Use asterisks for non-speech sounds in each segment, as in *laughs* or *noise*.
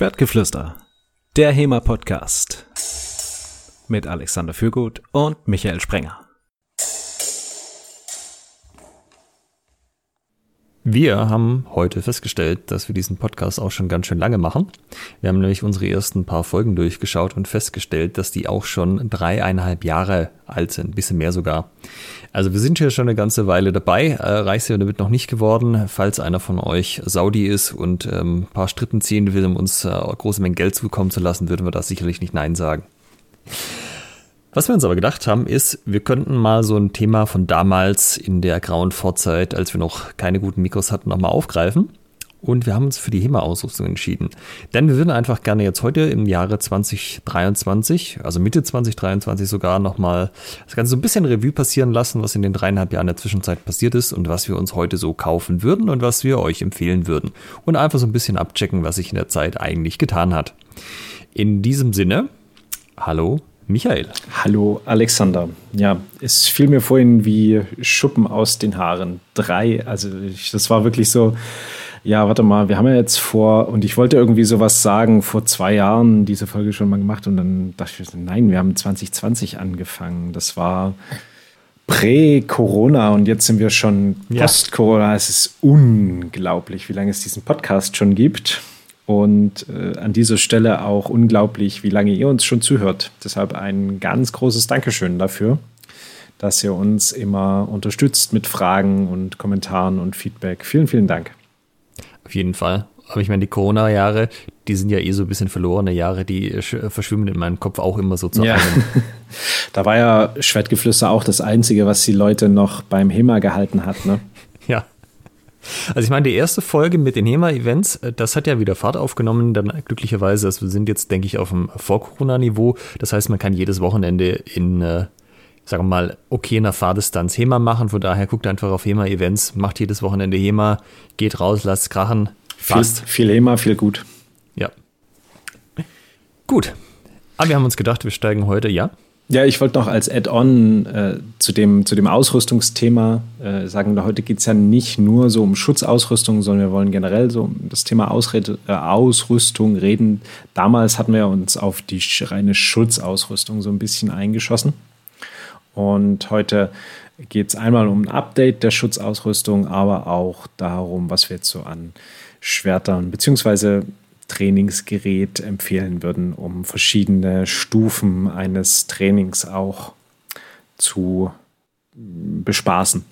Schwertgeflüster, der HEMA-Podcast mit Alexander Fürgut und Michael Sprenger. Wir haben heute festgestellt, dass wir diesen Podcast auch schon ganz schön lange machen. Wir haben nämlich unsere ersten paar Folgen durchgeschaut und festgestellt, dass die auch schon dreieinhalb Jahre alt sind, ein bisschen mehr sogar. Also wir sind hier schon eine ganze Weile dabei, äh, reich damit noch nicht geworden. Falls einer von euch Saudi ist und ähm, ein paar Stritten ziehen will, um uns äh, große Mengen Geld zukommen zu lassen, würden wir da sicherlich nicht Nein sagen. Was wir uns aber gedacht haben, ist, wir könnten mal so ein Thema von damals in der grauen Vorzeit, als wir noch keine guten Mikros hatten, nochmal aufgreifen. Und wir haben uns für die HEMA-Ausrüstung entschieden. Denn wir würden einfach gerne jetzt heute im Jahre 2023, also Mitte 2023 sogar, nochmal das Ganze so ein bisschen Revue passieren lassen, was in den dreieinhalb Jahren der Zwischenzeit passiert ist und was wir uns heute so kaufen würden und was wir euch empfehlen würden. Und einfach so ein bisschen abchecken, was sich in der Zeit eigentlich getan hat. In diesem Sinne, hallo Michael. Hallo Alexander. Ja, es fiel mir vorhin wie Schuppen aus den Haaren. Drei, also ich, das war wirklich so, ja, warte mal, wir haben ja jetzt vor, und ich wollte irgendwie sowas sagen, vor zwei Jahren diese Folge schon mal gemacht und dann dachte ich, nein, wir haben 2020 angefangen. Das war Prä-Corona und jetzt sind wir schon Post-Corona. Es ist unglaublich, wie lange es diesen Podcast schon gibt. Und äh, an dieser Stelle auch unglaublich, wie lange ihr uns schon zuhört. Deshalb ein ganz großes Dankeschön dafür, dass ihr uns immer unterstützt mit Fragen und Kommentaren und Feedback. Vielen, vielen Dank. Auf jeden Fall. Aber ich meine, die Corona-Jahre, die sind ja eh so ein bisschen verlorene Jahre, die verschwimmen in meinem Kopf auch immer so zu ja. *laughs* da war ja Schwertgeflüster auch das Einzige, was die Leute noch beim HEMA gehalten hat, ne? Also ich meine, die erste Folge mit den HEMA-Events, äh, das hat ja wieder Fahrt aufgenommen, dann glücklicherweise, also wir sind jetzt, denke ich, auf dem Vor-Corona-Niveau. Das heißt, man kann jedes Wochenende in, äh, sagen wir mal, okay in der Fahrdistanz HEMA machen. Von daher guckt einfach auf HEMA-Events, macht jedes Wochenende HEMA, geht raus, lasst krachen. Fast. Viel, viel HEMA, viel gut. Ja. Gut. Aber wir haben uns gedacht, wir steigen heute, ja? Ja, ich wollte noch als Add-on äh, zu, dem, zu dem Ausrüstungsthema äh, sagen, heute geht es ja nicht nur so um Schutzausrüstung, sondern wir wollen generell so um das Thema Ausred äh, Ausrüstung reden. Damals hatten wir uns auf die reine Schutzausrüstung so ein bisschen eingeschossen. Und heute geht es einmal um ein Update der Schutzausrüstung, aber auch darum, was wir jetzt so an Schwertern beziehungsweise Trainingsgerät empfehlen würden, um verschiedene Stufen eines Trainings auch zu bespaßen.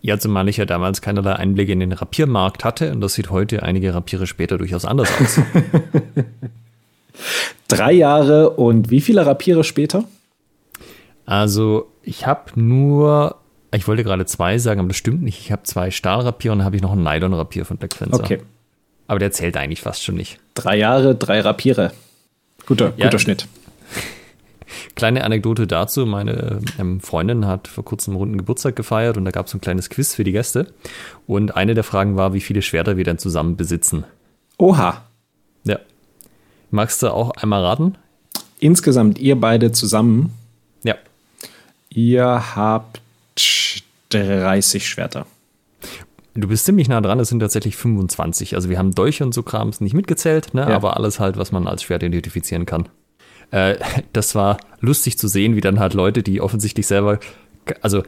Ja, zumal ich ja damals keinerlei Einblicke in den Rapiermarkt hatte und das sieht heute einige Rapiere später durchaus anders aus. *laughs* Drei Jahre und wie viele Rapiere später? Also, ich habe nur, ich wollte gerade zwei sagen, aber das stimmt nicht. Ich habe zwei Stahlrapiere und dann habe ich noch einen Nylon-Rapier von Black Fencer. Okay. Aber der zählt eigentlich fast schon nicht. Drei Jahre, drei Rapiere. Guter, ja, guter Schnitt. *laughs* Kleine Anekdote dazu: Meine ähm, Freundin hat vor kurzem einen runden Geburtstag gefeiert und da gab es ein kleines Quiz für die Gäste. Und eine der Fragen war, wie viele Schwerter wir denn zusammen besitzen. Oha. Ja. Magst du auch einmal raten? Insgesamt ihr beide zusammen? Ja. Ihr habt 30 Schwerter. Du bist ziemlich nah dran, es sind tatsächlich 25. Also wir haben Dolche und so Krams nicht mitgezählt, ne? Ja. aber alles halt, was man als Schwert identifizieren kann. Äh, das war lustig zu sehen, wie dann halt Leute, die offensichtlich selber, also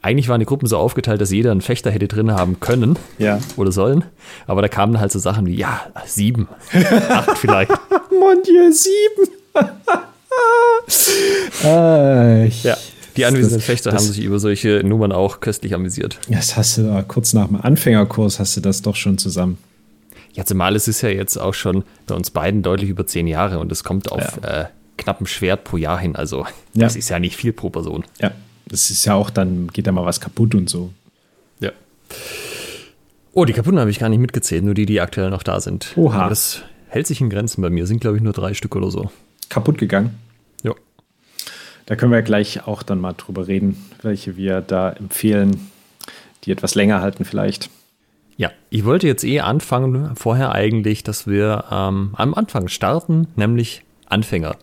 eigentlich waren die Gruppen so aufgeteilt, dass jeder einen Fechter hätte drin haben können ja. oder sollen. Aber da kamen halt so Sachen wie, ja, sieben, *laughs* acht vielleicht. Mon Dieu, sieben. *laughs* ah, ja. Die anwesenden Fechter das, haben sich über solche Nummern auch köstlich amüsiert. Das hast du da kurz nach dem Anfängerkurs hast du das doch schon zusammen. Ja, zumal es ist ja jetzt auch schon bei uns beiden deutlich über zehn Jahre und es kommt auf ja. äh, knapp Schwert pro Jahr hin. Also das ja. ist ja nicht viel pro Person. Ja, das ist ja auch dann, geht da mal was kaputt und so. Ja. Oh, die kaputten habe ich gar nicht mitgezählt, nur die, die aktuell noch da sind. Oha. Aber das hält sich in Grenzen bei mir. Sind, glaube ich, nur drei Stück oder so. Kaputt gegangen? Da können wir gleich auch dann mal drüber reden, welche wir da empfehlen, die etwas länger halten vielleicht. Ja, ich wollte jetzt eh anfangen, vorher eigentlich, dass wir ähm, am Anfang starten, nämlich Anfänger.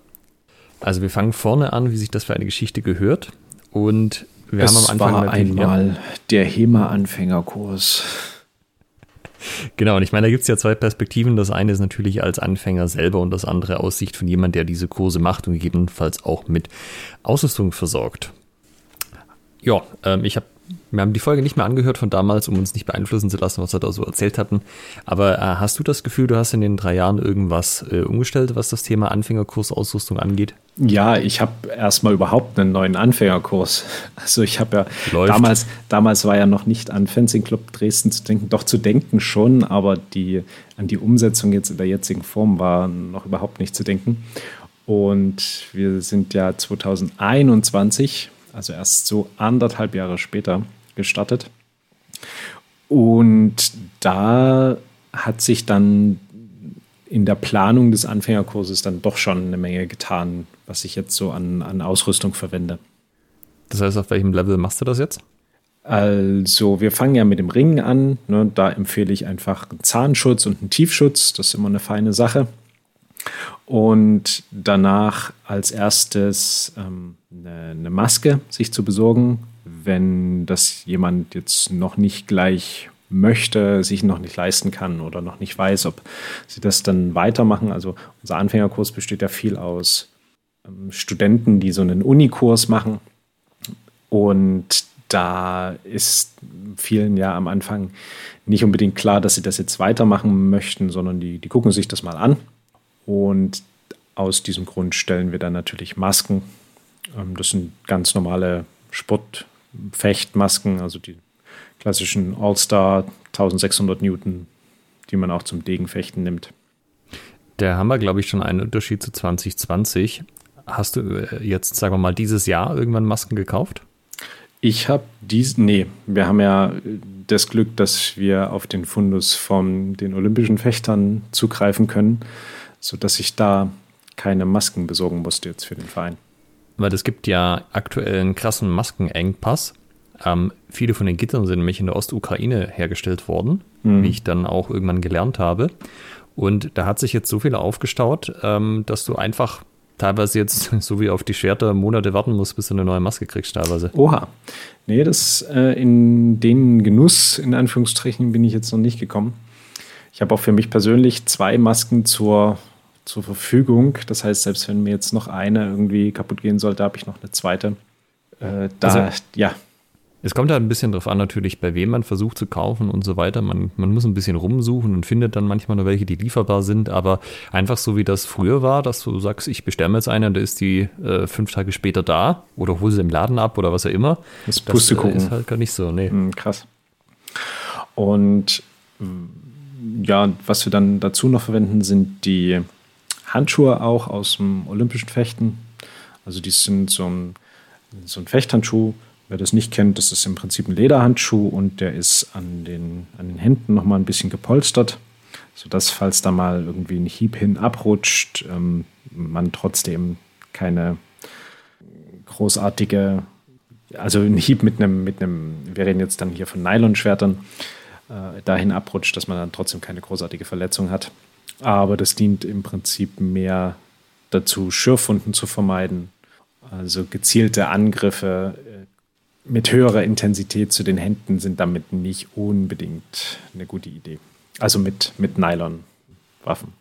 Also wir fangen vorne an, wie sich das für eine Geschichte gehört. Und wir es haben am Anfang war einmal der HEMA-Anfängerkurs. Genau, und ich meine, da gibt es ja zwei Perspektiven. Das eine ist natürlich als Anfänger selber und das andere aus Sicht von jemand, der diese Kurse macht und gegebenenfalls auch mit Ausrüstung versorgt. Ja, ähm, ich habe wir haben die Folge nicht mehr angehört von damals, um uns nicht beeinflussen zu lassen, was wir da so erzählt hatten. Aber äh, hast du das Gefühl, du hast in den drei Jahren irgendwas äh, umgestellt, was das Thema Anfängerkursausrüstung angeht? Ja, ich habe erstmal überhaupt einen neuen Anfängerkurs. *laughs* Also ich habe ja Läuft. damals, damals war ja noch nicht an Fencing Club Dresden zu denken, doch zu denken schon, aber die, an die Umsetzung jetzt in der jetzigen Form war noch überhaupt nicht zu denken. Und wir sind ja 2021 also erst so anderthalb Jahre später gestartet. Und da hat sich dann in der Planung des Anfängerkurses dann doch schon eine Menge getan, was ich jetzt so an, an Ausrüstung verwende. Das heißt, auf welchem Level machst du das jetzt? Also, wir fangen ja mit dem Ringen an. Ne? Da empfehle ich einfach einen Zahnschutz und einen Tiefschutz. Das ist immer eine feine Sache. Und danach als erstes ähm, eine, eine, Maske sich zu besorgen, wenn das jemand jetzt noch nicht gleich möchte, sich noch nicht leisten kann oder noch nicht weiß, ob sie das dann weitermachen. Also unser Anfängerkurs besteht ja viel aus ähm, Studenten, die so einen Unikurs machen. Und da ist vielen ja am Anfang nicht unbedingt klar, dass sie das jetzt weitermachen möchten, sondern die, die gucken sich das mal an und aus diesem Grund stellen wir dann natürlich Masken. Ähm, das sind ganz normale Sportfechtmasken, also die klassischen All-Star 1600 Newton, die man auch zum Degenfechten nimmt. Da haben wir, glaube ich, schon einen Unterschied zu 2020. Hast du äh, jetzt, sagen wir mal, dieses Jahr irgendwann Masken gekauft? Ich habe dies, nee, wir haben ja das Glück, dass wir auf den Fundus von den olympischen Fechtern zugreifen können sodass ich da keine Masken besorgen musste jetzt für den Verein. Weil es gibt ja aktuell einen krassen Maskenengpass. Ähm, viele von den Gittern sind nämlich in der Ostukraine hergestellt worden, mhm. wie ich dann auch irgendwann gelernt habe. Und da hat sich jetzt so viel aufgestaut, ähm, dass du einfach teilweise jetzt, *laughs* so wie auf die Schwerter, Monate warten musst, bis du eine neue Maske kriegst, teilweise. Oha. Nee, das äh, in den Genuss, in Anführungsstrichen, bin ich jetzt noch nicht gekommen. Ich habe auch für mich persönlich zwei Masken zur zur Verfügung. Das heißt, selbst wenn mir jetzt noch eine irgendwie kaputt gehen sollte, habe ich noch eine zweite. Äh, da, also, ja. Es kommt da ein bisschen drauf an, natürlich, bei wem man versucht zu kaufen und so weiter. Man, man muss ein bisschen rumsuchen und findet dann manchmal nur welche, die lieferbar sind. Aber einfach so wie das früher war, dass du sagst, ich bestelle mir jetzt eine, und da ist die äh, fünf Tage später da oder hol sie im Laden ab oder was auch immer. Das, das äh, ist halt gar nicht so, nee. Mhm, krass. Und mm, ja, was wir dann dazu noch verwenden, sind die Handschuhe auch aus dem olympischen Fechten. Also die sind so ein, so ein Fechthandschuh. Wer das nicht kennt, das ist im Prinzip ein Lederhandschuh und der ist an den, an den Händen nochmal ein bisschen gepolstert, sodass, falls da mal irgendwie ein Hieb hin abrutscht, ähm, man trotzdem keine großartige, also ein Hieb mit einem, mit einem, wir reden jetzt dann hier von Nylonschwertern, äh, dahin abrutscht, dass man dann trotzdem keine großartige Verletzung hat. Aber das dient im Prinzip mehr dazu, Schürfwunden zu vermeiden. Also gezielte Angriffe äh, mit höherer Intensität zu den Händen sind damit nicht unbedingt eine gute Idee. Also mit, mit Nylon-Waffen.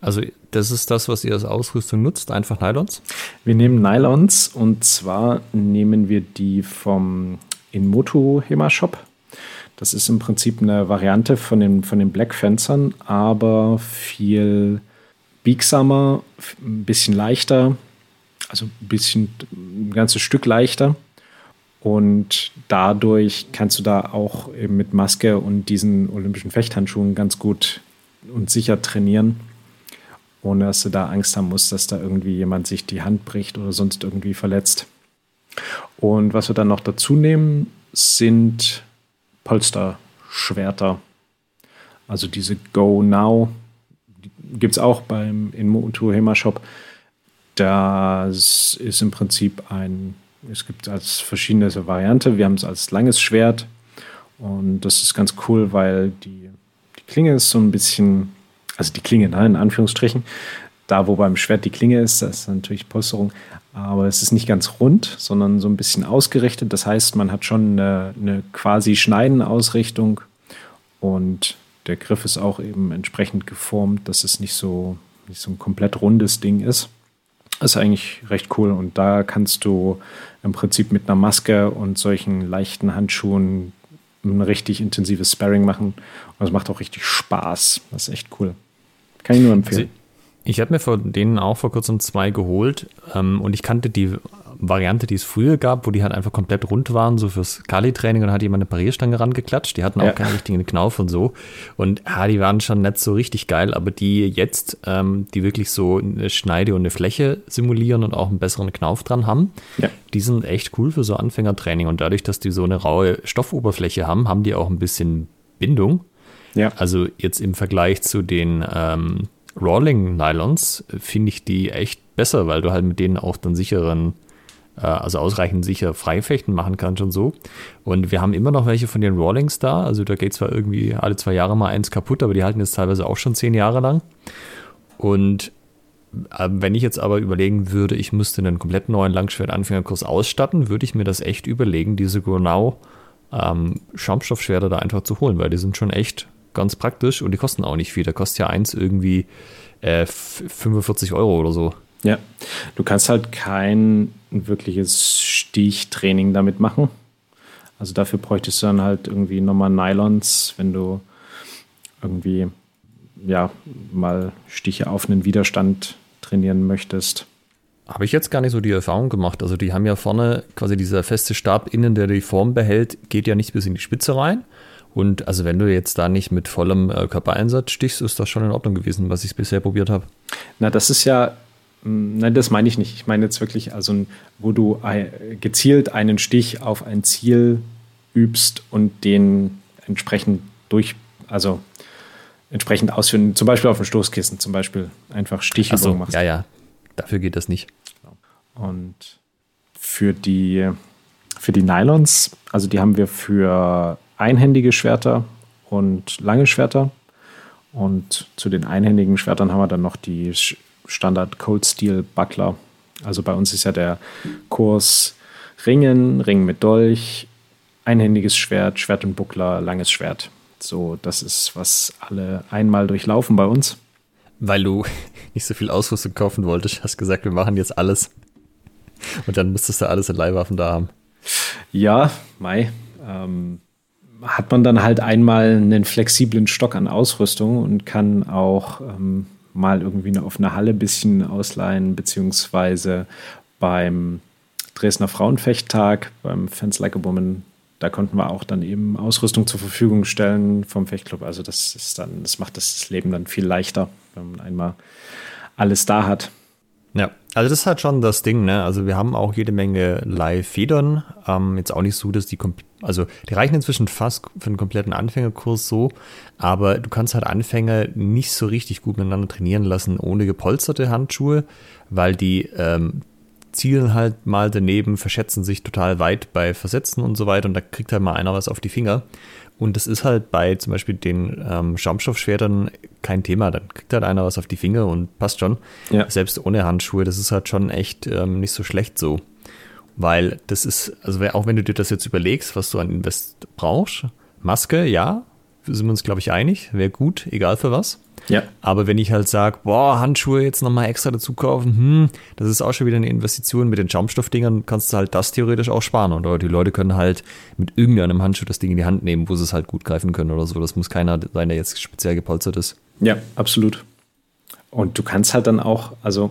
Also das ist das, was ihr als Ausrüstung nutzt, einfach Nylons? Wir nehmen Nylons und zwar nehmen wir die vom Inmoto Hema Shop. Das ist im Prinzip eine Variante von den, von den Black Fencern, aber viel biegsamer, ein bisschen leichter, also ein bisschen ein ganzes Stück leichter. Und dadurch kannst du da auch eben mit Maske und diesen olympischen Fechthandschuhen ganz gut und sicher trainieren, ohne dass du da Angst haben musst, dass da irgendwie jemand sich die Hand bricht oder sonst irgendwie verletzt. Und was wir dann noch dazu nehmen, sind Polsterschwerter. Also diese Go Now gibt es auch beim in Hema Shop. Das ist im Prinzip ein, es gibt als verschiedene Variante. Wir haben es als langes Schwert und das ist ganz cool, weil die, die Klinge ist so ein bisschen, also die Klinge, ne, in Anführungsstrichen, da wo beim Schwert die Klinge ist, das ist natürlich Polsterung, aber es ist nicht ganz rund, sondern so ein bisschen ausgerichtet. Das heißt, man hat schon eine, eine quasi Schneidenausrichtung und der Griff ist auch eben entsprechend geformt, dass es nicht so, nicht so ein komplett rundes Ding ist. Das ist eigentlich recht cool und da kannst du im Prinzip mit einer Maske und solchen leichten Handschuhen ein richtig intensives Sparring machen und es macht auch richtig Spaß. Das ist echt cool. Kann ich nur empfehlen. Also ich habe mir von denen auch vor kurzem zwei geholt ähm, und ich kannte die Variante, die es früher gab, wo die halt einfach komplett rund waren, so fürs Kali-Training und hat jemand eine Parierstange rangeklatscht. Die hatten auch ja. keinen richtigen Knauf und so. Und ja, die waren schon nicht so richtig geil, aber die jetzt, ähm, die wirklich so eine Schneide und eine Fläche simulieren und auch einen besseren Knauf dran haben, ja. die sind echt cool für so Anfängertraining. Und dadurch, dass die so eine raue Stoffoberfläche haben, haben die auch ein bisschen Bindung. Ja. Also jetzt im Vergleich zu den ähm, Rolling Nylons finde ich die echt besser, weil du halt mit denen auch dann sicheren äh, also ausreichend sicher Freifechten machen kann schon so. Und wir haben immer noch welche von den Rawlings da. Also da geht zwar irgendwie alle zwei Jahre mal eins kaputt, aber die halten jetzt teilweise auch schon zehn Jahre lang. Und äh, wenn ich jetzt aber überlegen würde, ich müsste einen komplett neuen Langschwert-Anfängerkurs ausstatten, würde ich mir das echt überlegen, diese genau ähm, Schaumstoffschwerter da einfach zu holen, weil die sind schon echt ganz praktisch und die kosten auch nicht viel. Da kostet ja eins irgendwie äh, 45 Euro oder so. Ja, du kannst halt kein wirkliches Stichtraining damit machen. Also dafür bräuchtest du dann halt irgendwie nochmal Nylons, wenn du irgendwie ja mal Stiche auf einen Widerstand trainieren möchtest. Habe ich jetzt gar nicht so die Erfahrung gemacht. Also die haben ja vorne quasi dieser feste Stab innen, der die Form behält, geht ja nicht bis in die Spitze rein. Und also wenn du jetzt da nicht mit vollem äh, Körpereinsatz stichst, ist das schon in Ordnung gewesen, was ich bisher probiert habe. Na, das ist ja hm, nein, das meine ich nicht. Ich meine jetzt wirklich, also wo du gezielt einen Stich auf ein Ziel übst und den entsprechend durch, also entsprechend ausführen, zum Beispiel auf dem Stoßkissen, zum Beispiel einfach Stiche so, machst. Ja, ja, dafür geht das nicht. Und für die, für die Nylons, also die haben wir für einhändige Schwerter und lange Schwerter. Und zu den einhändigen Schwertern haben wir dann noch die Standard Cold Steel Buckler. Also bei uns ist ja der Kurs Ringen, Ring mit Dolch, einhändiges Schwert, Schwert und Buckler, langes Schwert. So, das ist, was alle einmal durchlaufen bei uns. Weil du *laughs* nicht so viel Ausrüstung kaufen wolltest, hast gesagt, wir machen jetzt alles. Und dann müsstest du alles in Leihwaffen da haben. Ja, Mai. Ähm, hat man dann halt einmal einen flexiblen Stock an Ausrüstung und kann auch ähm, mal irgendwie eine offene Halle ein bisschen ausleihen, beziehungsweise beim Dresdner Frauenfechttag, beim Fans Like a Woman, da konnten wir auch dann eben Ausrüstung zur Verfügung stellen vom Fechtclub. Also das ist dann, das macht das Leben dann viel leichter, wenn man einmal alles da hat. Ja, also das ist halt schon das Ding, ne? Also wir haben auch jede Menge Live-Federn. Ähm, jetzt auch nicht so, dass die, also die reichen inzwischen fast für einen kompletten Anfängerkurs so, aber du kannst halt Anfänger nicht so richtig gut miteinander trainieren lassen ohne gepolsterte Handschuhe, weil die ähm, zielen halt mal daneben, verschätzen sich total weit bei Versetzen und so weiter und da kriegt halt mal einer was auf die Finger. Und das ist halt bei zum Beispiel den ähm, Schaumstoffschwertern kein Thema. Dann kriegt halt einer was auf die Finger und passt schon. Ja. Selbst ohne Handschuhe, das ist halt schon echt ähm, nicht so schlecht so. Weil das ist, also auch wenn du dir das jetzt überlegst, was du an Invest brauchst, Maske, ja, sind wir uns, glaube ich, einig, wäre gut, egal für was. Ja. Aber wenn ich halt sage, boah, Handschuhe jetzt nochmal extra dazu kaufen, hm, das ist auch schon wieder eine Investition. Mit den Schaumstoffdingern kannst du halt das theoretisch auch sparen. Oder die Leute können halt mit irgendeinem Handschuh das Ding in die Hand nehmen, wo sie es halt gut greifen können oder so. Das muss keiner sein, der jetzt speziell gepolstert ist. Ja, absolut. Und du kannst halt dann auch, also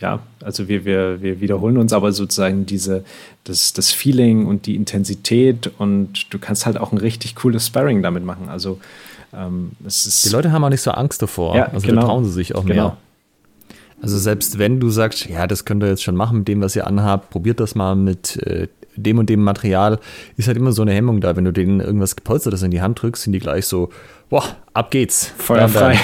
ja, also wir, wir, wir wiederholen uns aber sozusagen diese, das, das Feeling und die Intensität und du kannst halt auch ein richtig cooles Sparring damit machen. Also ähm, die Leute haben auch nicht so Angst davor. Ja, also genau. trauen sie sich auch genau. mehr. Also selbst wenn du sagst, ja, das könnt ihr jetzt schon machen mit dem, was ihr anhabt, probiert das mal mit äh, dem und dem Material, ist halt immer so eine Hemmung da. Wenn du denen irgendwas gepolstertes in die Hand drückst, sind die gleich so, boah, ab geht's. Feuerfrei.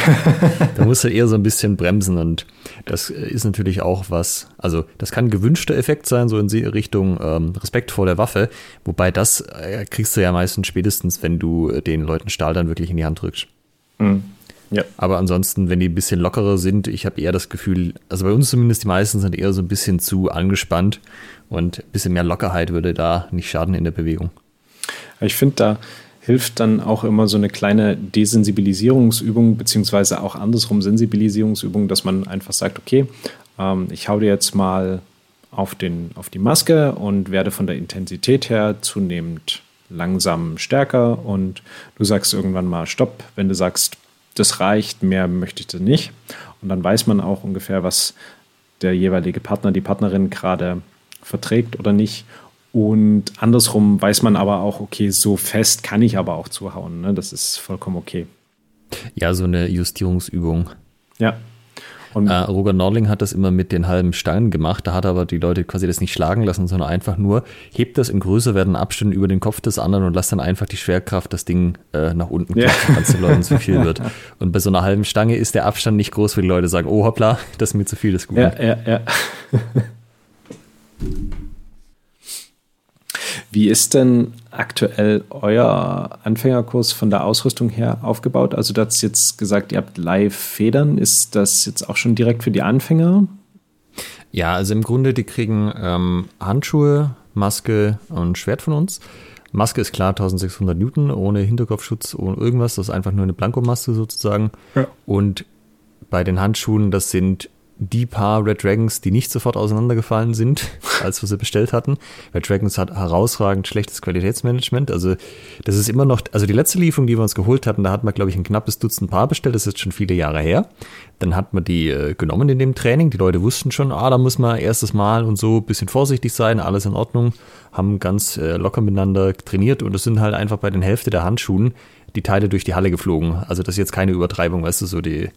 Da, *laughs* da musst du eher so ein bisschen bremsen und das ist natürlich auch was, also das kann ein gewünschter Effekt sein, so in Richtung ähm, Respekt vor der Waffe, wobei das äh, kriegst du ja meistens spätestens, wenn du den Leuten Stahl dann wirklich in die Hand drückst. Mhm. Ja. Aber ansonsten, wenn die ein bisschen lockerer sind, ich habe eher das Gefühl, also bei uns zumindest die meisten sind eher so ein bisschen zu angespannt und ein bisschen mehr Lockerheit würde da nicht schaden in der Bewegung. Ich finde, da hilft dann auch immer so eine kleine Desensibilisierungsübung, beziehungsweise auch andersrum Sensibilisierungsübung, dass man einfach sagt, okay, ähm, ich hau dir jetzt mal auf, den, auf die Maske und werde von der Intensität her zunehmend langsam stärker und du sagst irgendwann mal Stopp, wenn du sagst, das reicht, mehr möchte ich denn nicht. Und dann weiß man auch ungefähr, was der jeweilige Partner, die Partnerin gerade verträgt oder nicht. Und andersrum weiß man aber auch, okay, so fest kann ich aber auch zuhauen. Ne? Das ist vollkommen okay. Ja, so eine Justierungsübung. Ja. Und äh, Roger Nordling hat das immer mit den halben Stangen gemacht. Da hat aber die Leute quasi das nicht schlagen lassen, sondern einfach nur, hebt das in größer werdenden Abständen über den Kopf des anderen und lasst dann einfach die Schwerkraft das Ding äh, nach unten klopfen, ja. als den Leuten zu viel wird. *laughs* Und bei so einer halben Stange ist der Abstand nicht groß, weil die Leute sagen, oh hoppla, das ist mir zu viel, das ist gut. Ja, ja, ja. *laughs* Wie ist denn aktuell euer Anfängerkurs von der Ausrüstung her aufgebaut? Also du hast jetzt gesagt, ihr habt Live-Federn. Ist das jetzt auch schon direkt für die Anfänger? Ja, also im Grunde, die kriegen ähm, Handschuhe, Maske und Schwert von uns. Maske ist klar 1600 Newton, ohne Hinterkopfschutz, ohne irgendwas. Das ist einfach nur eine Blankomaske sozusagen. Ja. Und bei den Handschuhen, das sind die paar Red Dragons, die nicht sofort auseinandergefallen sind, *laughs* als wir sie bestellt hatten. Red Dragons hat herausragend schlechtes Qualitätsmanagement. Also das ist immer noch, also die letzte Lieferung, die wir uns geholt hatten, da hatten wir, glaube ich, ein knappes Dutzend Paar bestellt. Das ist jetzt schon viele Jahre her. Dann hat man die äh, genommen in dem Training. Die Leute wussten schon, ah, da muss man erstes Mal und so ein bisschen vorsichtig sein, alles in Ordnung. Haben ganz äh, locker miteinander trainiert und es sind halt einfach bei den Hälfte der Handschuhen die Teile durch die Halle geflogen. Also das ist jetzt keine Übertreibung, weißt du, so die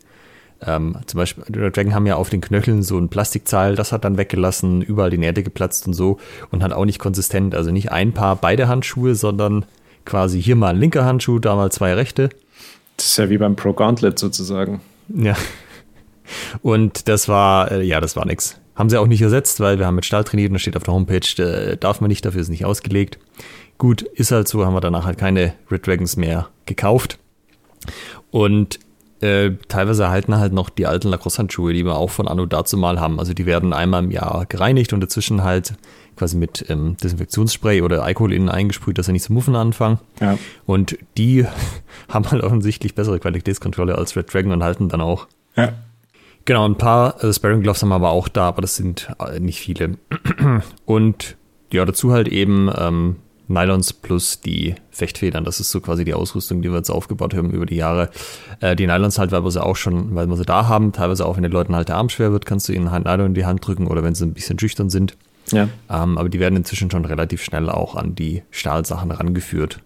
ähm, zum Beispiel, Dragon haben ja auf den Knöcheln so ein Plastikzahl, das hat dann weggelassen, überall die Nähte geplatzt und so und hat auch nicht konsistent, also nicht ein Paar beide Handschuhe, sondern quasi hier mal ein linker Handschuh, da mal zwei rechte. Das ist ja wie beim Pro Gauntlet sozusagen. Ja. Und das war, äh, ja, das war nix. Haben sie auch nicht ersetzt, weil wir haben mit Stahl trainiert und steht auf der Homepage, äh, darf man nicht, dafür ist nicht ausgelegt. Gut, ist halt so, haben wir danach halt keine Red Dragons mehr gekauft. Und äh, teilweise erhalten halt noch die alten Lacrosse-Handschuhe, die wir auch von Anno dazu mal haben. Also die werden einmal im Jahr gereinigt und dazwischen halt quasi mit ähm, Desinfektionsspray oder Alkohol innen eingesprüht, dass sie nicht zu muffen anfangen. Ja. Und die *laughs* haben halt offensichtlich bessere Qualitätskontrolle als Red Dragon und halten dann auch. Ja. Genau, ein paar äh, Sparring Gloves haben wir aber auch da, aber das sind äh, nicht viele. *clears throat* und ja, dazu halt eben ähm, Nylons plus die Fechtfedern. Das ist so quasi die Ausrüstung, die wir jetzt aufgebaut haben über die Jahre. Äh, die Nylons halt, weil wir sie auch schon, weil wir sie da haben, teilweise auch, wenn den Leuten halt der Arm schwer wird, kannst du ihnen halt Nylon in die Hand drücken oder wenn sie ein bisschen schüchtern sind. Ja. Ähm, aber die werden inzwischen schon relativ schnell auch an die Stahlsachen rangeführt.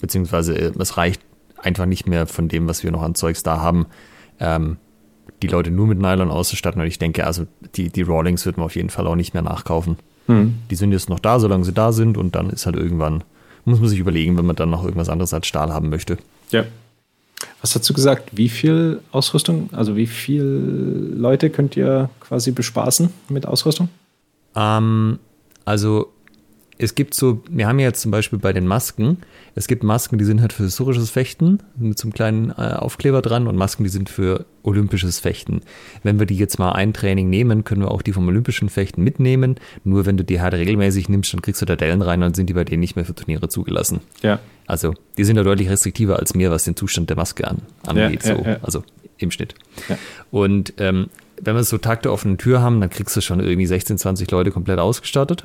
Beziehungsweise äh, es reicht einfach nicht mehr von dem, was wir noch an Zeugs da haben, ähm, die Leute nur mit Nylon auszustatten. Und ich denke, also die, die Rawlings wird man auf jeden Fall auch nicht mehr nachkaufen. Hm. Die sind jetzt noch da, solange sie da sind und dann ist halt irgendwann, muss man sich überlegen, wenn man dann noch irgendwas anderes als Stahl haben möchte. Ja. Was hast du gesagt? Wie viel Ausrüstung, also wie viele Leute könnt ihr quasi bespaßen mit Ausrüstung? Ähm, also es gibt so, wir haben ja jetzt zum Beispiel bei den Masken, es gibt Masken, die sind halt für historisches Fechten mit so einem kleinen äh, Aufkleber dran und Masken, die sind für olympisches Fechten. Wenn wir die jetzt mal ein Training nehmen, können wir auch die vom olympischen Fechten mitnehmen. Nur wenn du die halt regelmäßig nimmst, dann kriegst du da Dellen rein und dann sind die bei denen nicht mehr für Turniere zugelassen. Ja. Also die sind da deutlich restriktiver als mir, was den Zustand der Maske an, angeht. Ja, ja, so. Ja. Also im Schnitt. Und ähm, wenn wir so Takte offene Tür haben, dann kriegst du schon irgendwie 16, 20 Leute komplett ausgestattet.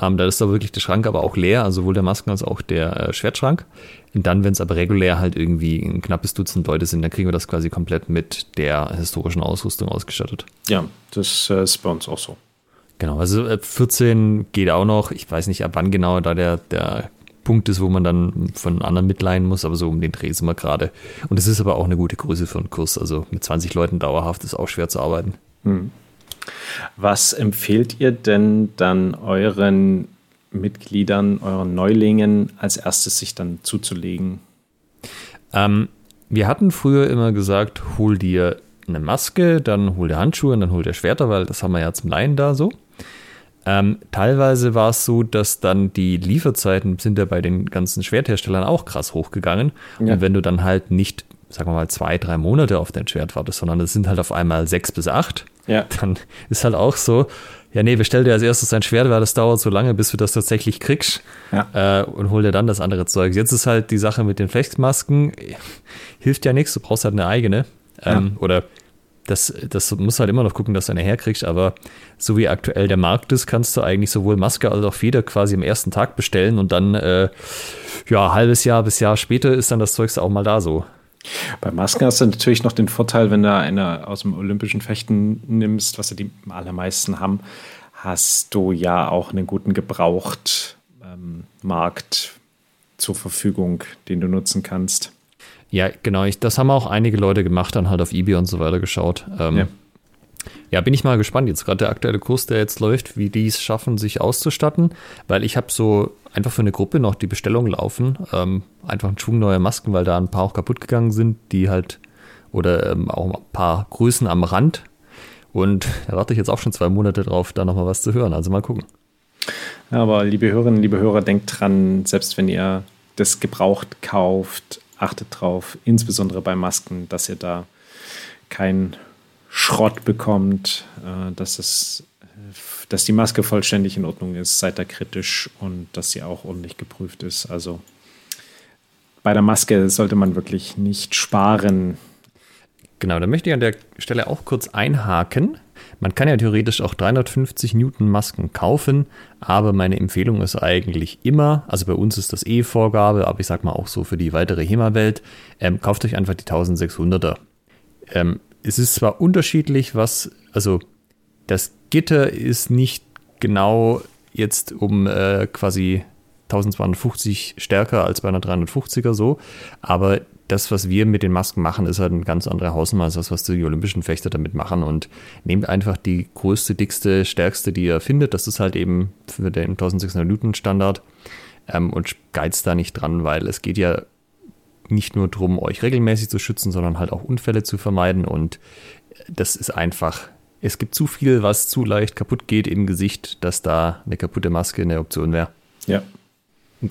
Ähm, da ist da wirklich der Schrank aber auch leer, also sowohl der Masken als auch der äh, Schwertschrank. Und dann, wenn es aber regulär halt irgendwie ein knappes Dutzend Leute sind, dann kriegen wir das quasi komplett mit der historischen Ausrüstung ausgestattet. Ja, das äh, ist bei uns auch so. Genau, also äh, 14 geht auch noch. Ich weiß nicht, ab wann genau da der, der Punkt ist, wo man dann von anderen mitleihen muss, aber so um den Dreh sind wir gerade. Und es ist aber auch eine gute Größe für einen Kurs. Also mit 20 Leuten dauerhaft ist auch schwer zu arbeiten. Hm. Was empfehlt ihr denn dann euren Mitgliedern, euren Neulingen als erstes sich dann zuzulegen? Ähm, wir hatten früher immer gesagt, hol dir eine Maske, dann hol dir Handschuhe und dann hol dir Schwerter, weil das haben wir ja zum Laien da so. Ähm, teilweise war es so, dass dann die Lieferzeiten sind ja bei den ganzen Schwertherstellern auch krass hochgegangen. Ja. Und wenn du dann halt nicht, sagen wir mal, zwei, drei Monate auf dein Schwert wartest, sondern es sind halt auf einmal sechs bis acht, Ja. Dann ist halt auch so, ja, nee, bestell dir als erstes ein Schwert, weil das dauert so lange, bis du das tatsächlich kriegst. Ja. Äh, und hol dir dann das andere Zeug. Jetzt ist halt die Sache mit den Flexmasken, hilft ja nichts, du brauchst halt eine eigene. Ähm, Oder das, das muss halt immer noch gucken, dass du eine herkriegst, aber so wie aktuell der Markt ist, kannst du eigentlich sowohl Maske als auch Feder quasi am ersten Tag bestellen und dann, äh, ja, halbes Jahr bis Jahr später ist dann das Zeug auch mal da so. Bei Masken hast du natürlich noch den Vorteil, wenn du eine aus dem olympischen Fechten nimmst, was ja die allermeisten haben, hast du ja auch einen guten Gebrauchtmarkt ähm, zur Verfügung, den du nutzen kannst. Ja, genau. Ich, das haben auch einige Leute gemacht, dann halt auf eBay und so weiter geschaut. Ähm, Ja. Ja. bin ich mal gespannt. Jetzt gerade der aktuelle Kurs, der jetzt läuft, wie die es schaffen, sich auszustatten, weil ich habe so einfach für eine Gruppe noch die Bestellung laufen. Ähm, einfach einen Schwung neuer Masken, weil da ein paar auch kaputt gegangen sind, die halt, oder ähm, auch ein paar Größen am Rand. Und da warte ich jetzt auch schon zwei Monate drauf, da nochmal was zu hören. Also mal gucken. Aber liebe Hörerinnen, liebe Hörer, denkt dran, selbst wenn ihr das gebraucht kauft, achtet drauf, insbesondere bei Masken, dass ihr da keinen Schrott bekommt, äh, dass, es, dass die Maske vollständig in Ordnung ist, seid da kritisch und dass sie auch ordentlich geprüft ist. Also bei der Maske sollte man wirklich nicht sparen. Genau, da möchte ich an der Stelle auch kurz einhaken. Man kann ja theoretisch auch 350 Newton Masken kaufen, aber meine Empfehlung ist eigentlich immer, also bei uns ist das eh Vorgabe, aber ich sag mal auch so für die weitere HEMA-Welt, ähm, kauft euch einfach die 1600er. Ähm, es ist zwar unterschiedlich, was, also das Gitter ist nicht genau jetzt um äh, quasi 1250 stärker als bei einer 350er so, aber das, was wir mit den Masken machen, ist halt ein ganz anderer Hausmaß, als was die olympischen Fechter damit machen. Und nehmt einfach die größte, dickste, stärkste, die ihr findet. Das ist halt eben für den 1600 Newton Standard. Ähm, und geizt da nicht dran, weil es geht ja nicht nur darum, euch regelmäßig zu schützen, sondern halt auch Unfälle zu vermeiden. Und das ist einfach, es gibt zu viel, was zu leicht kaputt geht im Gesicht, dass da eine kaputte Maske eine Option wäre. Ja,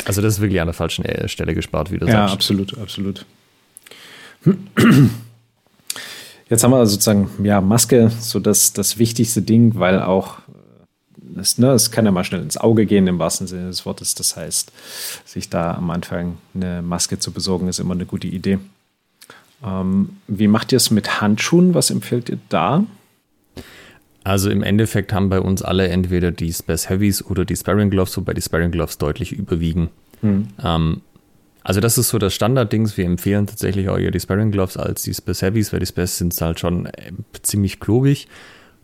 Also das ist wirklich an der falschen äh, Stelle gespart, wie du ja sagst. absolut, absolut. Jetzt haben wir sozusagen, ja, Maske, so das, das wichtigste Ding, weil auch, es, ne, es kann ja mal schnell ins Auge gehen, im wahrsten Sinne des Wortes. Das heißt, sich da am Anfang eine Maske zu besorgen, ist immer eine gute Idee. Ähm, wie macht ihr es mit Handschuhen? Was empfiehlt ihr da? Also im Endeffekt haben bei uns alle entweder die Space Heavies oder die Sparring Gloves, wobei die Sparring Gloves deutlich überwiegen. Ähm, also das ist so das Standarddings. Wir empfehlen tatsächlich auch eher die Sparring Gloves als die Space Heavies, weil die Space sind halt schon äh, ziemlich klobig.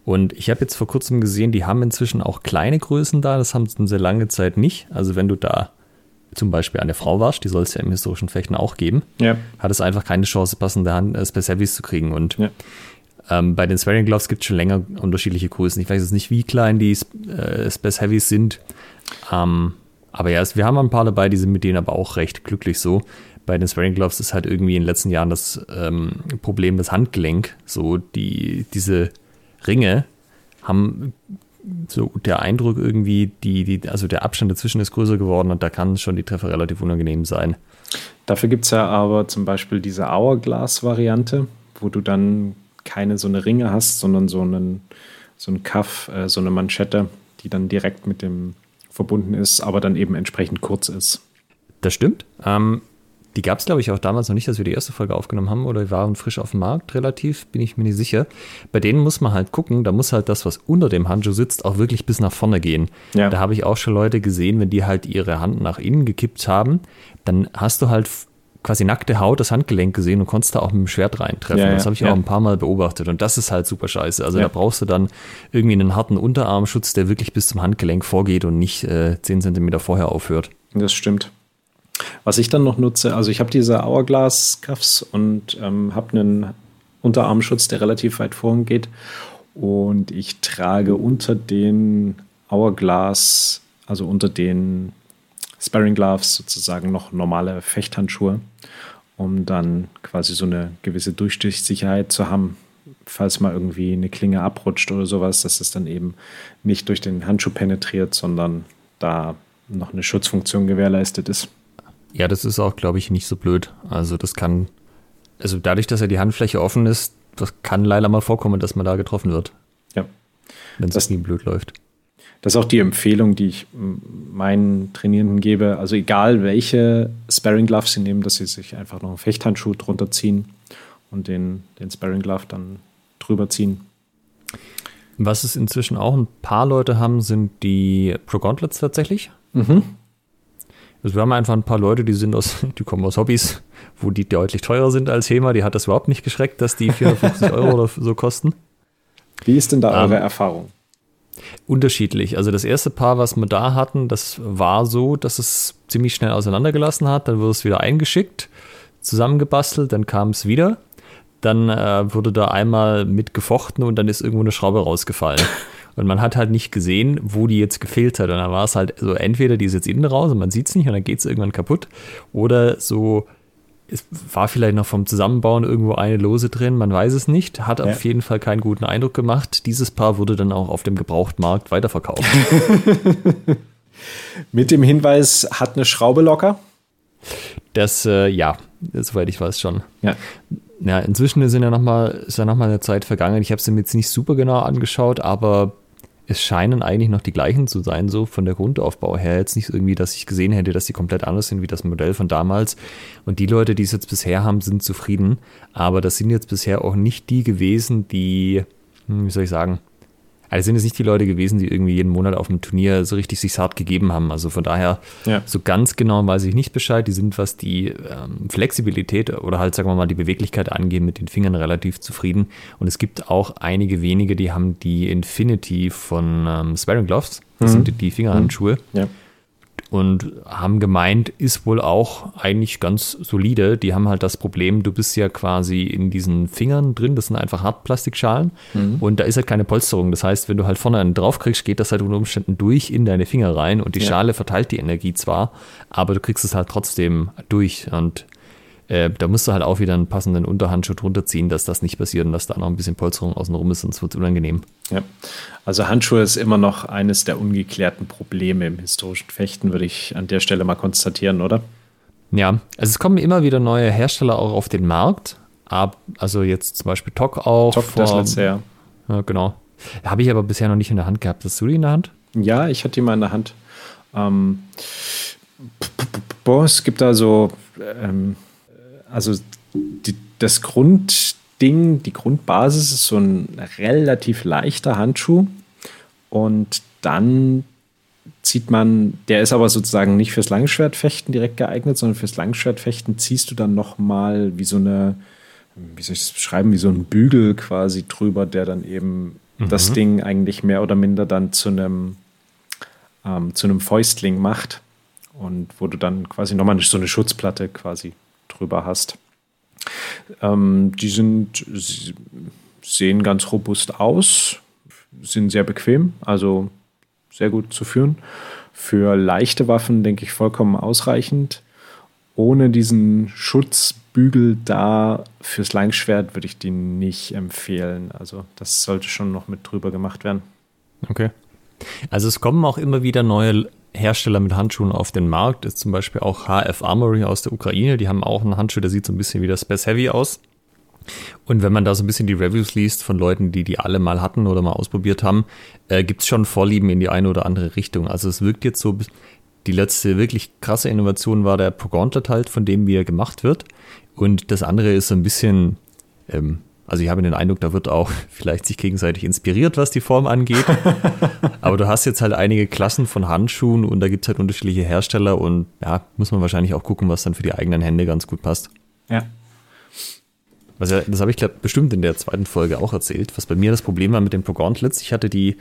Und ich habe jetzt vor kurzem gesehen, die haben inzwischen auch kleine Größen da. Das haben sie sehr lange Zeit nicht. Also wenn du da zum Beispiel eine Frau warst, die soll es ja im historischen Fechten auch geben, Ja. hat es einfach keine Chance, passende Hand, äh, Space Heavies zu kriegen. Und Ja. ähm, bei den Swearing Gloves gibt es schon länger unterschiedliche Größen. Ich weiß jetzt nicht, wie klein die äh, Space Heavies sind. Ähm, aber ja, es, wir haben ein paar dabei, die sind mit denen aber auch recht glücklich so. Bei den Swearing Gloves ist halt irgendwie in den letzten Jahren das ähm, Problem das Handgelenk. So die, diese Ringe haben so der Eindruck irgendwie, die, die, also der Abstand dazwischen ist größer geworden und da kann schon die Treffer relativ unangenehm sein. Dafür gibt es ja aber zum Beispiel diese Hourglass-Variante, wo du dann keine so eine Ringe hast, sondern so einen, so einen Cuff, äh, so eine Manschette, die dann direkt mit dem verbunden ist, aber dann eben entsprechend kurz ist. Das stimmt. Ähm, die gab es, glaube ich, auch damals noch nicht, dass wir die erste Folge aufgenommen haben oder die waren frisch auf dem Markt, relativ, bin ich mir nicht sicher. Bei denen muss man halt gucken, da muss halt das, was unter dem Handschuh sitzt, auch wirklich bis nach vorne gehen. Ja. Da habe ich auch schon Leute gesehen, wenn die halt ihre Hand nach innen gekippt haben, dann hast du halt quasi nackte Haut, das Handgelenk gesehen und konntest da auch mit dem Schwert reintreffen. Ja, ja, das habe ich ja. auch ein paar Mal beobachtet und das ist halt super scheiße. Also da brauchst du dann irgendwie einen harten Unterarmschutz, der wirklich bis zum Handgelenk vorgeht und nicht äh, 10 Zentimeter vorher aufhört. Das stimmt. Was ich dann noch nutze, also ich habe diese Hourglass-Cuffs und ähm, habe einen Unterarmschutz, der relativ weit vorn geht. Und ich trage unter den Hourglass, also unter den Sparring Gloves sozusagen noch normale Fechthandschuhe, um dann quasi so eine gewisse Durchstichsicherheit zu haben, falls mal irgendwie eine Klinge abrutscht oder sowas, dass es dann eben nicht durch den Handschuh penetriert, sondern da noch eine Schutzfunktion gewährleistet ist. Ja, das ist auch, glaube ich, nicht so blöd. Also das kann, also dadurch, dass ja die Handfläche offen ist, das kann leider mal vorkommen, dass man da getroffen wird. Ja. Wenn es ihm blöd läuft. Das ist auch die Empfehlung, die ich meinen Trainierenden gebe. Also egal welche Sparring Gloves sie nehmen, dass sie sich einfach noch einen Fechthandschuh drunter ziehen und den, den Sparring Glove dann drüber ziehen. Was es inzwischen auch ein paar Leute haben, sind die Pro Gauntlets tatsächlich. Mhm. Also wir haben einfach ein paar Leute, die sind aus, *laughs* die kommen aus Hobbys, wo die deutlich teurer sind als HEMA. Die hat das überhaupt nicht geschreckt, dass die 450 *laughs* Euro oder so kosten. Wie ist denn da eure ähm, Erfahrung? Unterschiedlich. Also das erste Paar, was wir da hatten, das war so, dass es ziemlich schnell auseinandergelassen hat. Dann wurde es wieder eingeschickt, zusammengebastelt, dann kam es wieder. Dann äh, wurde da einmal mitgefochten und dann ist irgendwo eine Schraube rausgefallen. *laughs* Und man hat halt nicht gesehen, wo die jetzt gefehlt hat. Und dann war es halt so, entweder die ist jetzt innen raus und man sieht es nicht und dann geht es irgendwann kaputt. Oder so es war vielleicht noch vom Zusammenbauen irgendwo eine Lose drin, man weiß es nicht. Hat ja. auf jeden Fall keinen guten Eindruck gemacht. Dieses Paar wurde dann auch auf dem Gebrauchtmarkt weiterverkauft. *laughs* Mit dem Hinweis, hat eine Schraube locker? Das, äh, ja, soweit ich weiß schon. Ja. Ja, inzwischen sind ja noch mal, ist ja nochmal eine Zeit vergangen. Ich habe es mir jetzt nicht super genau angeschaut, aber es scheinen eigentlich noch die gleichen zu sein, so von der Grundaufbau her. Jetzt nicht irgendwie, dass ich gesehen hätte, dass die komplett anders sind wie das Modell von damals. Und die Leute, die es jetzt bisher haben, sind zufrieden. Aber das sind jetzt bisher auch nicht die gewesen, die, hm, wie soll ich sagen, also sind es nicht die Leute gewesen, die irgendwie jeden Monat auf einem Turnier so richtig sich hart gegeben haben. Also von daher, ja. so ganz genau weiß ich nicht Bescheid. Die sind, was die ähm, Flexibilität oder halt, sagen wir mal, die Beweglichkeit angeht, mit den Fingern relativ zufrieden. Und es gibt auch einige wenige, die haben die Infinity von ähm, Sparring Gloves. Das mhm. sind die Fingerhandschuhe. Ja und haben gemeint, ist wohl auch eigentlich ganz solide. Die haben halt das Problem, du bist ja quasi in diesen Fingern drin, das sind einfach Hartplastikschalen mhm. und da ist halt keine Polsterung. Das heißt, wenn du halt vorne einen draufkriegst, geht das halt unter Umständen durch in deine Finger rein und die ja. Schale verteilt die Energie zwar, aber du kriegst es halt trotzdem durch und äh, da musst du halt auch wieder einen passenden Unterhandschuh drunter ziehen, dass das nicht passiert und dass da noch ein bisschen Polsterung außenrum ist, sonst wird es unangenehm. Ja, also Handschuhe ist immer noch eines der ungeklärten Probleme im historischen Fechten, würde ich an der Stelle mal konstatieren, oder? Ja, also es kommen immer wieder neue Hersteller auch auf den Markt. Also jetzt zum Beispiel TOC auch. TOC, das letzte Jahr. Ja, genau. Habe ich aber bisher noch nicht in der Hand gehabt. Hast du die in der Hand? Ja, ich hatte die mal in der Hand. Ähm, boah, es gibt da so ähm, also die, das Grundding, die Grundbasis ist so ein relativ leichter Handschuh und dann zieht man, der ist aber sozusagen nicht fürs Langschwertfechten direkt geeignet, sondern fürs Langschwertfechten ziehst du dann noch mal wie so eine, wie soll ich das beschreiben, wie so ein Bügel quasi drüber, der dann eben mhm. das Ding eigentlich mehr oder minder dann zu einem ähm, zu einem Fäustling macht und wo du dann quasi nochmal so eine Schutzplatte quasi drüber hast. Ähm, die sind, sehen ganz robust aus, sind sehr bequem, also sehr gut zu führen. Für leichte Waffen denke ich vollkommen ausreichend. Ohne diesen Schutzbügel da fürs Langschwert würde ich die nicht empfehlen. Also das sollte schon noch mit drüber gemacht werden. Okay. Also es kommen auch immer wieder neue Hersteller mit Handschuhen auf den Markt. Ist zum Beispiel auch HF Armory aus der Ukraine. Die haben auch einen Handschuh, der sieht so ein bisschen wie das Space Heavy aus. Und wenn man da so ein bisschen die Reviews liest von Leuten, die die alle mal hatten oder mal ausprobiert haben, äh, gibt es schon Vorlieben in die eine oder andere Richtung. Also es wirkt jetzt so, die letzte wirklich krasse Innovation war der Pro Gauntlet halt, von dem wie er gemacht wird. Und das andere ist so ein bisschen, ähm, also ich habe den Eindruck, da wird auch *laughs* vielleicht sich gegenseitig inspiriert, was die Form angeht. *laughs* Aber du hast jetzt halt einige Klassen von Handschuhen und da gibt es halt unterschiedliche Hersteller und ja, muss man wahrscheinlich auch gucken, was dann für die eigenen Hände ganz gut passt. Ja. Ja, das habe ich glaub, bestimmt in der zweiten Folge auch erzählt, was bei mir das Problem war mit den Pro Gauntlets. Ich hatte die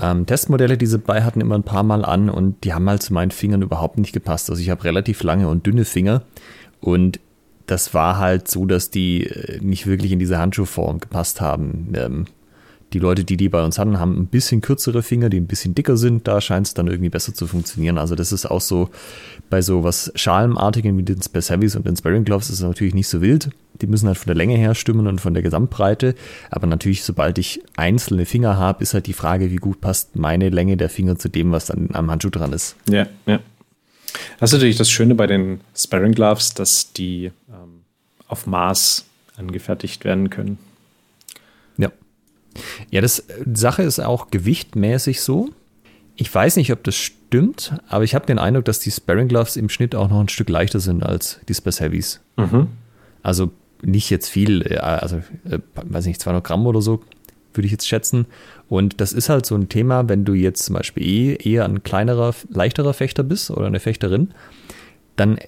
ähm, Testmodelle, die sie bei hatten, immer ein paar Mal an und die haben halt zu meinen Fingern überhaupt nicht gepasst. Also ich habe relativ lange und dünne Finger und das war halt so, dass die äh, nicht wirklich in diese Handschuhform gepasst haben. Ähm, die Leute, die die bei uns hatten, haben ein bisschen kürzere Finger, die ein bisschen dicker sind. Da scheint es dann irgendwie besser zu funktionieren. Also das ist auch so bei so was Schalenartigen wie den Space Heavies und den Sparring Gloves ist natürlich nicht so wild. Die müssen halt von der Länge her stimmen und von der Gesamtbreite. Aber natürlich, sobald ich einzelne Finger habe, ist halt die Frage, wie gut passt meine Länge der Finger zu dem, was dann am Handschuh dran ist. Ja, ja. Das ist natürlich das Schöne bei den Sparring Gloves, dass die ähm, auf Maß angefertigt werden können. Ja. Ja, das Sache ist auch gewichtmäßig so. Ich weiß nicht, ob das stimmt, aber ich habe den Eindruck, dass die Sparring Gloves im Schnitt auch noch ein Stück leichter sind als die Space Heavies. Mhm. Also nicht jetzt viel, äh, also äh, weiß nicht, 200 Gramm oder so, würde ich jetzt schätzen. Und das ist halt so ein Thema, wenn du jetzt zum Beispiel eh eher ein kleinerer, leichterer Fechter bist oder eine Fechterin, dann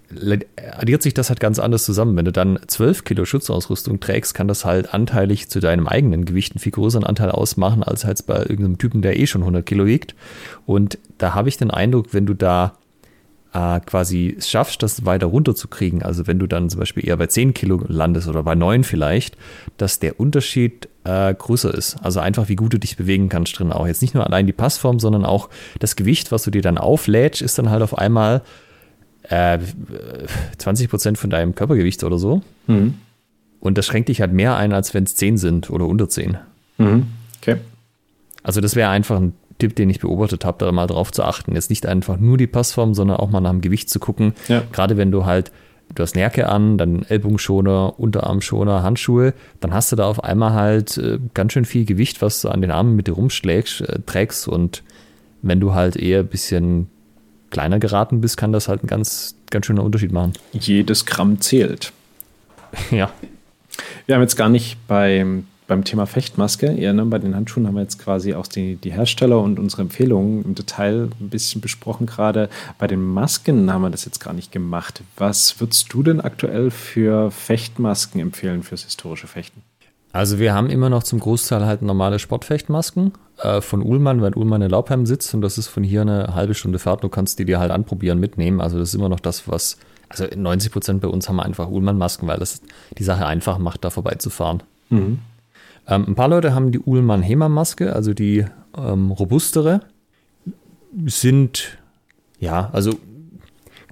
addiert sich das halt ganz anders zusammen. Wenn du dann 12 Kilo Schutzausrüstung trägst, kann das halt anteilig zu deinem eigenen Gewicht einen viel größeren Anteil ausmachen, als halt bei irgendeinem Typen, der eh schon 100 Kilo wiegt. Und da habe ich den Eindruck, wenn du da äh, quasi schaffst, das weiter runterzukriegen, also wenn du dann zum Beispiel eher bei 10 Kilo landest oder bei 9 vielleicht, dass der Unterschied äh, größer ist. Also einfach, wie gut du dich bewegen kannst drin auch. Jetzt nicht nur allein die Passform, sondern auch das Gewicht, was du dir dann auflädst, ist dann halt auf einmal äh, 20 Prozent von deinem Körpergewicht oder so. Mhm. Und das schränkt dich halt mehr ein, als wenn es 10 sind oder unter 10. Mhm. Okay. Also das wäre einfach ein Tipp, den ich beobachtet habe, da mal drauf zu achten. Jetzt nicht einfach nur die Passform, sondern auch mal nach dem Gewicht zu gucken. Ja. Gerade wenn du halt, du hast Nerke an, dann Ellbogenschoner, Unterarmschoner, Handschuhe, dann hast du da auf einmal halt äh, ganz schön viel Gewicht, was du an den Armen mit dir rumschlägst, äh, trägst und wenn du halt eher ein bisschen kleiner geraten bist, kann das halt einen ganz, ganz schöner Unterschied machen. Jedes Gramm zählt. *laughs* Ja. Wir haben jetzt gar nicht beim, beim Thema Fechtmaske, eher ne, bei den Handschuhen haben wir jetzt quasi auch die, die Hersteller und unsere Empfehlungen im Detail ein bisschen besprochen gerade. Bei den Masken haben wir das jetzt gar nicht gemacht. Was würdest du denn aktuell für Fechtmasken empfehlen fürs historische Fechten? Also wir haben immer noch zum Großteil halt normale Sportfechtmasken äh, von Uhlmann, weil Uhlmann in Laubheim sitzt und das ist von hier eine halbe Stunde Fahrt. Du kannst die dir halt anprobieren, mitnehmen. Also das ist immer noch das, was, also 90 Prozent bei uns haben wir einfach Uhlmann-Masken, weil das die Sache einfach macht, da vorbeizufahren. Mhm. Ähm, ein paar Leute haben die Uhlmann-Hema-Maske, also die ähm, robustere, sind, ja, also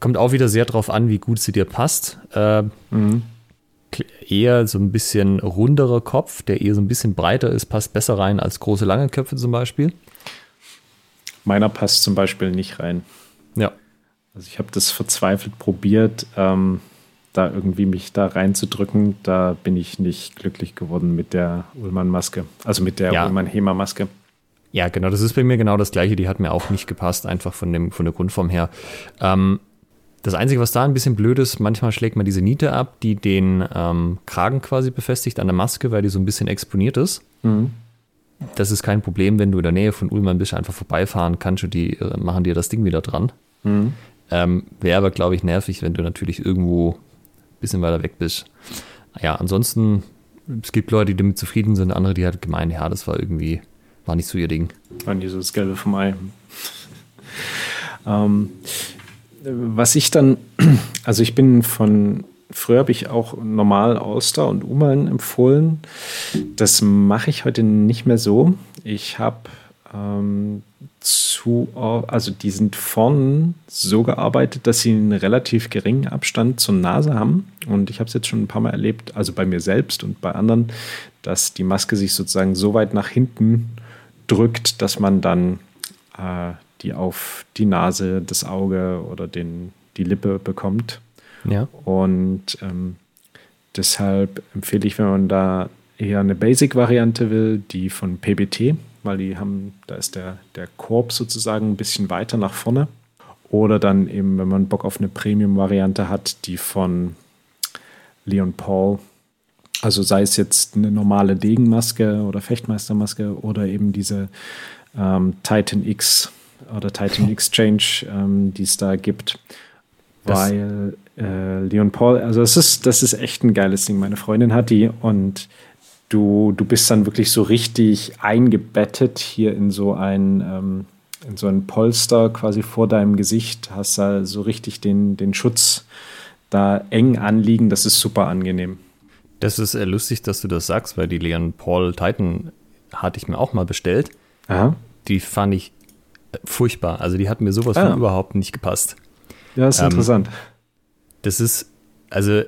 kommt auch wieder sehr drauf an, wie gut sie dir passt. Äh, mhm eher so ein bisschen runderer Kopf, der eher so ein bisschen breiter ist, passt besser rein als große, lange Köpfe zum Beispiel. Meiner passt zum Beispiel nicht rein. Ja. Also ich habe das verzweifelt probiert, ähm, da irgendwie mich da reinzudrücken. Da bin ich nicht glücklich geworden mit der Ullmann-Maske. Also mit der ja. Ullmann-Hema-Maske. Ja, genau, das ist bei mir genau das gleiche. Die hat mir auch nicht gepasst, einfach von, dem, von der Grundform her. Ähm, das Einzige, was da ein bisschen blöd ist, manchmal schlägt man diese Niete ab, die den ähm, Kragen quasi befestigt an der Maske, weil die so ein bisschen exponiert ist. Mhm. Das ist kein Problem, wenn du in der Nähe von Ullmann bist, einfach vorbeifahren kannst und die äh, machen dir das Ding wieder dran. Mhm. Ähm, Wäre aber, glaube ich, nervig, wenn du natürlich irgendwo bisschen weiter weg bist. Ja, ansonsten, es gibt Leute, die damit zufrieden sind, andere, die halt gemeint, ja, das war irgendwie, war nicht so ihr Ding. War nicht so das Gelbe vom Ei. ähm, was ich dann, *clears throat* also ich bin von, früher habe ich auch normal Auster und Uman empfohlen. Das mache ich heute nicht mehr so. Ich habe ähm, zu, also die sind vorn so gearbeitet, dass sie einen relativ geringen Abstand zur Nase haben. Und ich habe es jetzt schon ein paar Mal erlebt, also bei mir selbst und bei anderen, dass die Maske sich sozusagen so weit nach hinten drückt, dass man dann äh, die auf die Nase, das Auge oder den, die Lippe bekommt. Ja. Und ähm, deshalb empfehle ich, wenn man da eher eine Basic-Variante will, die von PBT, weil die haben, da ist der, der Korb sozusagen ein bisschen weiter nach vorne. Oder dann eben, wenn man Bock auf eine Premium-Variante hat, die von Leon Paul. Also sei es jetzt eine normale Degenmaske oder Fechtmeistermaske oder eben diese ähm, Titan X oder Titan *laughs* Exchange, ähm, die es da gibt. Weil äh, Leon Paul, also es ist, das ist echt ein geiles Ding. Meine Freundin hat die und du, du bist dann wirklich so richtig eingebettet hier in so ein, ähm, in so ein Polster quasi vor deinem Gesicht, hast da so richtig den, den Schutz da eng anliegen. Das ist super angenehm. Das ist äh, lustig, dass du das sagst, weil die Leon Paul Titan hatte ich mir auch mal bestellt. Aha. Die fand ich furchtbar. Also die hat mir sowas ah. von überhaupt nicht gepasst. Ja, ist ähm, interessant. Das ist, also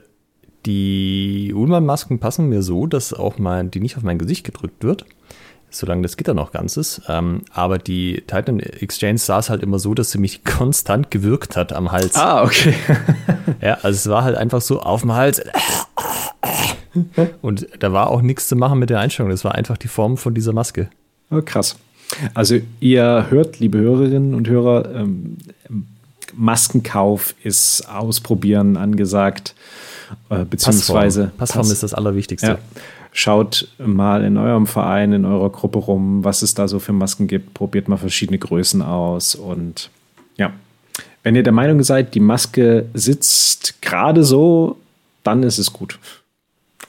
die Ullmann-Masken passen mir so, dass auch mal die nicht auf mein Gesicht gedrückt wird, solange das Gitter noch ganz ist. Ähm, aber die Titan Exchange saß halt immer so, dass sie mich *laughs* konstant gewürgt hat am Hals. Ah, okay. *laughs* ja, also es war halt einfach so auf dem Hals. Und da war auch nichts zu machen mit der Einstellung. Das war einfach die Form von dieser Maske. Oh, krass. Also ihr hört, liebe Hörerinnen und Hörer, ähm, Maskenkauf ist ausprobieren angesagt, äh, beziehungsweise Passform, Passform Pass ist das Allerwichtigste. Ja. Schaut mal in eurem Verein, in eurer Gruppe rum, was es da so für Masken gibt. Probiert mal verschiedene Größen aus und ja. Wenn ihr der Meinung seid, die Maske sitzt gerade so, dann ist es gut.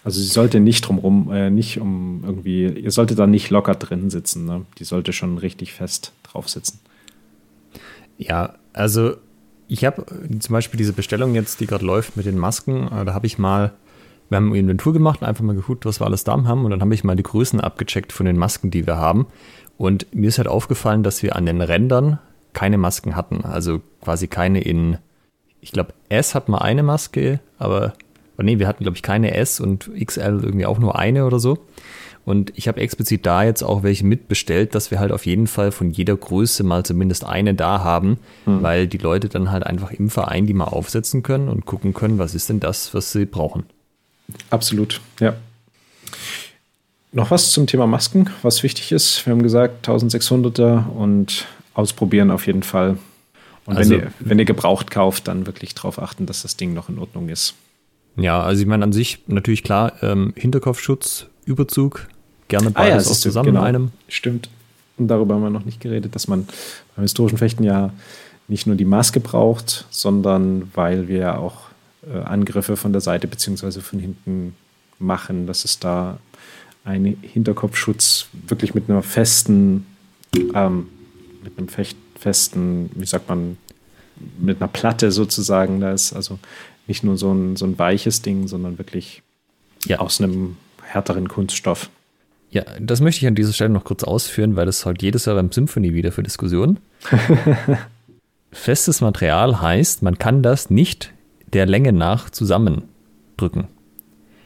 Also sie sollte nicht drumrum, äh, nicht um irgendwie, ihr solltet da nicht locker drin sitzen. Ne? Die sollte schon richtig fest drauf sitzen. Ja, also ich habe zum Beispiel diese Bestellung jetzt, die gerade läuft mit den Masken, äh, da habe ich mal, wir haben eine Inventur gemacht, einfach mal geguckt, was wir alles da haben und dann habe ich mal die Größen abgecheckt von den Masken, die wir haben. Und mir ist halt aufgefallen, dass wir an den Rändern keine Masken hatten. Also quasi keine in, ich glaube, S hat mal eine Maske, aber nee, wir hatten, glaube ich, keine S und XL irgendwie auch nur eine oder so. Und ich habe explizit da jetzt auch welche mitbestellt, dass wir halt auf jeden Fall von jeder Größe mal zumindest eine da haben, hm. weil die Leute dann halt einfach im Verein die mal aufsetzen können und gucken können, was ist denn das, was sie brauchen. Absolut, ja. Noch was zum Thema Masken, was wichtig ist. Wir haben gesagt 1600er und ausprobieren auf jeden Fall. Und also, wenn, ihr, wenn ihr gebraucht kauft, dann wirklich darauf achten, dass das Ding noch in Ordnung ist. Ja, also ich meine an sich natürlich klar, ähm, Hinterkopfschutz, Überzug, gerne beides ah, ja, auch zusammen genau. in einem. Stimmt. Und darüber haben wir noch nicht geredet, dass man beim historischen Fechten ja nicht nur die Maske braucht, sondern weil wir ja auch äh, Angriffe von der Seite bzw. von hinten machen, dass es da einen Hinterkopfschutz wirklich mit einer festen, ähm, mit einem festen, wie sagt man, mit einer Platte sozusagen da ist. Also nicht nur so ein, so ein weiches Ding, sondern wirklich ja. aus einem härteren Kunststoff. Ja, das möchte ich an dieser Stelle noch kurz ausführen, weil das heute jedes Jahr beim Symphony wieder für Diskussionen. *laughs* Festes Material heißt, man kann das nicht der Länge nach zusammendrücken.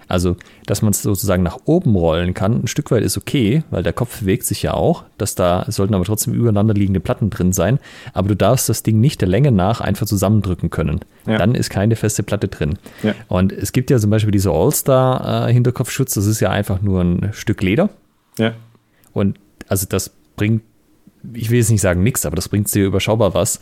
Also, dass man es sozusagen nach oben rollen kann, ein Stück weit ist okay, weil der Kopf bewegt sich ja auch, dass da sollten aber trotzdem übereinander liegende Platten drin sein, aber du darfst das Ding nicht der Länge nach einfach zusammendrücken können. Ja. Dann ist keine feste Platte drin. Ja. Und es gibt ja zum Beispiel diese All-Star-Hinterkopfschutz, das ist ja einfach nur ein Stück Leder. Ja. Und also das bringt, ich will jetzt nicht sagen nichts, aber das bringt dir überschaubar was.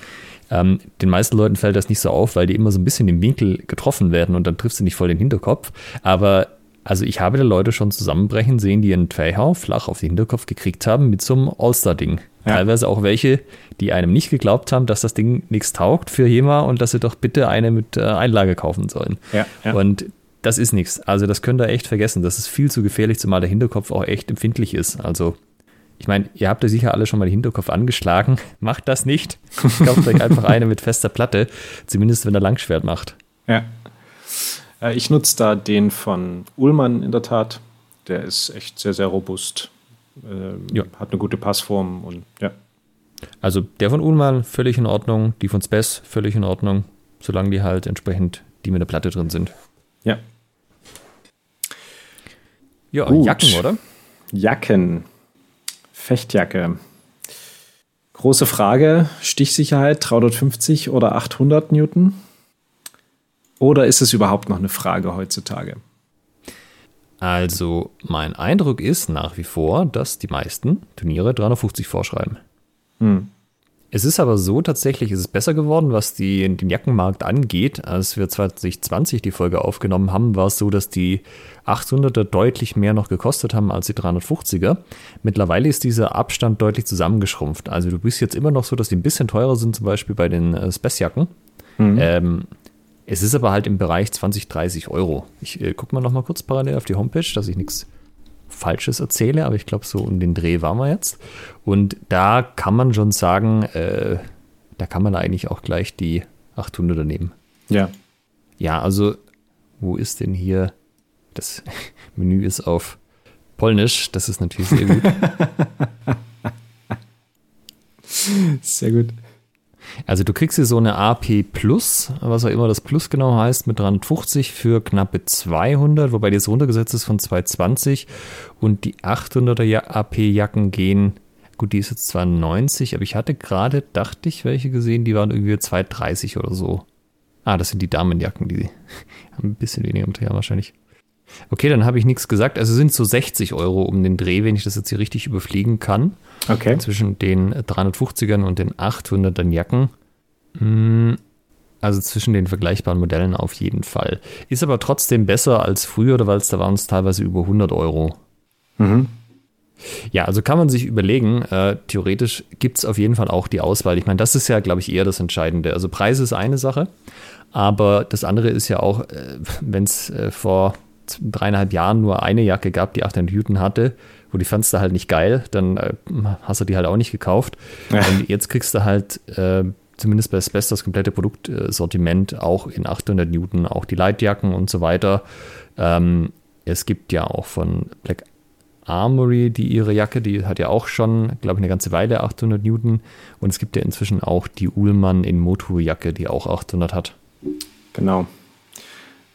Ähm, den meisten Leuten fällt das nicht so auf, weil die immer so ein bisschen im Winkel getroffen werden und dann triffst du nicht voll den Hinterkopf. Aber also ich habe da Leute schon zusammenbrechen sehen, die einen Trähau flach auf den Hinterkopf gekriegt haben mit so einem All-Star-Ding. Ja. Teilweise auch welche, die einem nicht geglaubt haben, dass das Ding nichts taugt für jemand und dass sie doch bitte eine mit äh, Einlage kaufen sollen. Ja, ja. Und das ist nichts. Also das könnt ihr echt vergessen. Das ist viel zu gefährlich, zumal der Hinterkopf auch echt empfindlich ist. Also ich meine, ihr habt ja sicher alle schon mal den Hinterkopf angeschlagen. *laughs* Macht das nicht. Kauft euch einfach eine mit fester Platte, zumindest wenn er Langschwert macht. Ja. Äh, ich nutze da den von Ullmann in der Tat. Der ist echt sehr, sehr robust. Ähm, ja. Hat eine gute Passform und ja. Also der von Ullmann völlig in Ordnung, die von Spess völlig in Ordnung, solange die halt entsprechend die mit der Platte drin sind. Ja. Ja, Gut. Jacken, oder? Jacken. Fechtjacke. Große Frage: Stichsicherheit 350 oder 800 Newton? Oder ist es überhaupt noch eine Frage heutzutage? Also, mein Eindruck ist nach wie vor, dass die meisten Turniere 350 vorschreiben. Hm. Es ist aber so, tatsächlich ist es besser geworden, was die, den Jackenmarkt angeht. Als wir 2020 die Folge aufgenommen haben, war es so, dass die 800er deutlich mehr noch gekostet haben als die 350er. Mittlerweile ist dieser Abstand deutlich zusammengeschrumpft. Also du bist jetzt immer noch so, dass die ein bisschen teurer sind, zum Beispiel bei den äh, Spessjacken. Mhm. Ähm, es ist aber halt im Bereich 20, 30 Euro. Ich äh, gucke mal noch mal kurz parallel auf die Homepage, dass ich nichts Falsches erzähle, aber ich glaube, so um den Dreh waren wir jetzt. Und da kann man schon sagen, äh, da kann man eigentlich auch gleich die 800er nehmen. Ja. Ja, also, wo ist denn hier? Das *laughs* Menü ist auf Polnisch, das ist natürlich sehr gut. *laughs* sehr gut. Also du kriegst hier so eine AP Plus, was auch immer das Plus genau heißt, mit 350 für knappe 200, wobei die jetzt runtergesetzt ist von 220 und die 800er AP Jacken gehen, gut, die ist jetzt zwar 90, aber ich hatte gerade, dachte ich, welche gesehen, die waren irgendwie 230 oder so. Ah, das sind die Damenjacken, die haben *laughs* ein bisschen weniger Material wahrscheinlich. Okay, dann habe ich nichts gesagt. Also sind so 60 Euro um den Dreh, wenn ich das jetzt hier richtig überfliegen kann. Okay. Zwischen den 350ern und den 800ern Jacken. Hm, also zwischen den vergleichbaren Modellen auf jeden Fall. Ist aber trotzdem besser als früher, weil es da waren es teilweise über 100 Euro. Mhm. Ja, also kann man sich überlegen, äh, theoretisch gibt es auf jeden Fall auch die Auswahl. Ich meine, das ist ja, glaube ich, eher das Entscheidende. Also Preis ist eine Sache, aber das andere ist ja auch, äh, wenn es äh, vor dreieinhalb Jahren nur eine Jacke gab, die 800 Newton hatte, wo die fandst du halt nicht geil, dann äh, hast du die halt auch nicht gekauft. Ja. Und jetzt kriegst du halt äh, zumindest bei Best das komplette Produktsortiment auch in 800 Newton, auch die Leitjacken und so weiter. Ähm, es gibt ja auch von Black Armory, die ihre Jacke, die hat ja auch schon, glaube ich, eine ganze Weile 800 Newton. Und es gibt ja inzwischen auch die Uhlmann in Motu-Jacke, die auch 800 hat. Genau.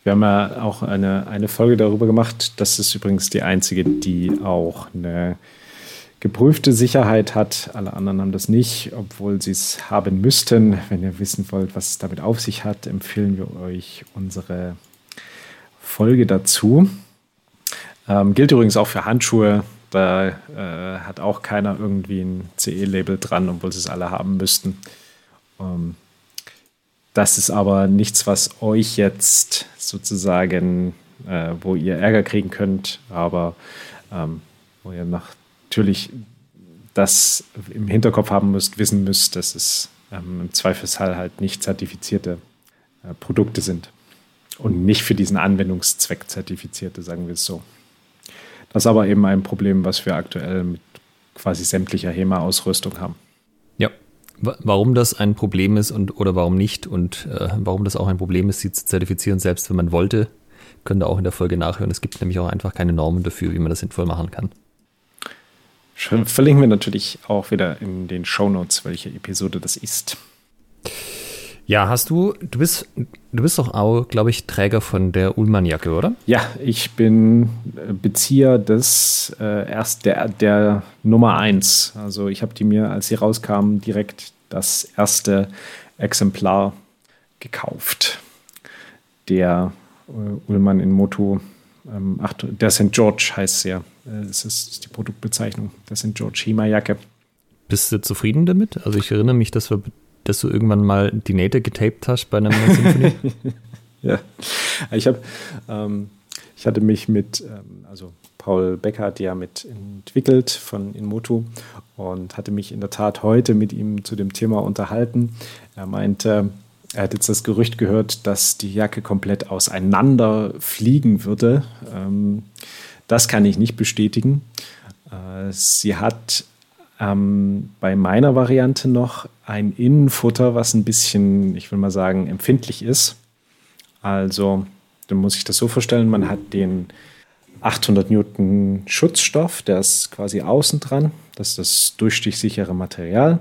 Wir haben ja auch eine, eine Folge darüber gemacht. Das ist übrigens die einzige, die auch eine geprüfte Sicherheit hat. Alle anderen haben das nicht, obwohl sie es haben müssten. Wenn ihr wissen wollt, was es damit auf sich hat, empfehlen wir euch unsere Folge dazu. Ähm, gilt übrigens auch für Handschuhe. Da äh, hat auch keiner irgendwie ein CE-Label dran, obwohl sie es alle haben müssten. Ähm, das ist aber nichts, was euch jetzt sozusagen, äh, wo ihr Ärger kriegen könnt, aber ähm, wo ihr natürlich das im Hinterkopf haben müsst, wissen müsst, dass es ähm, im Zweifelsfall halt nicht zertifizierte äh, Produkte sind und nicht für diesen Anwendungszweck zertifizierte, sagen wir es so. Das ist aber eben ein Problem, was wir aktuell mit quasi sämtlicher HEMA-Ausrüstung haben. Warum das ein Problem ist und oder warum nicht und äh, warum das auch ein Problem ist, sie zu zertifizieren, selbst wenn man wollte, könnt ihr auch in der Folge nachhören. Es gibt nämlich auch einfach keine Normen dafür, wie man das sinnvoll machen kann. Verlinken wir natürlich auch wieder in den Show Notes, welche Episode das ist. Ja, hast du, du bist, du bist doch auch, glaube ich, Träger von der Ullmann-Jacke, oder? Ja, ich bin äh, Bezieher des äh, erst der, der Nummer 1. Also ich habe die mir, als sie rauskam, direkt das erste Exemplar gekauft. Der äh, Ullmann in Moto, ähm, ach, der St. George heißt es ja. Äh, das ist die Produktbezeichnung, der St. George Hema-Jacke. Bist du zufrieden damit? Also ich erinnere mich, dass wir dass du irgendwann mal die Nähte getaped hast bei einer Symphonie? *laughs* ja, ich habe, ähm, ich hatte mich mit, ähm, also Paul Becker hat ja mit entwickelt von Inmoto und hatte mich in der Tat heute mit ihm zu dem Thema unterhalten. Er meinte, er hat jetzt das Gerücht gehört, dass die Jacke komplett auseinander fliegen würde. Ähm, das kann ich nicht bestätigen. Äh, sie hat ähm, bei meiner Variante noch ein Innenfutter, was ein bisschen, ich will mal sagen, empfindlich ist. Also, dann muss ich das so vorstellen, man hat den 800 Newton Schutzstoff, der ist quasi außen dran. Das ist das durchstichsichere Material.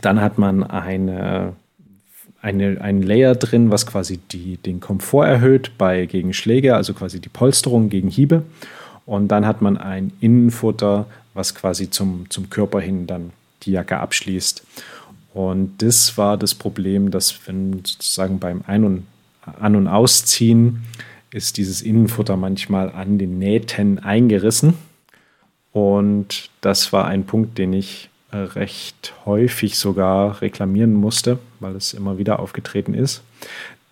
Dann hat man eine, eine, ein Layer drin, was quasi die, den Komfort erhöht bei gegen Schläge, also quasi die Polsterung gegen Hiebe. Und dann hat man ein Innenfutter, was quasi zum, zum Körper hin dann die Jacke abschließt. Und das war das Problem, dass wenn sozusagen beim Ein- und An- und Ausziehen ist dieses Innenfutter manchmal an den Nähten eingerissen. Und das war ein Punkt, den ich äh, recht häufig sogar reklamieren musste, weil es immer wieder aufgetreten ist.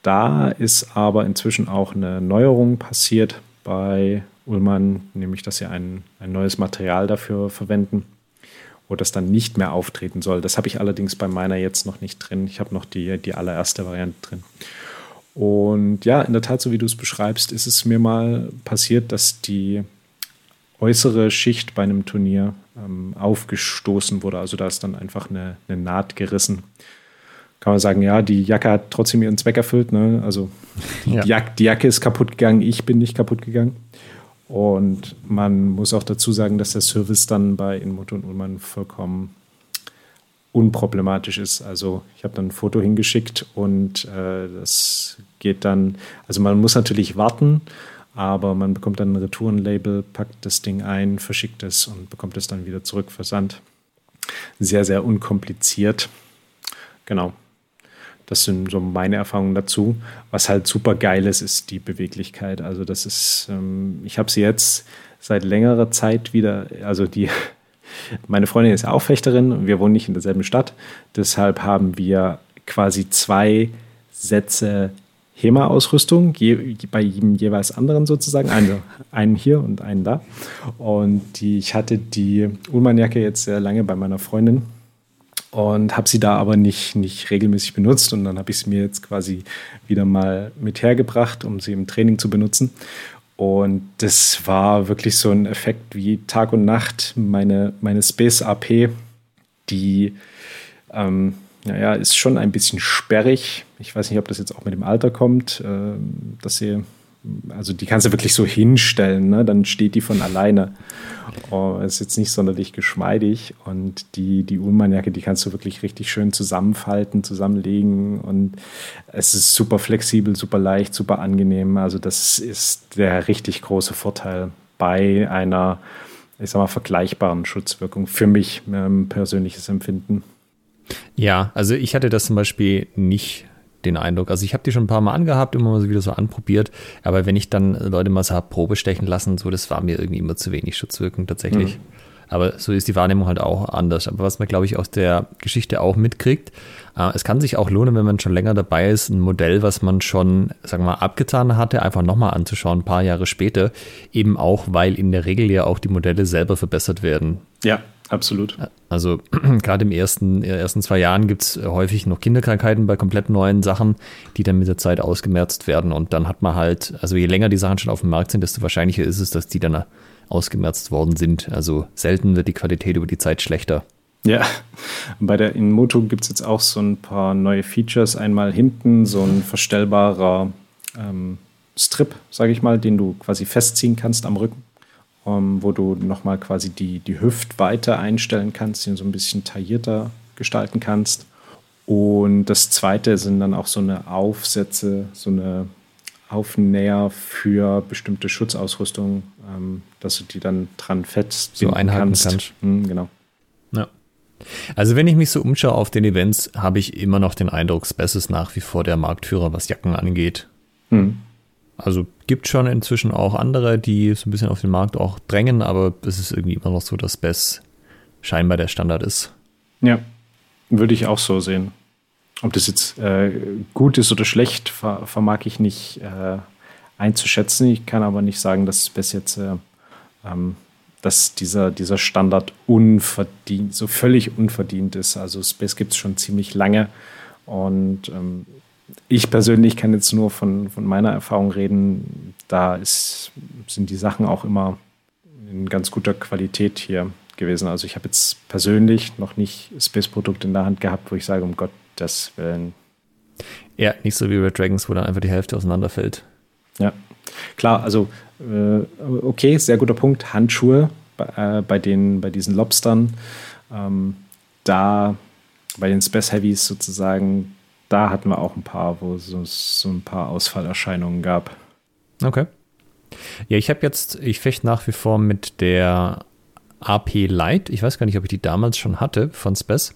Da ist aber inzwischen auch eine Neuerung passiert bei Ullmann, nämlich dass sie ein, ein neues Material dafür verwenden, wo das dann nicht mehr auftreten soll. Das habe ich allerdings bei meiner jetzt noch nicht drin. Ich habe noch die, die allererste Variante drin. Und ja, in der Tat, so wie du es beschreibst, ist es mir mal passiert, dass die äußere Schicht bei einem Turnier ähm, aufgestoßen wurde. Also da ist dann einfach eine, eine, Naht gerissen. Kann man sagen, ja, die Jacke hat trotzdem ihren Zweck erfüllt. Ne? Also die, *laughs* ja. die, Jacke, die Jacke ist kaputt gegangen, ich bin nicht kaputt gegangen. Und man muss auch dazu sagen, dass der Service dann bei Inmoto und Ullmann vollkommen unproblematisch ist. Also ich habe dann ein Foto hingeschickt und äh, das geht dann, also man muss natürlich warten, aber man bekommt dann ein Retourenlabel, packt das Ding ein, verschickt es und bekommt es dann wieder zurück versandt. Sehr, sehr unkompliziert. Genau. Das sind so meine Erfahrungen dazu. Was halt super geil ist, ist die Beweglichkeit. Also das ist, ähm, ich habe sie jetzt seit längerer Zeit wieder, also die, *laughs* meine Freundin ist auch Fechterin und wir wohnen nicht in derselben Stadt. Deshalb haben wir quasi zwei Sätze HEMA-Ausrüstung, je, bei jedem jeweils anderen sozusagen, also einen hier und einen da. Und die, ich hatte die Ullmann-Jacke jetzt sehr lange bei meiner Freundin und habe sie da aber nicht, nicht regelmäßig benutzt. Und dann habe ich sie mir jetzt quasi wieder mal mit hergebracht, um sie im Training zu benutzen. Und das war wirklich so ein Effekt wie Tag und Nacht. Meine, meine Space AP, die ähm, naja, ist schon ein bisschen sperrig. Ich weiß nicht, ob das jetzt auch mit dem Alter kommt, äh, dass sie, also die kannst du wirklich so hinstellen, ne? dann steht die von alleine. Oh, ist jetzt nicht sonderlich geschmeidig und die, die Ullmann-Jacke, die kannst du wirklich richtig schön zusammenfalten, zusammenlegen und es ist super flexibel, super leicht, super angenehm. Also das ist der richtig große Vorteil bei einer, ich sag mal, vergleichbaren Schutzwirkung für mich, ähm, persönliches Empfinden. Ja, also ich hatte das zum Beispiel nicht den Eindruck. Also ich habe die schon ein paar Mal angehabt, immer mal wieder so anprobiert, aber wenn ich dann Leute mal so habe Probe stechen lassen, so, das war mir irgendwie immer zu wenig Schutzwirkung tatsächlich. Mhm. Aber so ist die Wahrnehmung halt auch anders. Aber was man, glaube ich, aus der Geschichte auch mitkriegt, äh, es kann sich auch lohnen, wenn man schon länger dabei ist, ein Modell, was man schon, sagen wir mal, abgetan hatte, einfach nochmal anzuschauen, ein paar Jahre später. Eben auch, weil in der Regel ja auch die Modelle selber verbessert werden. Ja, Absolut. Also *clears throat* gerade im ersten, ersten zwei Jahren gibt es häufig noch Kinderkrankheiten bei komplett neuen Sachen, die dann mit der Zeit ausgemerzt werden. Und dann hat man halt, also je länger die Sachen schon auf dem Markt sind, desto wahrscheinlicher ist es, dass die dann ausgemerzt worden sind. Also selten wird die Qualität über die Zeit schlechter. Ja, bei der Inmoto gibt es jetzt auch so ein paar neue Features. Einmal hinten so ein verstellbarer ähm, Strip, sage ich mal, den du quasi festziehen kannst am Rücken ähm, wo du nochmal quasi die, die Hüftweite einstellen kannst, den so ein bisschen taillierter gestalten kannst. Und das zweite sind dann auch so eine Aufsätze, so eine Aufnäher für bestimmte Schutzausrüstung, ähm, dass du die dann dran fest so einhaken kannst. kannst. Mhm, genau. Ja. Also wenn ich mich so umschaue auf den Events, habe ich immer noch den Eindruck, Spess ist nach wie vor der Marktführer, was Jacken angeht. Mhm. Also gibt schon inzwischen auch andere, die so ein bisschen auf den Markt auch drängen, aber es ist irgendwie immer noch so, dass Bess scheinbar der Standard ist. Ja, würde ich auch so sehen. Ob das jetzt äh, gut ist oder schlecht, ver vermag ich nicht äh, einzuschätzen. Ich kann aber nicht sagen, dass Bess jetzt, äh, ähm, dass dieser, dieser Standard unverdient, so völlig unverdient ist. Also Space gibt es schon ziemlich lange und ähm, ich persönlich kann jetzt nur von, von meiner Erfahrung reden. Da ist, sind die Sachen auch immer in ganz guter Qualität hier gewesen. Also ich habe jetzt persönlich noch nicht Space-Produkt in der Hand gehabt, wo ich sage, um Gottes Willen. Ja, nicht so wie Red Dragons, wo dann einfach die Hälfte auseinanderfällt. Ja, klar, also äh, okay, sehr guter Punkt. Handschuhe bei, äh, bei, den, bei diesen Lobstern. Ähm, da bei den Space Heavies sozusagen da hatten wir auch ein paar, wo es so ein paar Ausfallerscheinungen gab. Okay. Ja, ich habe jetzt, ich fechte nach wie vor mit der AP Lite. Ich weiß gar nicht, ob ich die damals schon hatte von Spes.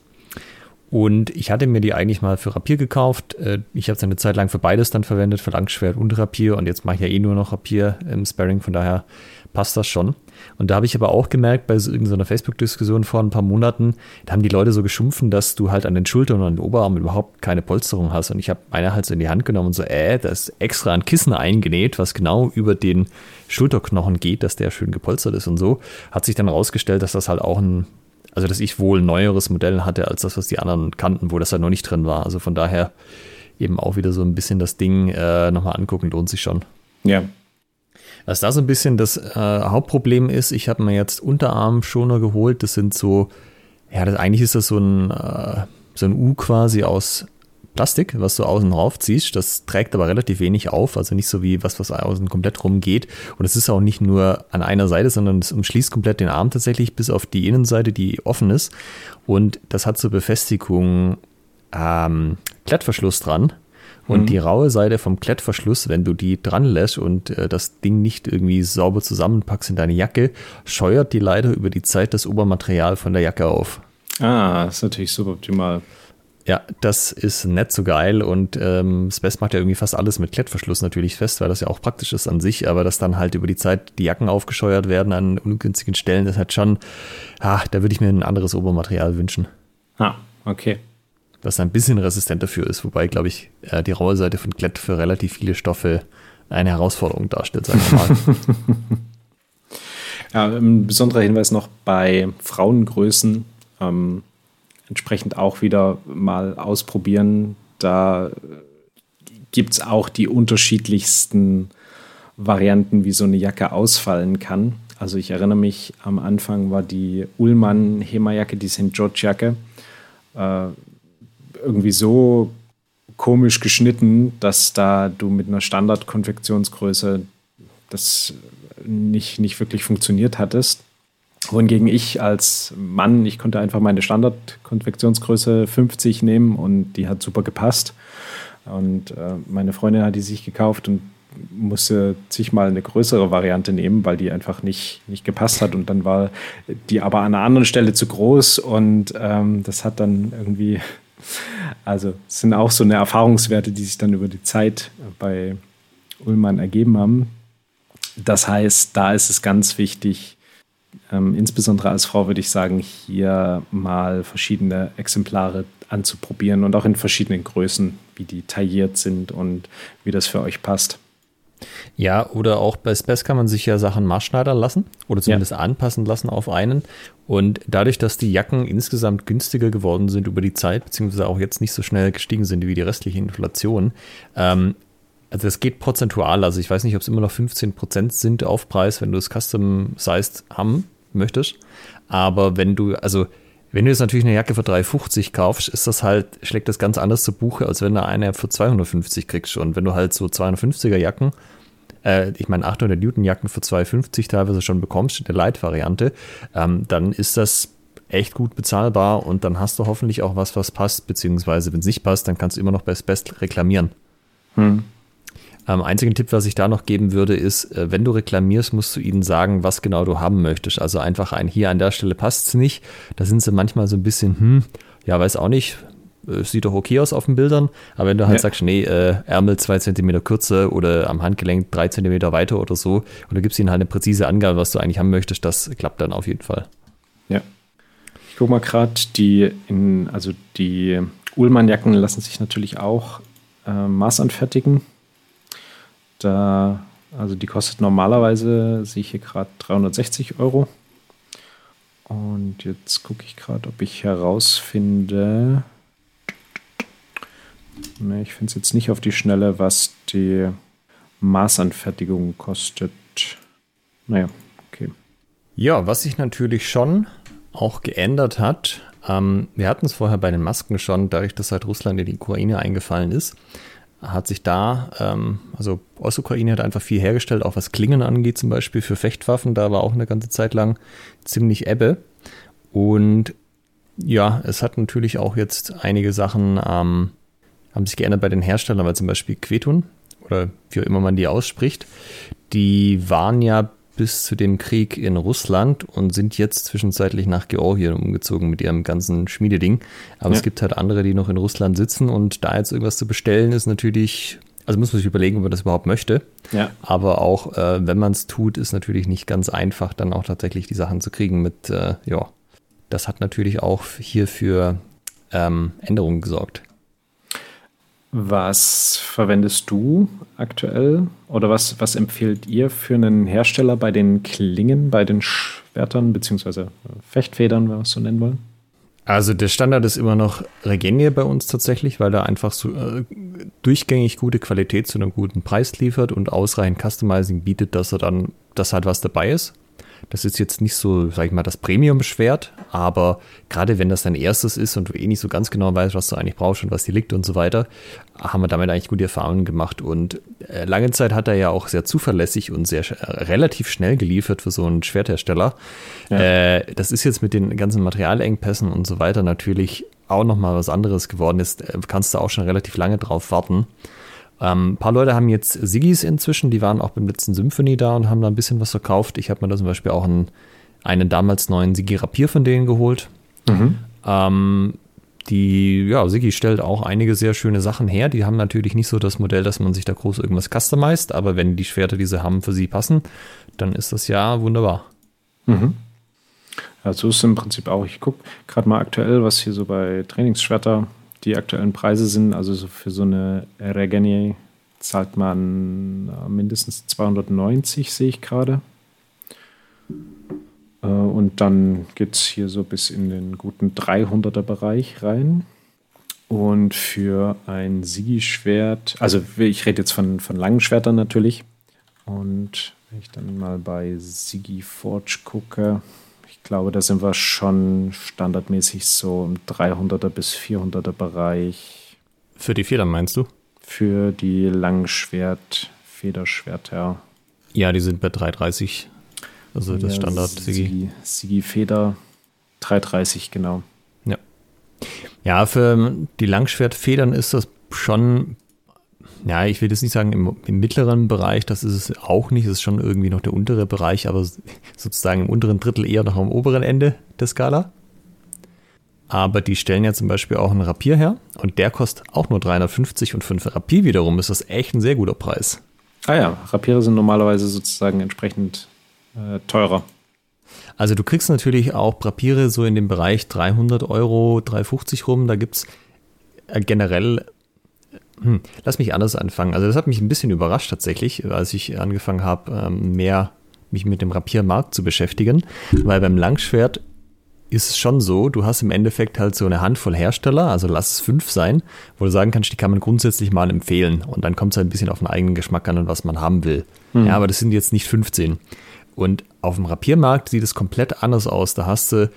Und ich hatte mir die eigentlich mal für Rapier gekauft. Äh, ich habe es eine Zeit lang für beides dann verwendet, für Langschwert und Rapier. Und jetzt mache ich ja eh nur noch Rapier im Sparring. Von daher passt das schon. Und da habe ich aber auch gemerkt, bei so irgendeiner Facebook-Diskussion vor ein paar Monaten, da haben die Leute so geschumpfen, dass du halt an den Schultern und an den Oberarmen überhaupt keine Polsterung hast. Und ich habe meine halt so in die Hand genommen und so, äh, da ist extra ein Kissen eingenäht, was genau über den Schulterknochen geht, dass der schön gepolstert ist und so. Hat sich dann rausgestellt, dass das halt auch ein, also dass ich wohl ein neueres Modell hatte als das, was die anderen kannten, wo das halt noch nicht drin war. Also von daher eben auch wieder so ein bisschen das Ding äh, nochmal angucken, lohnt sich schon. Ja, was da so ein bisschen das äh, Hauptproblem ist, ich habe mir jetzt Unterarmschoner geholt. Das sind so, ja, das, eigentlich ist das so ein, äh, so ein U quasi aus Plastik, was du außen drauf ziehst. Das trägt aber relativ wenig auf, also nicht so wie was, was außen komplett rumgeht. Und es ist auch nicht nur an einer Seite, sondern es umschließt komplett den Arm tatsächlich bis auf die Innenseite, die offen ist. Und das hat zur Befestigung ähm, Klettverschluss dran. Und mhm. die raue Seite vom Klettverschluss, wenn du die dran lässt und äh, das Ding nicht irgendwie sauber zusammenpackst in deine Jacke, scheuert die leider über die Zeit das Obermaterial von der Jacke auf. Ah, das ist natürlich suboptimal. Ja, das ist nicht so geil und ähm, Spes macht ja irgendwie fast alles mit Klettverschluss natürlich fest, weil das ja auch praktisch ist an sich, aber dass dann halt über die Zeit die Jacken aufgescheuert werden an ungünstigen Stellen, das hat schon, ah, da würde ich mir ein anderes Obermaterial wünschen. Ah, okay. Was ein bisschen resistent dafür ist, wobei, glaube ich, äh, die raue Seite von Klett für relativ viele Stoffe eine Herausforderung darstellt, sagen wir mal. *laughs* ja, ein besonderer Hinweis noch bei Frauengrößen. Ähm, entsprechend auch wieder mal ausprobieren. Da gibt es auch die unterschiedlichsten Varianten, wie so eine Jacke ausfallen kann. Also ich erinnere mich, am Anfang war die Ullmann Hema-Jacke, die St. George-Jacke, äh, irgendwie so komisch geschnitten, dass da du mit einer Standardkonfektionsgröße das nicht, nicht wirklich funktioniert hattest wohingegen ich als Mann, ich konnte einfach meine Standardkonfektionsgröße 50 nehmen und die hat super gepasst. Und äh, meine Freundin hat die sich gekauft und musste sich mal eine größere Variante nehmen, weil die einfach nicht, nicht gepasst hat. Und dann war die aber an einer anderen Stelle zu groß und ähm, das hat dann irgendwie, also sind auch so eine Erfahrungswerte, die sich dann über die Zeit bei Ullmann ergeben haben. Das heißt, da ist es ganz wichtig, ähm, insbesondere als Frau würde ich sagen, hier mal verschiedene Exemplare anzuprobieren und auch in verschiedenen Größen, wie die tailliert sind und wie das für euch passt. Ja, oder auch bei Spes kann man sich ja Sachen maßschneidern lassen oder zumindest ja. anpassen lassen auf einen. Und dadurch, dass die Jacken insgesamt günstiger geworden sind über die Zeit, beziehungsweise auch jetzt nicht so schnell gestiegen sind wie die restliche Inflation, ähm, also es geht prozentual, also ich weiß nicht, ob es immer noch 15% sind auf Preis, wenn du es custom-sized haben möchtest. Aber wenn du, also wenn du jetzt natürlich eine Jacke für 3,50 kaufst, ist das halt, schlägt das ganz anders zu Buche, als wenn du eine für 250 kriegst. Und wenn du halt so 250er Jacken, äh, ich meine 800 Newton Jacken für 250 teilweise schon bekommst, in der Light-Variante, ähm, dann ist das echt gut bezahlbar und dann hast du hoffentlich auch was, was passt, beziehungsweise wenn es nicht passt, dann kannst du immer noch Best Best reklamieren. Hm. Ähm, einzigen Tipp, was ich da noch geben würde, ist, äh, wenn du reklamierst, musst du ihnen sagen, was genau du haben möchtest. Also einfach ein hier an der Stelle passt es nicht. Da sind sie manchmal so ein bisschen, hm, ja, weiß auch nicht. Äh, sieht doch okay aus auf den Bildern, aber wenn du halt ja. sagst, nee, äh, Ärmel zwei Zentimeter kürzer oder am Handgelenk drei Zentimeter weiter oder so, und du gibst ihnen halt eine präzise Angabe, was du eigentlich haben möchtest, das klappt dann auf jeden Fall. Ja. Ich gucke mal gerade, die in, also die Ullmann-Jacken lassen sich natürlich auch äh, maßanfertigen. Da, also die kostet normalerweise, sehe ich hier gerade 360 Euro. Und jetzt gucke ich gerade, ob ich herausfinde. Ne, ich finde es jetzt nicht auf die Schnelle, was die Maßanfertigung kostet. Naja, okay. Ja, was sich natürlich schon auch geändert hat, ähm, wir hatten es vorher bei den Masken schon, dadurch, dass halt Russland in die Ukraine eingefallen ist, hat sich da, ähm, also Ostukraine hat einfach viel hergestellt, auch was Klingen angeht, zum Beispiel für Fechtwaffen. Da war auch eine ganze Zeit lang ziemlich Ebbe. Und ja, es hat natürlich auch jetzt einige Sachen ähm, haben sich geändert bei den Herstellern, weil zum Beispiel Quetun oder wie auch immer man die ausspricht, die waren ja bis zu dem Krieg in Russland und sind jetzt zwischenzeitlich nach Georgien umgezogen mit ihrem ganzen Schmiededing. Aber ja. es gibt halt andere, die noch in Russland sitzen und da jetzt irgendwas zu bestellen ist natürlich, also muss man sich überlegen, ob man das überhaupt möchte. Ja. Aber auch äh, wenn man es tut, ist natürlich nicht ganz einfach, dann auch tatsächlich die Sachen zu kriegen mit, äh, ja, das hat natürlich auch hier für ähm, Änderungen gesorgt. Was verwendest du aktuell oder was, was empfehlt ihr für einen Hersteller bei den Klingen, bei den Schwertern beziehungsweise Fechtfedern, wenn wir es so nennen wollen? Also der Standard ist immer noch Regenie bei uns tatsächlich, weil er einfach so äh, durchgängig gute Qualität zu einem guten Preis liefert und ausreichend Customizing bietet, dass er dann, dass halt was dabei ist. Das ist jetzt nicht so, sag ich mal, das Premium-Schwert, aber gerade wenn das dein erstes ist und du eh nicht so ganz genau weißt, was du eigentlich brauchst und was dir liegt und so weiter, haben wir damit eigentlich gute Erfahrungen gemacht. Und äh, lange Zeit hat er ja auch sehr zuverlässig und sehr äh, relativ schnell geliefert für so einen Schwerthersteller. Ja. Äh, das ist jetzt mit den ganzen Materialengpässen und so weiter natürlich auch nochmal was anderes geworden ist. Äh, kannst du auch schon relativ lange drauf warten. Ähm, ein paar Leute haben jetzt Sigis inzwischen, die waren auch beim letzten Symphony da und haben da ein bisschen was verkauft. Ich habe mir da zum Beispiel auch einen, einen damals neuen Sigi Rapier von denen geholt. Mhm. Ähm, die, ja, Sigi stellt auch einige sehr schöne Sachen her. Die haben natürlich nicht so das Modell, dass man sich da groß irgendwas customized, aber wenn die Schwerter, die sie haben, für sie passen, dann ist das ja wunderbar. Mhm. Ja, so ist es im Prinzip auch. Ich gucke gerade mal aktuell, was hier so bei Trainingsschwerter die aktuellen Preise sind. Also so für so eine Regenie zahlt man äh, mindestens 290, sehe ich gerade. Äh, und dann geht es hier so bis in den guten 300er Bereich rein. Und für ein Sigi-Schwert, also ich rede jetzt von, von langen Schwertern natürlich. Und wenn ich dann mal bei Sigi Forge gucke, ich glaube, da sind wir schon standardmäßig so im 300er bis 400er Bereich. Für die Federn meinst du? Für die Langschwert, Federschwerter. Ja, die sind bei 330 also das ja, Standard Sigi. Sigi Feder 330, genau. Ja. Ja, für die Langschwertfedern ist das schon, ja, ich will jetzt nicht sagen im, im, mittleren Bereich, das ist es auch nicht, das ist schon irgendwie noch der untere Bereich, aber sozusagen im unteren Drittel eher noch am oberen Ende der Skala. Aber die stellen ja zum Beispiel auch einen Rapier her und der kostet auch nur 350 und für einen Rapier wiederum ist das echt ein sehr guter Preis. Ah ja, Rapiere sind normalerweise sozusagen entsprechend äh, teurer. Also du kriegst natürlich auch Papiere so in dem Bereich 300 Euro, 350 rum. Da gibt es äh, generell, hm, lass mich anders anfangen. Also das hat mich ein bisschen überrascht tatsächlich, als ich angefangen habe, ähm, mehr mich mit dem Rapiermarkt zu beschäftigen, weil beim Langschwert ist es schon so, du hast im Endeffekt halt so eine Handvoll Hersteller, also lass es fünf sein, wo du sagen kannst, die kann man grundsätzlich mal empfehlen. Und dann kommt es halt ein bisschen auf den eigenen Geschmack an und was man haben will. Mhm. Ja, aber das sind jetzt nicht 15. Und auf dem Rapiermarkt sieht es komplett anders aus. Da hast du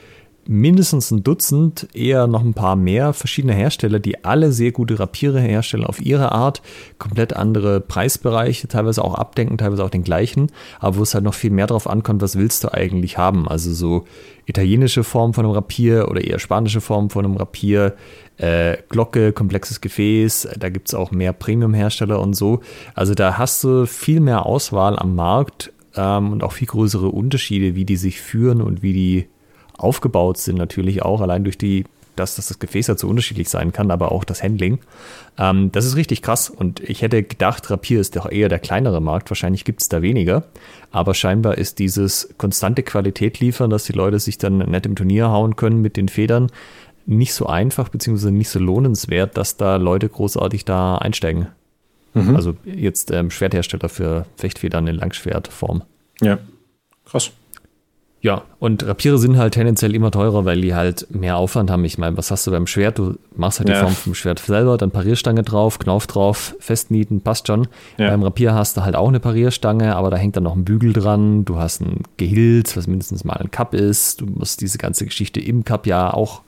mindestens ein Dutzend, eher noch ein paar mehr verschiedene Hersteller, die alle sehr gute Rapiere herstellen auf ihre Art, komplett andere Preisbereiche, teilweise auch abdenken, teilweise auch den gleichen, aber wo es halt noch viel mehr drauf ankommt, was willst du eigentlich haben? Also so italienische Form von einem Rapier oder eher spanische Form von einem Rapier, äh, Glocke, komplexes Gefäß, da gibt es auch mehr Premium-Hersteller und so. Also da hast du viel mehr Auswahl am Markt ähm, und auch viel größere Unterschiede, wie die sich führen und wie die aufgebaut sind, natürlich auch, allein durch die, dass, dass das Gefäß halt so unterschiedlich sein kann, aber auch das Handling. Ähm, das ist richtig krass und ich hätte gedacht, Rapier ist doch eher der kleinere Markt, wahrscheinlich gibt es da weniger, aber scheinbar ist dieses konstante Qualität liefern, dass die Leute sich dann nett im Turnier hauen können mit den Federn, nicht so einfach beziehungsweise nicht so lohnenswert, dass da Leute großartig da einsteigen. Mhm. Also jetzt ähm, Schwerthersteller für Fechtfedern in Langschwertform. Ja, krass. Ja, und Rapiere sind halt tendenziell immer teurer, weil die halt mehr Aufwand haben. Ich meine, was hast du beim Schwert? Du machst halt ja. die Form vom Schwert selber, dann Parierstange drauf, Knauf drauf, festnieten, passt schon. Ja. Beim Rapier hast du halt auch eine Parierstange, aber da hängt dann noch ein Bügel dran. Du hast ein Gehilt, was mindestens mal ein Cup ist. Du musst diese ganze Geschichte im Cup ja auch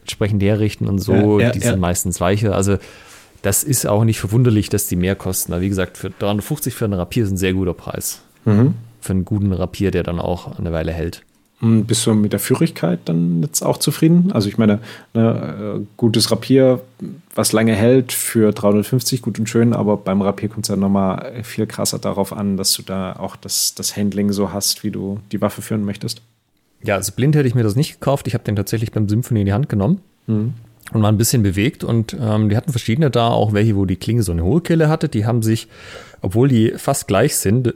entsprechend herrichten und so. Ja, die sind meistens weicher. Also das ist auch nicht verwunderlich, dass die mehr kosten. Aber wie gesagt, für 350 für einen Rapier ist ein sehr guter Preis. Mhm. Für einen guten Rapier, der dann auch eine Weile hält. Bist du mit der Führigkeit dann jetzt auch zufrieden? Also ich meine, ne, gutes Rapier, was lange hält für 350, gut und schön, aber beim Rapier kommt es ja nochmal viel krasser darauf an, dass du da auch das, das Handling so hast, wie du die Waffe führen möchtest. Ja, also blind hätte ich mir das nicht gekauft. Ich habe den tatsächlich beim Symphony in die Hand genommen. Mhm und war ein bisschen bewegt und ähm, die hatten verschiedene da, auch welche, wo die Klinge so eine hohe Kelle hatte, die haben sich, obwohl die fast gleich sind,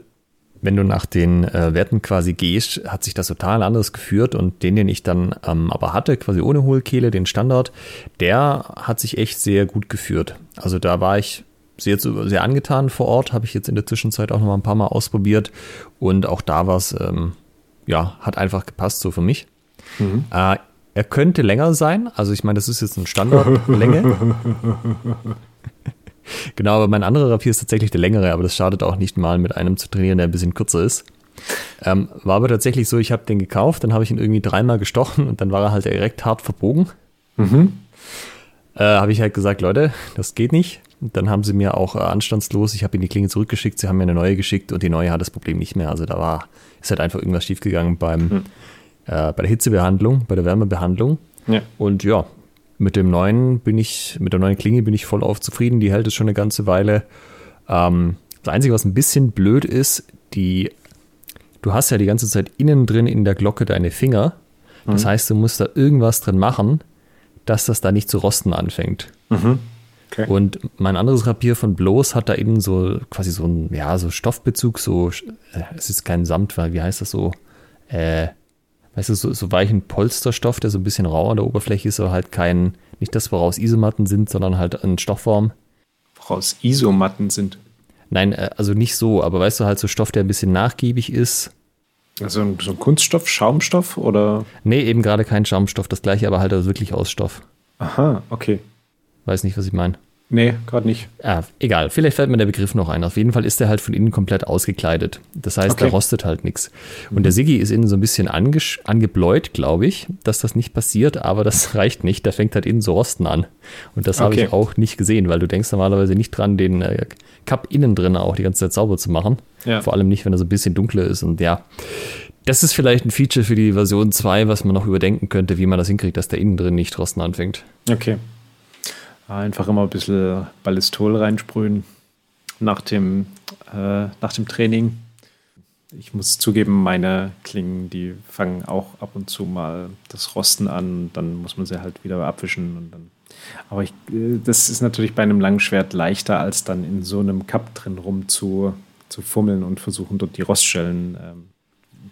wenn du nach den äh, Werten quasi gehst, hat sich das total anders geführt und den, den ich dann ähm, aber hatte, quasi ohne Hohlkehle, den Standard, der hat sich echt sehr gut geführt. Also da war ich sehr, sehr angetan vor Ort, habe ich jetzt in der Zwischenzeit auch noch mal ein paar Mal ausprobiert und auch da war es, ähm, ja, hat einfach gepasst so für mich. Mhm. Äh, er könnte länger sein. Also ich meine, das ist jetzt eine Standardlänge. *laughs* *laughs* genau, aber mein anderer Rapier ist tatsächlich der längere, aber das schadet auch nicht mal mit einem zu trainieren, der ein bisschen kürzer ist. Ähm, war aber tatsächlich so, ich habe den gekauft, dann habe ich ihn irgendwie dreimal gestochen und dann war er halt direkt hart verbogen. Mhm. Äh, habe ich halt gesagt, Leute, das geht nicht. Und dann haben sie mir auch äh, anstandslos, ich habe ihnen die Klinge zurückgeschickt, sie haben mir eine neue geschickt und die neue hat das Problem nicht mehr. Also da war, ist halt einfach irgendwas schiefgegangen beim, mhm äh, bei der Hitzebehandlung, bei der Wärmebehandlung. Ja. Und ja, mit dem neuen bin ich, mit der neuen Klinge bin ich voll auf zufrieden. Die hält es schon eine ganze Weile. Ähm, das Einzige, was ein bisschen blöd ist, die, du hast ja die ganze Zeit innen drin in der Glocke deine Finger. Das mhm. heißt, du musst da irgendwas drin machen, dass das da nicht zu rosten anfängt. Mhm. Okay. Und mein anderes Rapier von Bloß hat da innen so quasi so ein, ja, so Stoffbezug, so, äh, es ist kein Samt, weil wie heißt das so? Äh, weißt du, so, so weichen Polsterstoff, der so ein bisschen rau an der Oberfläche ist, aber halt kein, nicht das, woraus Isomatten sind, sondern halt ein Stoffform. Woraus Isomatten sind? Nein, äh, also nicht so, aber weißt du, halt so Stoff, der ein bisschen nachgiebig ist. Also ein, so ein Kunststoff, Schaumstoff oder? Nee, eben gerade kein Schaumstoff, das gleiche, aber halt also wirklich aus Stoff. Aha, okay. Weiß nicht, was ich meine. Nee, gerade nicht. Ja, egal. Vielleicht fällt mir der Begriff noch ein. Auf jeden Fall ist der halt von innen komplett ausgekleidet. Das heißt, Okay. da rostet halt nichts. Und der Siggi ist innen so ein bisschen angesch- angebläut, glaube ich, dass das nicht passiert, aber das *laughs* reicht nicht. Der fängt halt innen so rosten an. Und das habe Okay. ich auch nicht gesehen, weil du denkst normalerweise nicht dran, den äh, Cup innen drin auch die ganze Zeit sauber zu machen. Ja. Vor allem nicht, wenn er so ein bisschen dunkler ist. Und ja, das ist vielleicht ein Feature für die Version 2, was man noch überdenken könnte, wie man das hinkriegt, dass der innen drin nicht rosten anfängt. Okay. Einfach immer ein bisschen Ballistol reinsprühen nach dem, äh, nach dem Training. Ich muss zugeben, meine Klingen, die fangen auch ab und zu mal das Rosten an. Dann muss man sie halt wieder abwischen. Und dann. Aber ich, äh, das ist natürlich bei einem Langschwert leichter, als dann in so einem Cup drin rum zu, zu fummeln und versuchen, dort die Roststellen ähm,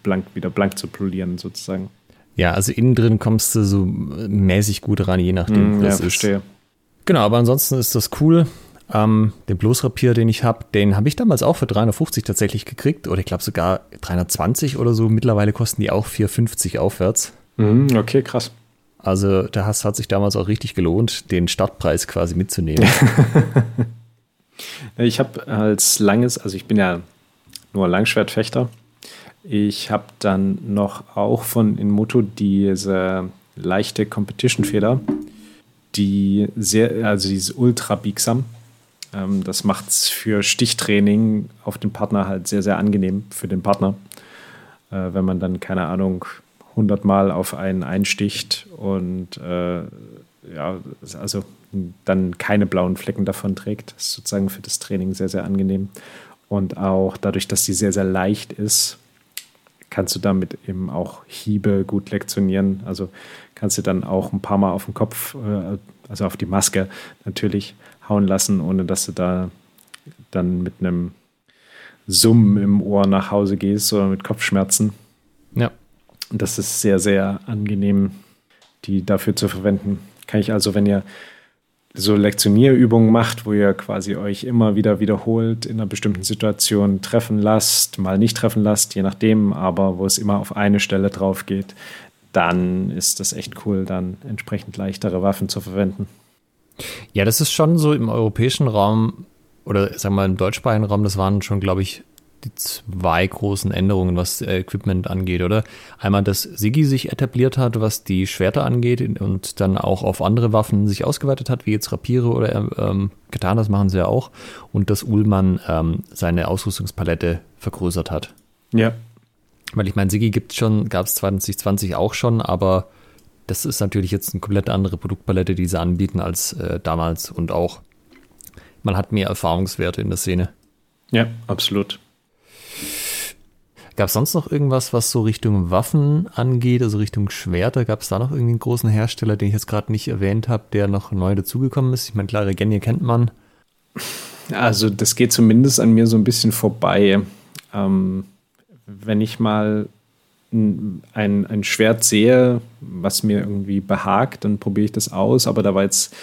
blank, wieder blank zu polieren, sozusagen. Ja, also innen drin kommst du so mäßig gut ran, je nachdem, Hm, ja, was ist. Genau, aber ansonsten ist das cool. Ähm, den Bloßrapier, den ich habe, den habe ich damals auch für 350 tatsächlich gekriegt. Oder ich glaube sogar 320 oder so. Mittlerweile kosten die auch 450 aufwärts. Mhm, okay, krass. Also da has- hat sich damals auch richtig gelohnt, den Startpreis quasi mitzunehmen. *laughs* Ich habe als langes, also ich bin ja nur Langschwertfechter. Ich habe dann noch auch von Inmoto diese leichte Competition-Feder, die sehr, also die ist ultra biegsam. Ähm, das macht es für Stichtraining auf den Partner halt sehr, sehr angenehm für den Partner. Äh, wenn man dann, keine Ahnung, 100 Mal auf einen einsticht und äh, ja, also dann keine blauen Flecken davon trägt. Das ist sozusagen für das Training sehr, sehr angenehm. Und auch dadurch, dass die sehr, sehr leicht ist, kannst du damit eben auch Hiebe gut lektionieren. Also kannst du dann auch ein paar Mal auf den Kopf, äh, also auf die Maske natürlich hauen lassen, ohne dass du da dann mit einem Summen im Ohr nach Hause gehst oder mit Kopfschmerzen. ja. Und das ist sehr, sehr angenehm, die dafür zu verwenden. Kann ich also, wenn ihr so Lektionierübungen macht, wo ihr quasi euch immer wieder wiederholt in einer bestimmten Situation treffen lasst, mal nicht treffen lasst, je nachdem, aber wo es immer auf eine Stelle drauf geht, dann ist das echt cool, dann entsprechend leichtere Waffen zu verwenden. Ja, das ist schon so im europäischen Raum oder sagen wir mal im deutschsprachigen Raum, das waren schon, glaube ich, die zwei großen Änderungen, was äh, Equipment angeht, oder? Einmal, dass Sigi sich etabliert hat, was die Schwerter angeht und dann auch auf andere Waffen sich ausgeweitet hat, wie jetzt Rapiere oder ähm, Katanas machen sie ja auch. Und dass Ullmann ähm, seine Ausrüstungspalette vergrößert hat. Ja, Weil ich meine, Sigi gibt schon, gab es 2020 auch schon, aber das ist natürlich jetzt eine komplett andere Produktpalette, die sie anbieten als äh, damals und auch man hat mehr Erfahrungswerte in der Szene. ja, absolut. Gab es sonst noch irgendwas, was so Richtung Waffen angeht, also Richtung Schwerter? Gab es da noch irgendwie einen großen Hersteller, den ich jetzt gerade nicht erwähnt habe, der noch neu dazugekommen ist? Ich meine, klar, Regenier kennt man. Also das geht zumindest an mir so ein bisschen vorbei. Ähm, wenn ich mal ein, ein Schwert sehe, was mir irgendwie behagt, dann probiere ich das aus. Aber da war jetzt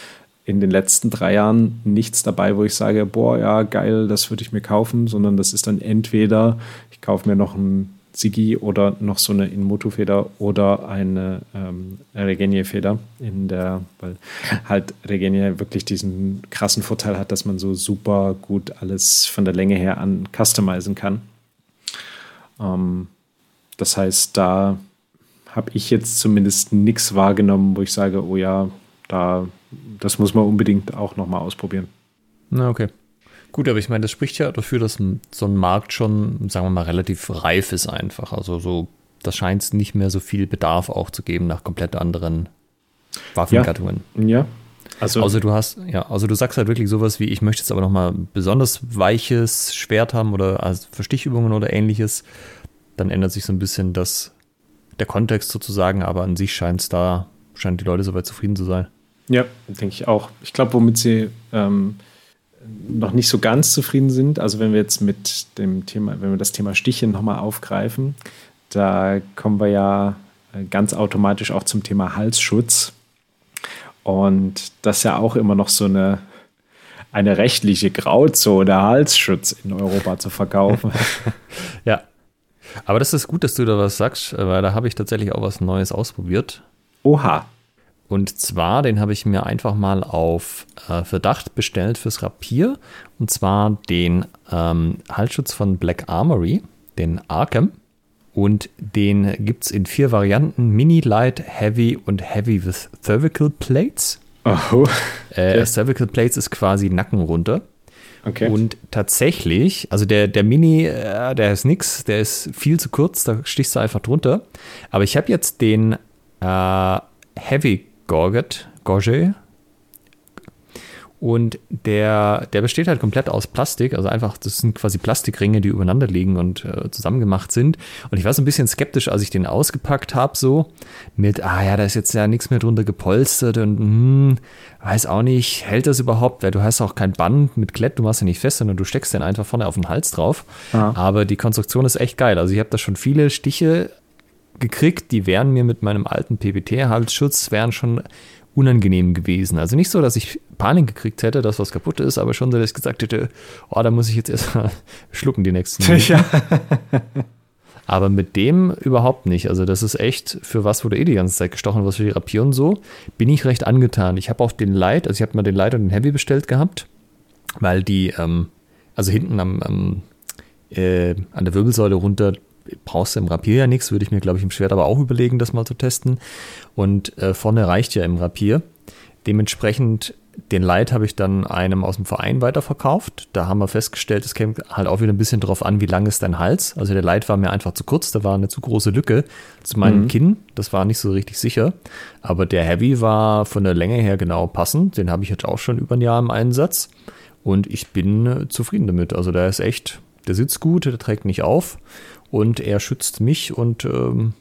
in den letzten drei Jahren nichts dabei, wo ich sage, boah, ja, geil, das würde ich mir kaufen, sondern das ist dann entweder, ich kaufe mir noch ein Sigi oder noch so eine Inmoto-Feder oder eine ähm, Regenier-Feder in der, weil halt Regenier wirklich diesen krassen Vorteil hat, dass man so super gut alles von der Länge her an customizen kann. Ähm, das heißt, da habe ich jetzt zumindest nichts wahrgenommen, wo ich sage, oh ja, da, das muss man unbedingt auch nochmal ausprobieren. Na, okay. Gut, aber ich meine, das spricht ja dafür, dass so ein Markt schon, sagen wir mal, relativ reif ist einfach. Also so, da scheint es nicht mehr so viel Bedarf auch zu geben nach komplett anderen Waffengattungen. Ja, also Also du hast, ja, also du sagst halt wirklich sowas wie, ich möchte jetzt aber nochmal ein besonders weiches Schwert haben oder also für Stichübungen oder ähnliches. Dann ändert sich so ein bisschen das, der Kontext sozusagen, aber an sich scheint es da, scheint die Leute soweit zufrieden zu sein. Ja, denke ich auch. Ich glaube, womit sie ähm, noch nicht so ganz zufrieden sind, also wenn wir jetzt mit dem Thema, wenn wir das Thema Stiche nochmal aufgreifen, da kommen wir ja äh, ganz automatisch auch zum Thema Halsschutz. Und das ist ja auch immer noch so eine, eine rechtliche Grauzone, Halsschutz in Europa zu verkaufen. *laughs* ja. Aber das ist gut, dass du da was sagst, weil da habe ich tatsächlich auch was Neues ausprobiert. Oha. Und zwar, den habe ich mir einfach mal auf äh, Verdacht bestellt fürs Rapier. Und zwar den ähm, Halsschutz von Black Armory, den Arkham. Und den gibt es in vier Varianten: Mini, Light, Heavy und Heavy with Cervical Plates. Oh. Äh. Cervical Plates ist quasi Nacken runter. Okay. Und tatsächlich, also der, der Mini, äh, der ist nix, der ist viel zu kurz, da stichst du einfach drunter. Aber ich habe jetzt den äh, Heavy Gorget, Gorget. Und der, der besteht halt komplett aus Plastik, also einfach, das sind quasi Plastikringe, die übereinander liegen und äh, zusammengemacht sind. Und ich war so ein bisschen skeptisch, als ich den ausgepackt habe, so mit, ah ja, da ist jetzt ja nichts mehr drunter gepolstert und hm, weiß auch nicht, hält das überhaupt, weil du hast auch kein Band mit Klett, du machst ihn nicht fest, sondern du steckst den einfach vorne auf den Hals drauf. Ja. Aber die Konstruktion ist echt geil. Also ich habe da schon viele Stiche gekriegt, die wären mir mit meinem alten PBT-Halsschutz wären schon unangenehm gewesen. Also nicht so, dass ich Panik gekriegt hätte, dass was kaputt ist, aber schon so, dass ich gesagt hätte, oh, da muss ich jetzt *laughs* erstmal schlucken die nächsten Ja. *laughs* aber mit dem überhaupt nicht. Also das ist echt, für was wurde eh die ganze Zeit gestochen, was für die Rapier und so, bin ich recht angetan. Ich habe auch den Light, also ich habe mal den Light und den Heavy bestellt gehabt, weil die, ähm, also hinten am, am äh, an der Wirbelsäule runter brauchst du im Rapier ja nichts, würde ich mir, glaube ich, im Schwert aber auch überlegen, das mal zu testen. Und äh, vorne reicht ja im Rapier. Dementsprechend den Light habe ich dann einem aus dem Verein weiterverkauft. Da haben wir festgestellt, es käme halt auch wieder ein bisschen drauf an, wie lang ist dein Hals. Also der Light war mir einfach zu kurz, da war eine zu große Lücke zu meinem mhm. Kinn. Das war nicht so richtig sicher. Aber der Heavy war von der Länge her genau passend. Den habe ich jetzt auch schon über ein Jahr im Einsatz. Und ich bin äh, zufrieden damit. Also der ist echt, der sitzt gut, der trägt nicht auf und er schützt mich und ähm,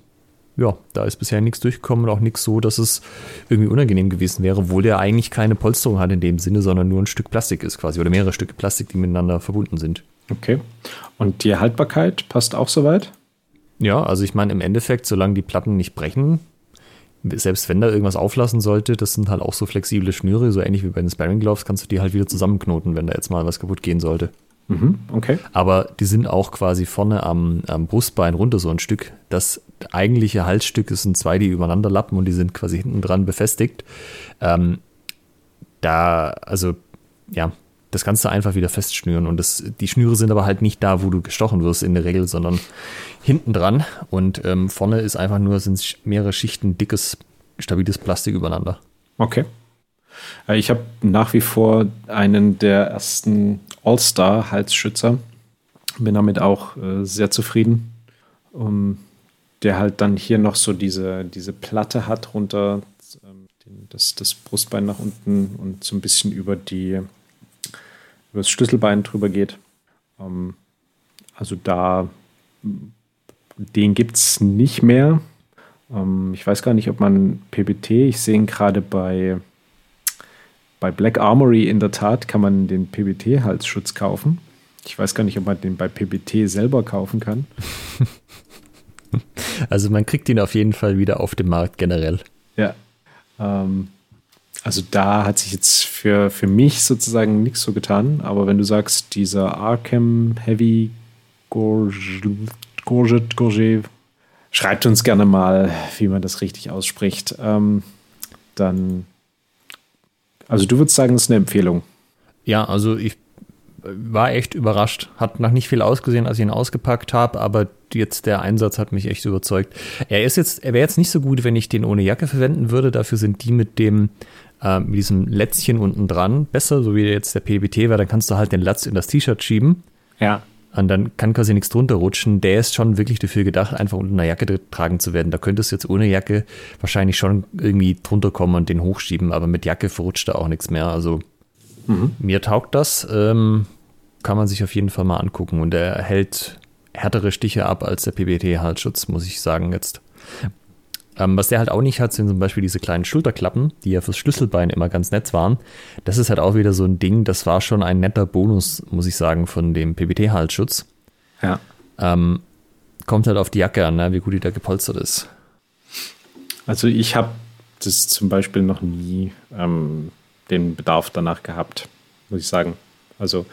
ja, da ist bisher nichts durchgekommen und auch nichts so, dass es irgendwie unangenehm gewesen wäre, obwohl der eigentlich keine Polsterung hat in dem Sinne, sondern nur ein Stück Plastik ist quasi oder mehrere Stücke Plastik, die miteinander verbunden sind. Okay. Und die Haltbarkeit passt auch soweit? Ja, also ich meine im Endeffekt, solange die Platten nicht brechen, selbst wenn da irgendwas auflassen sollte, das sind halt auch so flexible Schnüre, so ähnlich wie bei den Sparring Gloves, kannst du die halt wieder zusammenknoten, wenn da jetzt mal was kaputt gehen sollte. Mhm, okay. Aber die sind auch quasi vorne am, am, Brustbein runter so ein Stück. Das eigentliche Halsstück sind zwei, die übereinander lappen und die sind quasi hinten dran befestigt. Ähm, da, also, ja, das kannst du einfach wieder festschnüren. Und das, die Schnüre sind aber halt nicht da, wo du gestochen wirst in der Regel, sondern hinten dran. Und ähm, vorne ist einfach nur, sind mehrere Schichten dickes, stabiles Plastik übereinander. Okay. Äh, ich habe nach wie vor einen der ersten All-Star-Halsschützer. Bin damit auch äh, sehr zufrieden. Um, der halt dann hier noch so diese, diese Platte hat runter, ähm, das, das Brustbein nach unten und so ein bisschen über die über das Schlüsselbein drüber geht. Ähm, also da, den gibt es nicht mehr. Ähm, ich weiß gar nicht, ob man PBT, ich sehe ihn gerade bei bei Black Armory in der Tat kann man den PBT-Halsschutz kaufen. Ich weiß gar nicht, ob man den bei PBT selber kaufen kann. *laughs* Also man kriegt ihn auf jeden Fall wieder auf dem Markt generell. Ja. Ähm, also da hat sich jetzt für, für mich sozusagen nichts so getan. Aber wenn du sagst, dieser Arkham Heavy Gorget, Gorget, schreibt uns gerne mal, wie man das richtig ausspricht. Ähm, dann also du würdest sagen, das ist eine Empfehlung. Ja, also ich war echt überrascht. Hat noch nicht viel ausgesehen, als ich ihn ausgepackt habe, aber jetzt der Einsatz hat mich echt überzeugt. Er ist jetzt, er wäre jetzt nicht so gut, wenn ich den ohne Jacke verwenden würde. Dafür sind die mit dem äh, mit diesem Lätzchen unten dran besser, so wie jetzt der PBT war. Dann kannst du halt den Latz in das T-Shirt schieben. Ja. Und dann kann quasi nichts drunter rutschen. Der ist schon wirklich dafür gedacht, einfach unter einer Jacke tragen zu werden. Da könntest du jetzt ohne Jacke wahrscheinlich schon irgendwie drunter kommen und den hochschieben, aber mit Jacke verrutscht da auch nichts mehr. Also mhm. mir taugt das. Ähm, kann man sich auf jeden Fall mal angucken. Und er hält härtere Stiche ab als der PBT-Halsschutz, muss ich sagen jetzt. Ähm, was der halt auch nicht hat, sind zum Beispiel diese kleinen Schulterklappen, die ja fürs Schlüsselbein immer ganz nett waren. Das ist halt auch wieder so ein Ding, das war schon ein netter Bonus, muss ich sagen, von dem PBT-Halsschutz. Ja. Ähm, kommt halt auf die Jacke an, ne, wie gut die da gepolstert ist. Also ich habe das zum Beispiel noch nie ähm, den Bedarf danach gehabt, muss ich sagen. Also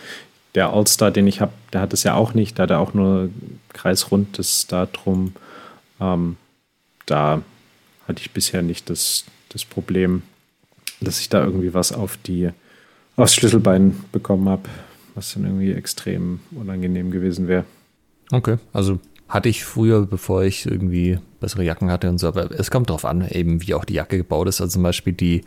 der All-Star, den ich habe, der hat es ja auch nicht. Da hat er auch nur kreisrundes da drum. Ähm, da hatte ich bisher nicht das, das Problem, dass ich da irgendwie was auf die, aufs Schlüsselbein bekommen habe, was dann irgendwie extrem unangenehm gewesen wäre. Okay, also hatte ich früher, bevor ich irgendwie bessere Jacken hatte und so, aber es kommt darauf an, eben wie auch die Jacke gebaut ist. Also zum Beispiel die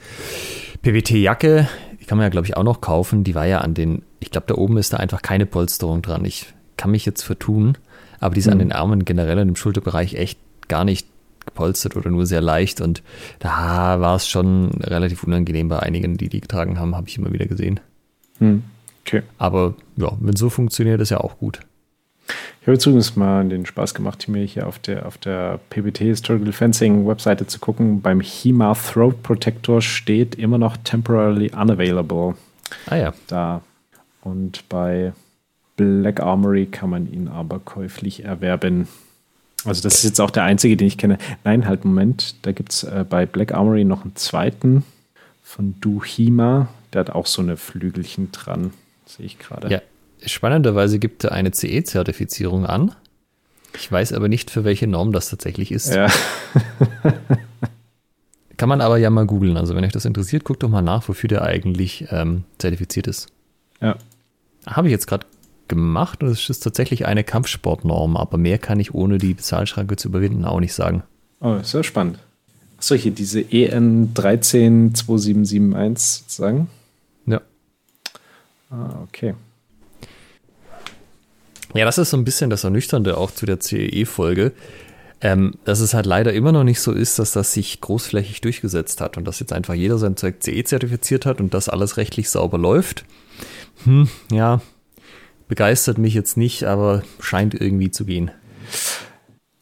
PWT-Jacke, die kann man ja, glaube ich, auch noch kaufen. Die war ja an den, ich glaube, da oben ist da einfach keine Polsterung dran. Ich kann mich jetzt vertun, aber die ist mhm. an den Armen generell in dem Schulterbereich echt gar nicht gepolstert oder nur sehr leicht und da war es schon relativ unangenehm bei einigen, die die getragen haben, habe ich immer wieder gesehen. Mhm. Okay. Aber ja, wenn so funktioniert, ist ja auch gut. Ich habe übrigens mal den Spaß gemacht, mir hier auf der, auf der PBT Historical Fencing Webseite zu gucken. Beim HEMA Throat Protector steht immer noch temporarily unavailable. Ah ja. Da. Und bei Black Armory kann man ihn aber käuflich erwerben. Also das ist jetzt auch der einzige, den ich kenne. Nein, halt, Moment. Da gibt es äh, bei Black Armory noch einen zweiten von Duhima. Der hat auch so eine Flügelchen dran. Sehe ich gerade. Ja, spannenderweise gibt er eine CE-Zertifizierung an. Ich weiß aber nicht, für welche Norm das tatsächlich ist. Ja. *laughs* Kann man aber ja mal googeln. Also, wenn euch das interessiert, guckt doch mal nach, wofür der eigentlich ähm, zertifiziert ist. Ja. Habe ich jetzt gerade gemacht und es ist tatsächlich eine Kampfsportnorm, aber mehr kann ich ohne die Bezahlschranke zu überwinden auch nicht sagen. Oh, sehr spannend. Achso, hier diese EN 132771 sozusagen. Ja. Ah, okay. Ja, das ist so ein bisschen das Ernüchternde auch zu der CEE-Folge, ähm, dass es halt leider immer noch nicht so ist, dass das sich großflächig durchgesetzt hat und dass jetzt einfach jeder sein Zeug CE zertifiziert hat und das alles rechtlich sauber läuft. Hm, ja, begeistert mich jetzt nicht, aber scheint irgendwie zu gehen.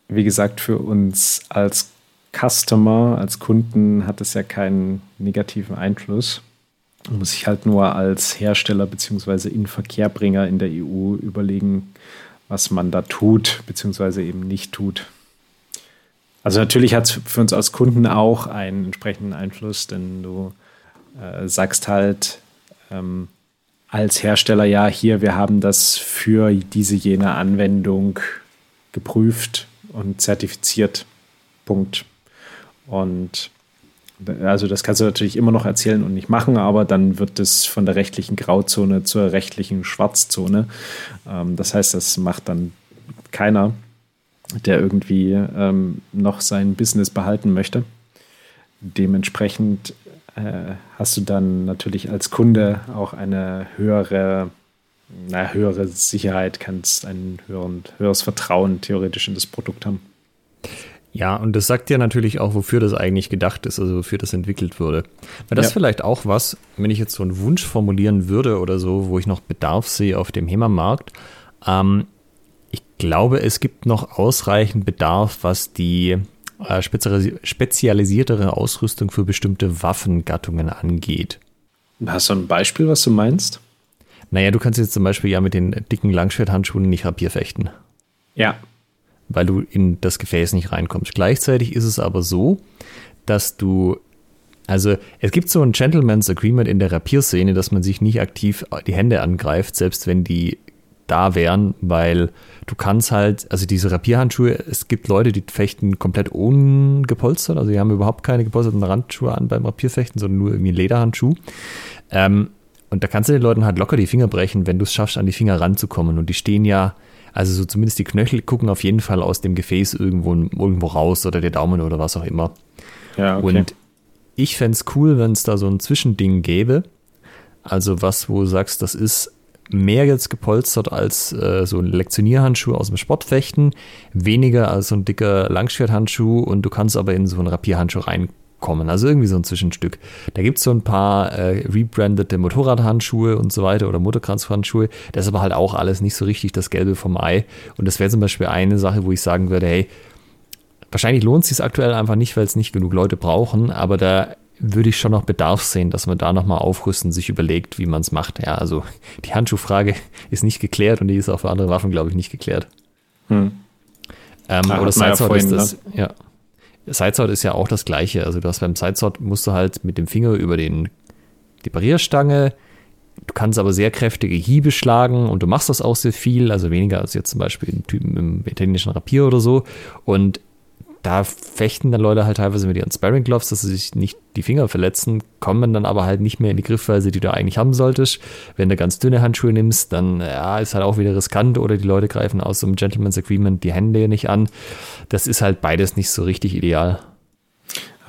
Wie gesagt, für uns als Customer, als Kunden hat es ja keinen negativen Einfluss. Man muss sich halt nur als Hersteller bzw. Inverkehrbringer in der EU überlegen, was man da tut bzw. eben nicht tut. Also natürlich hat es für uns als Kunden auch einen entsprechenden Einfluss, denn du äh, sagst halt, ähm, als Hersteller, ja, hier, wir haben das für diese jene Anwendung geprüft und zertifiziert. Punkt. Und also das kannst du natürlich immer noch erzählen und nicht machen, aber dann wird es von der rechtlichen Grauzone zur rechtlichen Schwarzzone. Ähm, das heißt, das macht dann keiner, der irgendwie ähm, noch sein Business behalten möchte. Dementsprechend äh, hast du dann natürlich als Kunde auch eine höhere, na, höhere Sicherheit, kannst ein höheren, höheres Vertrauen theoretisch in das Produkt haben. Ja, und das sagt ja natürlich auch, wofür das eigentlich gedacht ist, also wofür das entwickelt wurde. Weil das ja. vielleicht auch was, wenn ich jetzt so einen Wunsch formulieren würde oder so, wo ich noch Bedarf sehe auf dem HEMA-Markt. Ähm, ich glaube, es gibt noch ausreichend Bedarf, was die äh, spezialisiertere Ausrüstung für bestimmte Waffengattungen angeht. Hast du ein Beispiel, was du meinst? Naja, du kannst jetzt zum Beispiel ja mit den dicken Langschwerthandschuhen nicht Rapier fechten. Ja. Weil du in das Gefäß nicht reinkommst. Gleichzeitig ist es aber so, dass du also es gibt so ein Gentleman's Agreement in der Rapierszene, dass man sich nicht aktiv die Hände angreift, selbst wenn die da wären, weil du kannst halt, also diese Rapierhandschuhe, es gibt Leute, die fechten komplett ungepolstert, also die haben überhaupt keine gepolsterten Randschuhe an beim Rapierfechten, sondern nur irgendwie einen Lederhandschuh. Ähm, und da kannst du den Leuten halt locker die Finger brechen, wenn du es schaffst, an die Finger ranzukommen. Und die stehen ja, also so zumindest die Knöchel gucken auf jeden Fall aus dem Gefäß irgendwo, irgendwo raus oder der Daumen oder was auch immer. Ja, okay. Und ich fände es cool, wenn es da so ein Zwischending gäbe. Also was, wo du sagst, das ist mehr jetzt gepolstert als äh, so ein Lektionierhandschuh aus dem Sportfechten, weniger als so ein dicker Langschwerthandschuh und du kannst aber in so einen Rapierhandschuh reinkommen. Also irgendwie so ein Zwischenstück. Da gibt es so ein paar äh, rebrandete Motorradhandschuhe und so weiter oder Motorkranzhandschuhe. Das ist aber halt auch alles nicht so richtig das Gelbe vom Ei. Und das wäre zum Beispiel eine Sache, wo ich sagen würde, hey, wahrscheinlich lohnt es sich aktuell einfach nicht, weil es nicht genug Leute brauchen, aber da würde ich schon noch Bedarf sehen, dass man da nochmal aufrüsten, sich überlegt, wie man es macht. Ja, also die Handschuhfrage *laughs* ist nicht geklärt und die ist auch für andere Waffen, glaube ich, nicht geklärt. Hm. Ähm, oder Sidesword ist das, ne? ja. Sidesword ist ja auch das gleiche. Also du hast beim Sidesword musst du halt mit dem Finger über den, die Barrierstange, du kannst aber sehr kräftige Hiebe schlagen und du machst das auch sehr viel, also weniger als jetzt zum Beispiel ein Typen im italienischen Rapier oder so. Und da fechten dann Leute halt teilweise mit ihren Sparring Gloves, dass sie sich nicht die Finger verletzen, kommen dann aber halt nicht mehr in die Griffweise, die du eigentlich haben solltest. Wenn du ganz dünne Handschuhe nimmst, dann ja, ist halt auch wieder riskant oder die Leute greifen aus so einem Gentleman's Agreement die Hände nicht an. Das ist halt beides nicht so richtig ideal.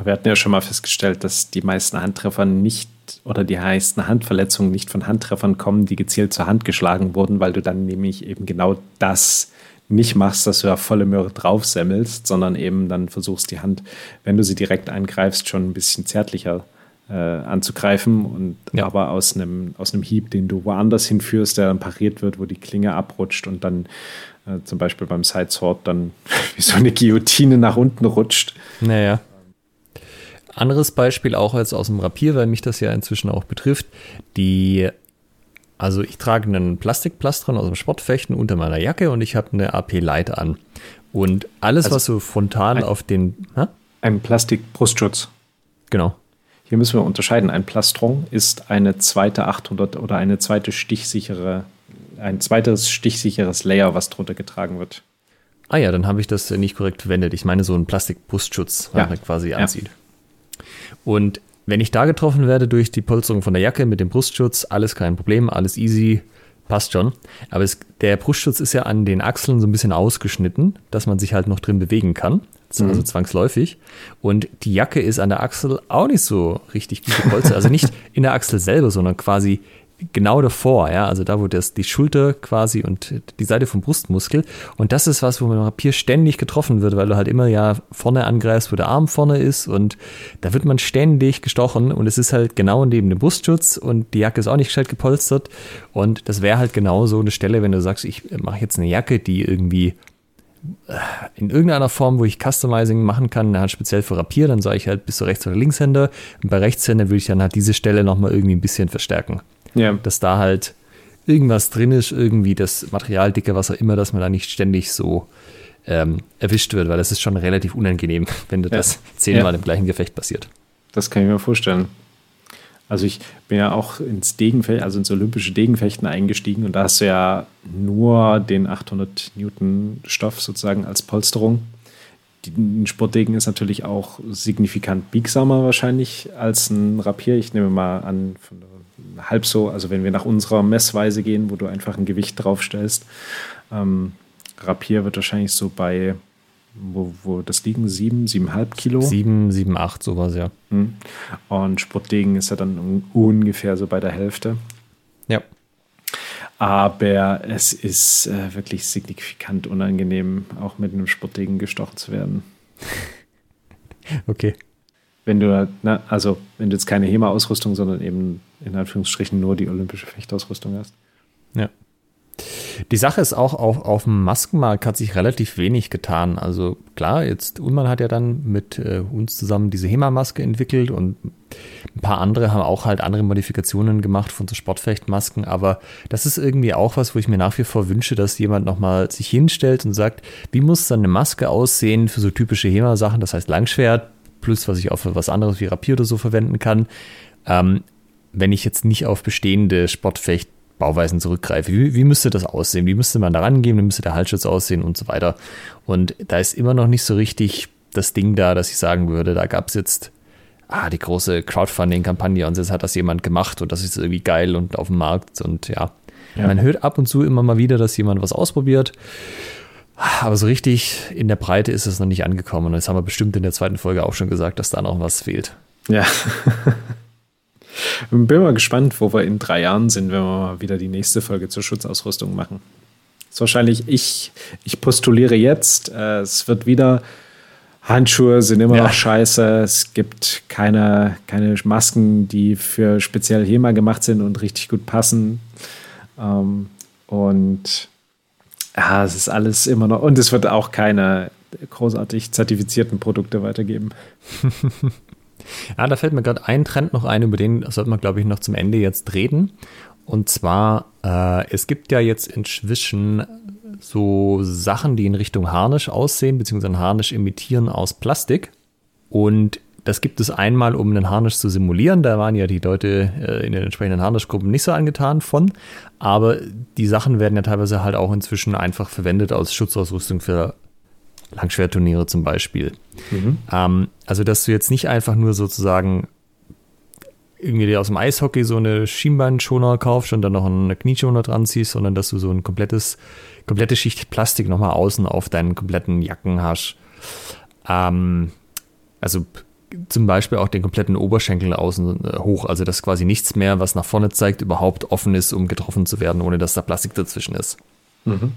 Wir hatten ja schon mal festgestellt, dass die meisten Handtreffer nicht oder die meisten Handverletzungen nicht von Handtreffern kommen, die gezielt zur Hand geschlagen wurden, weil du dann nämlich eben genau das nicht machst, dass du da volle Möhre draufsemmelst, sondern eben dann versuchst, die Hand, wenn du sie direkt eingreifst, schon ein bisschen zärtlicher äh, anzugreifen und ja. aber aus einem, aus einem Hieb, den du woanders hinführst, der dann pariert wird, wo die Klinge abrutscht und dann äh, zum Beispiel beim Sidesword dann *laughs* wie so eine Guillotine nach unten rutscht. Naja. Anderes Beispiel auch als aus dem Rapier, weil mich das ja inzwischen auch betrifft. Die also ich trage einen Plastikplastron aus dem Sportfechten unter meiner Jacke und ich habe eine AP Light an. Und alles, also was so frontal ein, auf den. Ha? Ein Plastikbrustschutz. Genau. Hier müssen wir unterscheiden. Ein Plastron ist eine zweite 800 oder eine zweite stichsichere, ein zweites stichsicheres Layer, was drunter getragen wird. Ah ja, dann habe ich das nicht korrekt verwendet. Ich meine so einen Plastikbrustschutz, was ja. man quasi anzieht. Ja. Und wenn ich da getroffen werde durch die Polsterung von der Jacke mit dem Brustschutz, alles kein Problem, alles easy, passt schon. Aber es, der Brustschutz ist ja an den Achseln so ein bisschen ausgeschnitten, dass man sich halt noch drin bewegen kann. Also mhm. zwangsläufig. Und die Jacke ist an der Achsel auch nicht so richtig gut gepolstert. Also nicht in der Achsel selber, sondern quasi genau davor, ja, also da, wo das die Schulter quasi und die Seite vom Brustmuskel. Und das ist was, wo man im Rapier ständig getroffen wird, weil du halt immer ja vorne angreifst, wo der Arm vorne ist und da wird man ständig gestochen und es ist halt genau neben dem Brustschutz und die Jacke ist auch nicht gescheit gepolstert. Und das wäre halt genau so eine Stelle, wenn du sagst, ich mache jetzt eine Jacke, die irgendwie äh, in irgendeiner Form, wo ich Customizing machen kann, halt speziell für Rapier, dann sage ich halt, bist du Rechts- oder Linkshänder. Und bei Rechtshänder würde ich dann halt diese Stelle nochmal irgendwie ein bisschen verstärken. Ja. Dass da halt irgendwas drin ist, irgendwie das Material dicke, was auch immer, dass man da nicht ständig so ähm, erwischt wird, weil das ist schon relativ unangenehm, *laughs* wenn ja. das zehnmal ja. im gleichen Gefecht passiert. Das kann ich mir vorstellen. Also ich bin ja auch ins Degenfecht, also ins olympische Degenfechten eingestiegen und da hast du ja nur den 800 Newton Stoff sozusagen als Polsterung. Ein Sportdegen ist natürlich auch signifikant biegsamer wahrscheinlich als ein Rapier. Ich nehme mal an, von der halb so, also wenn wir nach unserer Messweise gehen, wo du einfach ein Gewicht draufstellst. Ähm, Rapier wird wahrscheinlich so bei, wo, wo das liegen, sieben, siebeneinhalb Kilo. Sieben, sieben, acht, sowas, ja. Hm. Und Sportdegen ist ja dann ungefähr so bei der Hälfte. Ja. Aber es ist äh, wirklich signifikant unangenehm, auch mit einem Sportdegen gestochen zu werden. *laughs* okay wenn du, na, also wenn du jetzt keine HEMA-Ausrüstung, sondern eben in Anführungsstrichen nur die olympische Fechtausrüstung hast. Ja. Die Sache ist auch, auf, auf dem Maskenmarkt hat sich relativ wenig getan. Also klar, jetzt Unmann hat ja dann mit äh, uns zusammen diese HEMA-Maske entwickelt und ein paar andere haben auch halt andere Modifikationen gemacht von so Sportfechtmasken. Aber das ist irgendwie auch was, wo ich mir nach wie vor wünsche, dass jemand nochmal sich hinstellt und sagt, wie muss dann eine Maske aussehen für so typische HEMA-Sachen, das heißt Langschwert, plus was ich auch für was anderes wie Rapier oder so verwenden kann. Ähm, wenn ich jetzt nicht auf bestehende Sportfecht-Bauweisen zurückgreife, wie, wie müsste das aussehen? Wie müsste man da rangehen? Wie müsste der Halsschutz aussehen und so weiter? Und da ist immer noch nicht so richtig das Ding da, dass ich sagen würde, da gab es jetzt ah, die große Crowdfunding-Kampagne und jetzt hat das jemand gemacht und das ist irgendwie geil und auf dem Markt und ja. ja. Man hört ab und zu immer mal wieder, dass jemand was ausprobiert. Aber so richtig in der Breite ist es noch nicht angekommen. Und das haben wir bestimmt in der zweiten Folge auch schon gesagt, dass da noch was fehlt. Ja. *laughs* Bin mal gespannt, wo wir in drei Jahren sind, wenn wir mal wieder die nächste Folge zur Schutzausrüstung machen. Ist wahrscheinlich, ich, ich postuliere jetzt, äh, es wird wieder, Handschuhe sind immer ja. noch scheiße, es gibt keine, keine Masken, die für speziell HEMA gemacht sind und richtig gut passen. Ähm, und ja, es ist alles immer noch, und es wird auch keine, großartig zertifizierten Produkte weitergeben. *laughs* ja, da fällt mir gerade ein Trend noch ein, über den sollten wir, glaube ich, noch zum Ende jetzt reden. Und zwar, äh, es gibt ja jetzt inzwischen so Sachen, die in Richtung Harnisch aussehen, beziehungsweise Harnisch imitieren aus Plastik. Und das gibt es einmal, um einen Harnisch zu simulieren. Da waren ja die Leute äh, in den entsprechenden Harnischgruppen nicht so angetan von. Aber die Sachen werden ja teilweise halt auch inzwischen einfach verwendet als Schutzausrüstung für Langschwerturniere zum Beispiel. Mhm. Ähm, also, dass du jetzt nicht einfach nur sozusagen irgendwie dir aus dem Eishockey so eine Schienbeinschoner kaufst und dann noch eine Knieschoner dran ziehst, sondern dass du so ein komplettes, komplette Schicht Plastik nochmal außen auf deinen kompletten Jacken hast. Ähm, also zum Beispiel auch den kompletten Oberschenkel außen äh, hoch, also dass quasi nichts mehr, was nach vorne zeigt, überhaupt offen ist, um getroffen zu werden, ohne dass da Plastik dazwischen ist. Mhm.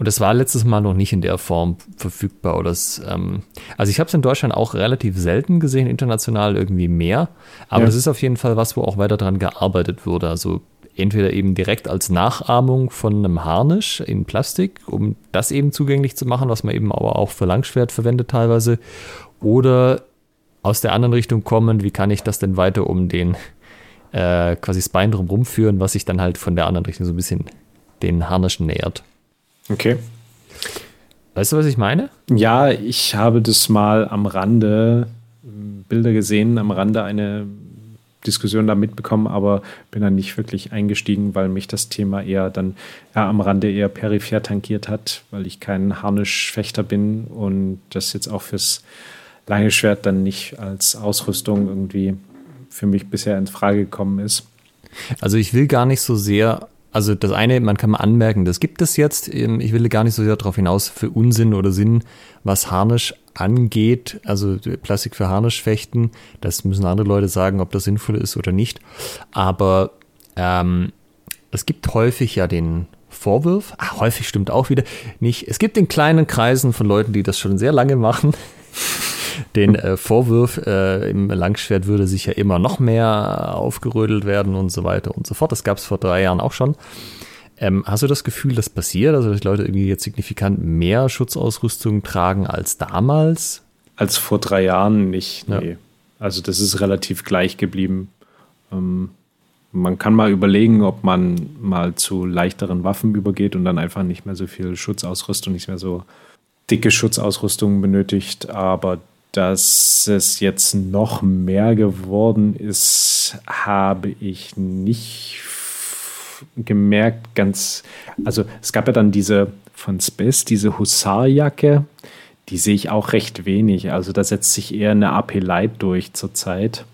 Und das war letztes Mal noch nicht in der Form verfügbar. Oder das, ähm, also ich habe es in Deutschland auch relativ selten gesehen, international irgendwie mehr. Aber es ja. ist auf jeden Fall was, wo auch weiter dran gearbeitet wurde. Also entweder eben direkt als Nachahmung von einem Harnisch in Plastik, um das eben zugänglich zu machen, was man eben aber auch für Langschwert verwendet teilweise. Oder aus der anderen Richtung kommen, wie kann ich das denn weiter um den äh, quasi Spine drumherum führen, was sich dann halt von der anderen Richtung so ein bisschen den Harnisch nähert. Okay. Weißt du, was ich meine? Ja, ich habe das mal am Rande Bilder gesehen, am Rande eine Diskussion da mitbekommen, aber bin dann nicht wirklich eingestiegen, weil mich das Thema eher dann ja, am Rande eher peripher tankiert hat, weil ich kein Harnischfechter bin und das jetzt auch fürs lange Schwert dann nicht als Ausrüstung irgendwie für mich bisher in Frage gekommen ist. Also ich will gar nicht so sehr also das eine, man kann mal anmerken, das gibt es jetzt. Ähm, ich will gar nicht so sehr darauf hinaus für Unsinn oder Sinn, was Harnisch angeht, also Plastik für Harnisch fechten. Das müssen andere Leute sagen, ob das sinnvoll ist oder nicht. Aber ähm, es gibt häufig ja den Vorwurf, ach, häufig stimmt auch wieder nicht. Es gibt in kleinen Kreisen von Leuten, die das schon sehr lange machen, den äh, Vorwurf, äh, im Langschwert würde sich ja immer noch mehr aufgerödelt werden und so weiter und so fort. Das gab es vor drei Jahren auch schon. Ähm, hast du das Gefühl, das passiert? Also, dass Leute irgendwie jetzt signifikant mehr Schutzausrüstung tragen als damals? Als vor drei Jahren nicht, nee. Ja. Also, das ist relativ gleich geblieben. Ähm, man kann mal überlegen, ob man mal zu leichteren Waffen übergeht und dann einfach nicht mehr so viel Schutzausrüstung, nicht mehr so dicke Schutzausrüstung benötigt. Aber dass es jetzt noch mehr geworden ist, habe ich nicht gemerkt. Ganz, also es gab ja dann diese von Space, diese Husarjacke, die sehe ich auch recht wenig. Also da setzt sich eher eine AP Light durch zurzeit.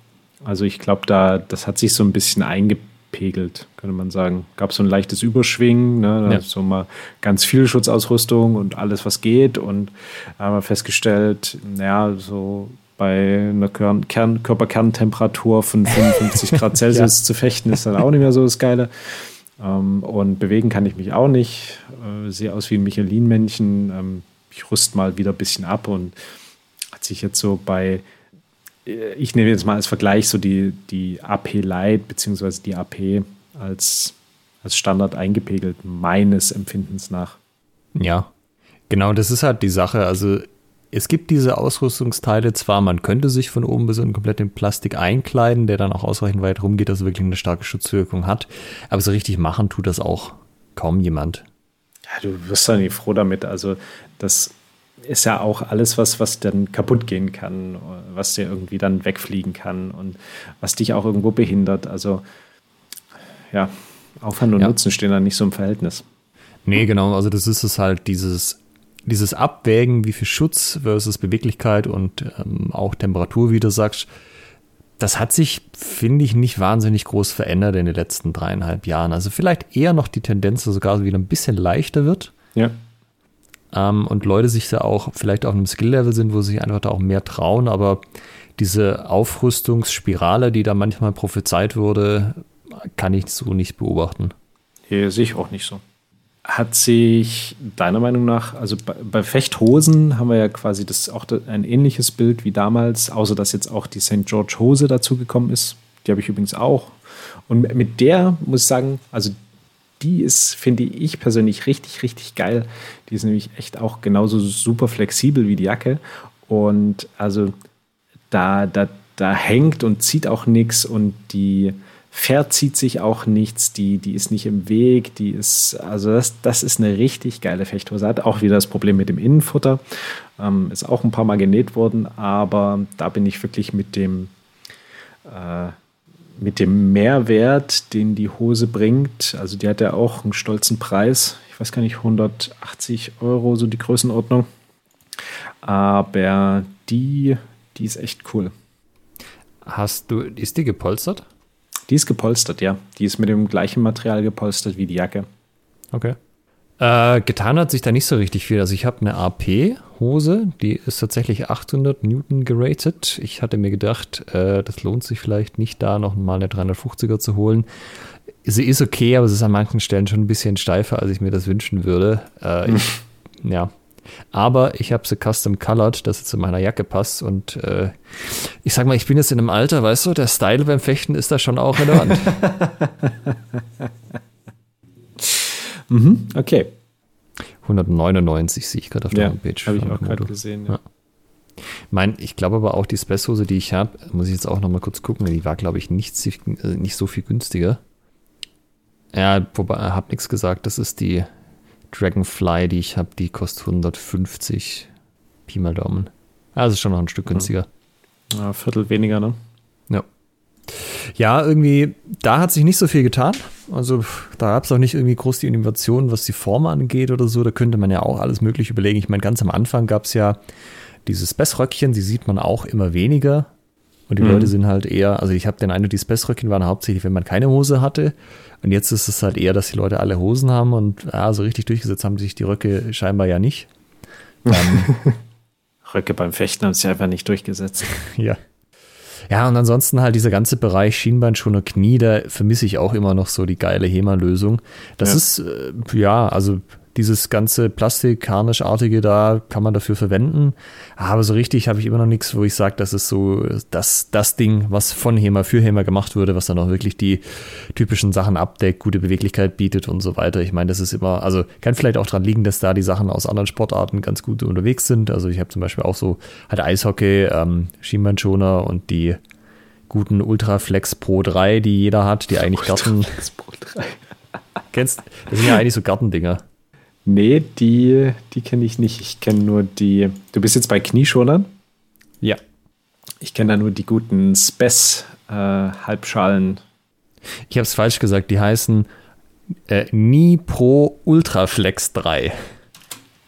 Also ich glaube, da, das hat sich so ein bisschen eingeprägt gepegelt, könnte man sagen. Gab so ein leichtes Überschwingen, ne? ja. so mal ganz viel Schutzausrüstung und alles, was geht. Und haben wir festgestellt, naja, so bei einer Kern Kern Körperkerntemperatur von 55 *laughs* Grad Celsius ja. zu fechten, ist dann auch nicht mehr so das Geile. Ähm, und bewegen kann ich mich auch nicht. Äh, sehe aus wie ein Michelin-Männchen. Ähm, ich rüste mal wieder ein bisschen ab und hat sich jetzt so bei ich nehme jetzt mal als Vergleich so die, die AP Lite beziehungsweise die AP als, als Standard eingepegelt, meines Empfindens nach. Ja, genau, das ist halt die Sache. Also es gibt diese Ausrüstungsteile zwar, man könnte sich von oben bis unten komplett in Plastik einkleiden, der dann auch ausreichend weit rumgeht, dass er wirklich eine starke Schutzwirkung hat, aber so richtig machen tut das auch kaum jemand. Ja, du wirst ja nie froh damit. Also das ist ja auch alles, was, was dann kaputt gehen kann, was dir irgendwie dann wegfliegen kann und was dich auch irgendwo behindert. Also ja, Aufwand und ja. Nutzen stehen da nicht so im Verhältnis. Nee, genau, also das ist es halt, dieses, dieses Abwägen, wie viel Schutz versus Beweglichkeit und ähm, auch Temperatur, wie du sagst, das hat sich, finde ich, nicht wahnsinnig groß verändert in den letzten dreieinhalb Jahren. Also vielleicht eher noch die Tendenz, dass sogar wieder ein bisschen leichter wird. Ja ähm, und Leute sich da auch vielleicht auf einem Skill-Level sind, wo sie sich einfach da auch mehr trauen, aber diese Aufrüstungsspirale, die da manchmal prophezeit wurde, kann ich so nicht beobachten. Hier sehe ich auch nicht so. Hat sich deiner Meinung nach, also bei, Fechthosen haben wir ja quasi das auch ein ähnliches Bild wie damals, außer dass jetzt auch die St. George Hose dazu gekommen ist. Die habe ich übrigens auch. Und mit der muss ich sagen, also die ist, finde ich persönlich richtig, richtig geil. Die ist nämlich echt auch genauso super flexibel wie die Jacke. Und also da, da, da hängt und zieht auch nichts und die verzieht sich auch nichts, die, die ist nicht im Weg, die ist, also das, das ist eine richtig geile Fechthose. Hat auch wieder das Problem mit dem Innenfutter. Ähm, ist auch ein paar Mal genäht worden, aber da bin ich wirklich mit dem, äh, mit dem Mehrwert, den die Hose bringt. Also die hat ja auch einen stolzen Preis. Ich weiß gar nicht, 180 Euro, so die Größenordnung. Aber die, die ist echt cool. Hast du, ist die gepolstert? Die ist gepolstert, ja. Die ist mit dem gleichen Material gepolstert wie die Jacke. Okay. Äh, getan hat sich da nicht so richtig viel. Also ich habe eine AP-Hose, die ist tatsächlich 800 Newton geratet. Ich hatte mir gedacht, äh, das lohnt sich vielleicht nicht, da noch mal eine 350er zu holen. Sie ist okay, aber sie ist an manchen Stellen schon ein bisschen steifer, als ich mir das wünschen würde. Äh, ich, *laughs* ja, aber ich habe sie custom colored, dass sie zu meiner Jacke passt. Und äh, ich sag mal, ich bin jetzt in einem Alter, weißt du, der Style beim Fechten ist da schon auch relevant. *laughs* mhm, okay. 199 sehe ich gerade auf der Ja, Homepage. habe ich auch gerade gesehen. Ja. Ja. Mein, ich glaube aber auch die Spesshose, die ich habe, muss ich jetzt auch noch mal kurz gucken, die war, glaube ich, nicht, äh, nicht so viel günstiger. Ja, wobei, ich habe nichts gesagt, das ist die Dragonfly, die ich habe, die kostet 150 Pi mal Daumen. Also ist schon noch ein Stück günstiger. Ja, Viertel weniger, ne? Ja. Ja, irgendwie, da hat sich nicht so viel getan. Also da gab es auch nicht irgendwie groß die Innovation, was die Form angeht oder so. Da könnte man ja auch alles mögliche überlegen. Ich meine, ganz am Anfang gab es ja dieses Spessröckchen, die sieht man auch immer weniger. Und die Mhm. Leute sind halt eher, also ich habe den Eindruck, die Spessröckchen waren hauptsächlich, wenn man keine Hose hatte. Und jetzt ist es halt eher, dass die Leute alle Hosen haben und ja, so richtig durchgesetzt haben sich die Röcke scheinbar ja nicht. *laughs* Ähm, Röcke beim Fechten haben sich einfach nicht durchgesetzt. *laughs* Ja. Ja, und ansonsten halt dieser ganze Bereich Schienbeinschoner Knie, da vermisse ich auch immer noch so die geile HEMA-Lösung. Das Ja. ist, äh, ja, also dieses ganze Plastik-Harnischartige da kann man dafür verwenden. Aber so richtig habe ich immer noch nichts, wo ich sage, das ist so das, das Ding, was von HEMA für HEMA gemacht wurde, was dann auch wirklich die typischen Sachen abdeckt, gute Beweglichkeit bietet und so weiter. Ich meine, das ist immer, also kann vielleicht auch dran liegen, dass da die Sachen aus anderen Sportarten ganz gut unterwegs sind. Also ich habe zum Beispiel auch so halt Eishockey, ähm, Schienbeinschoner und die guten Ultraflex Pro 3, die jeder hat, die eigentlich Garten, kennst, das sind ja eigentlich so Gartendinger. Nee, die, die kenne ich nicht. Ich kenne nur die. Du bist jetzt bei Knieschonern? Ja. Ich kenne da nur die guten Spess-Halbschalen. Ich habe es falsch gesagt, die heißen äh, Ni Pro Ultraflex 3.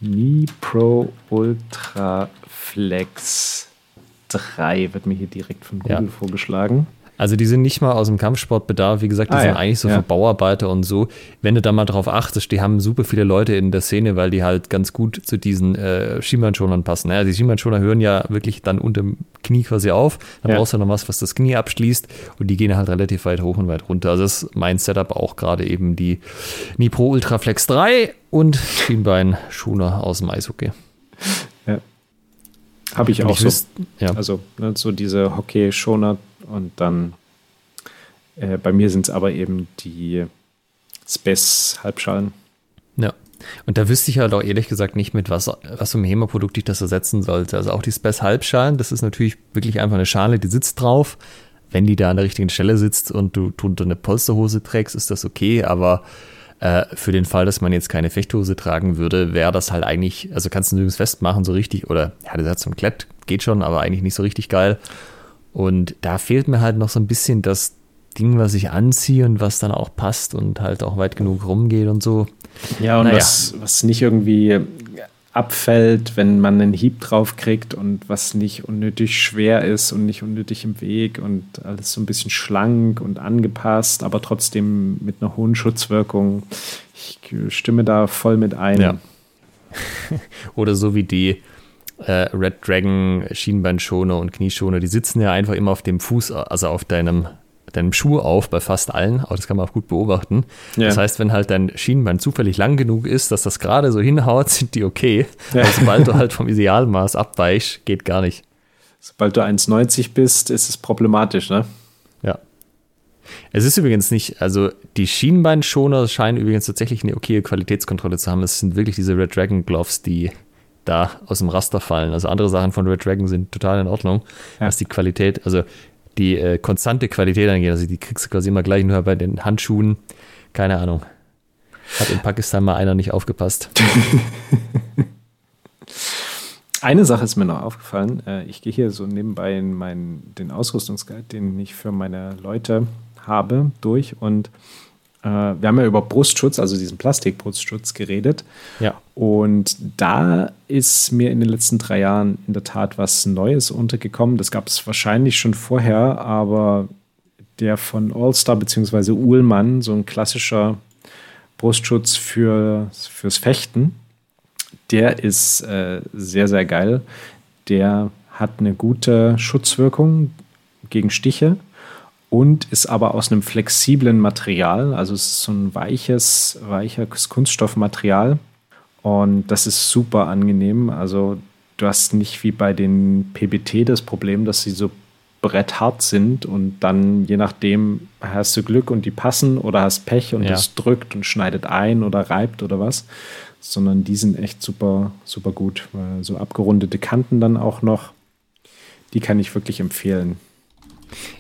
Mi Pro Ultra Flex 3 wird mir hier direkt von Google Ja. vorgeschlagen. Also die sind nicht mal aus dem Kampfsportbedarf, wie gesagt, die Ah, sind ja. eigentlich so Ja. für Bauarbeiter und so. Wenn du da mal drauf achtest, die haben super viele Leute in der Szene, weil die halt ganz gut zu diesen äh, Schienbeinschonern passen. Ja, die Schienbeinschoner hören ja wirklich dann unter dem Knie quasi auf. Dann Ja. brauchst du noch was, was das Knie abschließt und die gehen halt relativ weit hoch und weit runter. Also das ist mein Setup auch gerade eben die Nipro Ultraflex 3 und Schienbeinschoner aus dem Eishockey. Habe ich Und auch so. wüs- ja. Also ne, so diese Hockey-Schoner und dann äh, bei mir sind es aber eben die Space-Halbschalen. Ja. Und da wüsste ich halt auch ehrlich gesagt nicht, mit was, was für ein HEMA-Produkt ich das ersetzen sollte. Also auch die Spess Halbschalen, das ist natürlich wirklich einfach eine Schale, die sitzt drauf. Wenn die da an der richtigen Stelle sitzt und du drunter eine Polsterhose trägst, ist das okay, aber äh, für den Fall, dass man jetzt keine Fechthose tragen würde, wäre das halt eigentlich, also kannst du nirgends festmachen, so richtig, oder ja, der Satz zum Klett geht schon, aber eigentlich nicht so richtig geil. Und da fehlt mir halt noch so ein bisschen das Ding, was ich anziehe und was dann auch passt und halt auch weit genug rumgeht und so. Ja, und Naja. was, was nicht irgendwie abfällt, wenn man einen Hieb drauf kriegt und was nicht unnötig schwer ist und nicht unnötig im Weg und alles so ein bisschen schlank und angepasst, aber trotzdem mit einer hohen Schutzwirkung. Ich stimme da voll mit ein. Ja. *laughs* Oder so wie die äh, Red Dragon Schienbeinschoner und Knieschoner, die sitzen ja einfach immer auf dem Fuß, also auf deinem, deinem Schuh auf, bei fast allen, aber das kann man auch gut beobachten. Ja. Das heißt, wenn halt dein Schienbein zufällig lang genug ist, dass das gerade so hinhaut, *laughs* sind die okay. Ja. Aber sobald du halt vom Idealmaß abweichst, geht gar nicht. Sobald du 1,90 bist, ist es problematisch, ne? Ja. Es ist übrigens nicht, also die Schienbeinschoner scheinen übrigens tatsächlich eine okaye Qualitätskontrolle zu haben. Es sind wirklich diese Red Dragon Gloves, die da aus dem Raster fallen. Also andere Sachen von Red Dragon sind total in Ordnung, ja. was die Qualität, also die äh, konstante Qualität angeht. Also die kriegst du quasi immer gleich nur bei den Handschuhen. Keine Ahnung. Hat in Pakistan mal einer nicht aufgepasst. *laughs* Eine Sache ist mir noch aufgefallen. Äh, ich gehe hier so nebenbei in meinen, den Ausrüstungsguide, den ich für meine Leute habe, durch und äh, wir haben ja über Brustschutz, also diesen Plastikbrustschutz geredet. Ja. Und da ist mir in den letzten drei Jahren in der Tat was Neues untergekommen. Das gab es wahrscheinlich schon vorher, aber der von Allstar bzw. Uhlmann, so ein klassischer Brustschutz für, fürs Fechten, der ist äh, sehr, sehr geil. Der hat eine gute Schutzwirkung gegen Stiche und ist aber aus einem flexiblen Material. Also es ist so ein weiches, weiches Kunststoffmaterial. Und das ist super angenehm. Also du hast nicht wie bei den PBT das Problem, dass sie so bretthart sind und dann je nachdem hast du Glück und die passen oder hast Pech und ja. drückt und schneidet ein oder reibt oder was sondern die sind echt super, super gut. So abgerundete Kanten dann auch noch. Die kann ich wirklich empfehlen.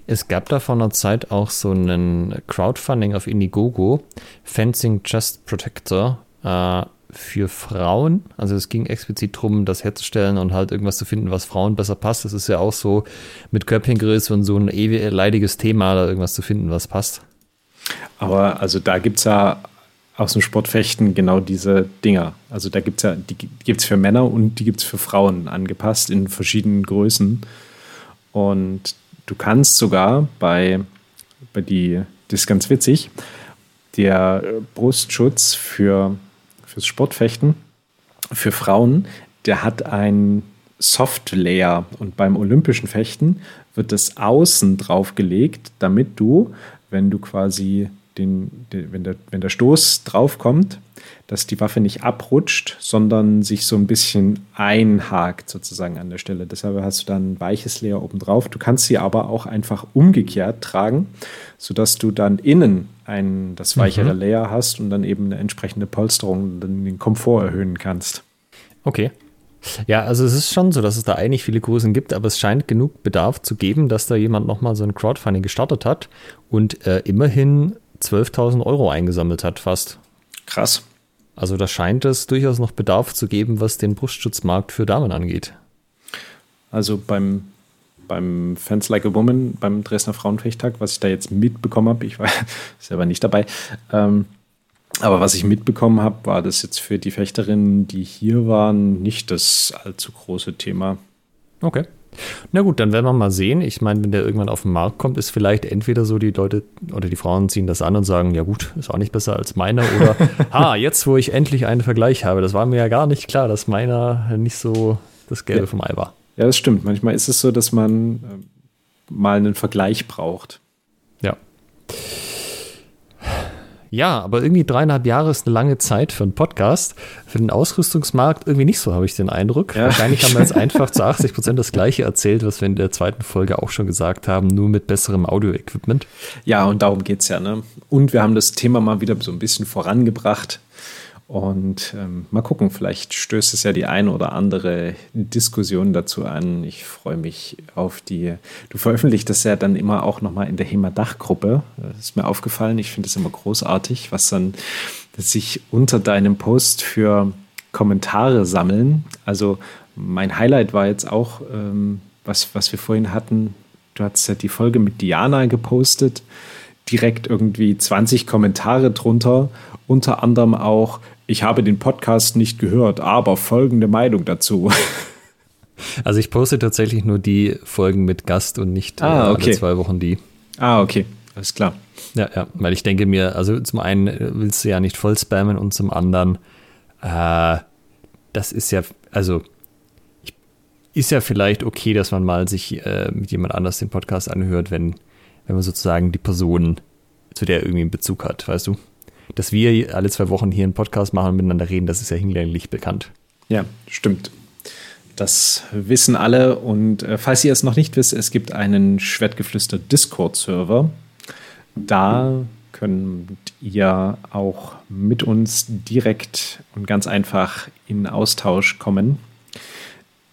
Es gab da vor einer Zeit auch so einen Crowdfunding auf Indiegogo, Fencing Chest Protector äh, für Frauen. Also es ging explizit darum, das herzustellen und halt irgendwas zu finden, was Frauen besser passt. Das ist ja auch so mit Körbchengröße und so ein ewig leidiges Thema, da irgendwas zu finden, was passt. Aber also da gibt es ja aus dem Sportfechten genau diese Dinger. Also da gibt es ja, die gibt es für Männer und die gibt es für Frauen angepasst in verschiedenen Größen. Und du kannst sogar bei, bei die, das ist ganz witzig, der Brustschutz für, fürs Sportfechten für Frauen, der hat ein Soft Layer und beim olympischen Fechten wird das außen draufgelegt, damit du, wenn du quasi den, den, wenn, der, wenn der Stoß draufkommt, dass die Waffe nicht abrutscht, sondern sich so ein bisschen einhakt sozusagen an der Stelle. Deshalb hast du dann ein weiches Layer oben drauf. Du kannst sie aber auch einfach umgekehrt tragen, sodass du dann innen ein, das weichere mhm. Layer hast und dann eben eine entsprechende Polsterung, dann den Komfort erhöhen kannst. Okay. Ja, also es ist schon so, dass es da eigentlich viele Größen gibt, aber es scheint genug Bedarf zu geben, dass da jemand nochmal so ein Crowdfunding gestartet hat und äh, immerhin 12.000 Euro eingesammelt hat, fast. Krass. Also da scheint es durchaus noch Bedarf zu geben, was den Brustschutzmarkt für Damen angeht. Also beim, beim Fans Like a Woman, beim Dresdner Frauenfechttag, was ich da jetzt mitbekommen habe, ich war *laughs* selber nicht dabei, ähm, aber was ich mitbekommen habe, war das jetzt für die Fechterinnen, die hier waren, nicht das allzu große Thema. Okay. Na gut, dann werden wir mal sehen. Ich meine, wenn der irgendwann auf den Markt kommt, ist vielleicht entweder so, die Leute oder die Frauen ziehen das an und sagen, ja gut, ist auch nicht besser als meiner. Oder, *laughs* ha, jetzt, wo ich endlich einen Vergleich habe, das war mir ja gar nicht klar, dass meiner nicht so das Gelbe ja. vom Ei war. Ja, das stimmt. Manchmal ist es so, dass man äh, mal einen Vergleich braucht. Ja. Ja, aber irgendwie dreieinhalb Jahre ist eine lange Zeit für einen Podcast. Für den Ausrüstungsmarkt irgendwie nicht so, habe ich den Eindruck. Ja. Wahrscheinlich haben wir jetzt *laughs* einfach zu 80 Prozent das Gleiche erzählt, was wir in der zweiten Folge auch schon gesagt haben, nur mit besserem Audio-Equipment. Ja, und darum geht es ja. Ne? Und wir haben das Thema mal wieder so ein bisschen vorangebracht. Und ähm, mal gucken, vielleicht stößt es ja die eine oder andere Diskussion dazu an. Ich freue mich auf die. Du veröffentlichst das ja dann immer auch nochmal in der HEMA-Dach-Gruppe. Das ist mir aufgefallen. Ich finde es immer großartig, was dann sich unter deinem Post für Kommentare sammeln. Also mein Highlight war jetzt auch, ähm, was, was wir vorhin hatten. Du hast ja die Folge mit Diana gepostet direkt irgendwie 20 Kommentare drunter, unter anderem auch, ich habe den Podcast nicht gehört, aber folgende Meinung dazu. *laughs* Also ich poste tatsächlich nur die Folgen mit Gast und nicht ah, okay. alle zwei Wochen die. Ah, okay. Alles klar. Ja, ja, weil ich denke mir, also zum einen willst du ja nicht voll spammen und zum anderen, äh, das ist ja, also ist ja vielleicht okay, dass man mal sich äh, mit jemand anders den Podcast anhört, wenn, wenn man sozusagen die Person, zu der irgendwie einen Bezug hat, weißt du? Dass wir alle zwei Wochen hier einen Podcast machen und miteinander reden, das ist ja hinlänglich bekannt. Ja, stimmt. Das wissen alle. Und äh, falls ihr es noch nicht wisst, es gibt einen Schwertgeflüster Discord-Server, da könnt ihr auch mit uns direkt und ganz einfach in Austausch kommen.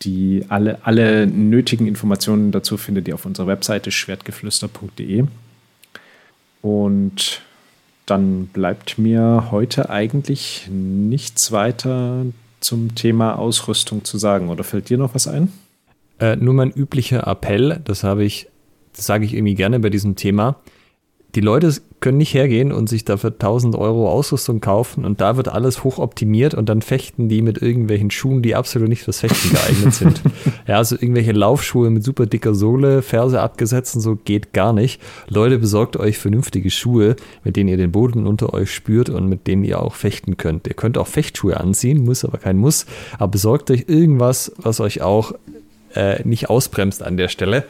Die alle, alle nötigen Informationen dazu findet ihr auf unserer Webseite schwertgeflüster.de. Und dann bleibt mir heute eigentlich nichts weiter zum Thema Ausrüstung zu sagen. Oder fällt dir noch was ein? Äh, nur mein üblicher Appell, das habe ich, das sage ich irgendwie gerne bei diesem Thema die Leute können nicht hergehen und sich dafür 1000 Euro Ausrüstung kaufen und da wird alles hochoptimiert und dann fechten die mit irgendwelchen Schuhen, die absolut nicht fürs Fechten geeignet sind. *laughs* ja, also irgendwelche Laufschuhe mit super dicker Sohle, Ferse abgesetzt und so geht gar nicht. Leute, besorgt euch vernünftige Schuhe, mit denen ihr den Boden unter euch spürt und mit denen ihr auch fechten könnt. Ihr könnt auch Fechtschuhe anziehen, muss aber kein Muss, aber besorgt euch irgendwas, was euch auch äh, nicht ausbremst an der Stelle.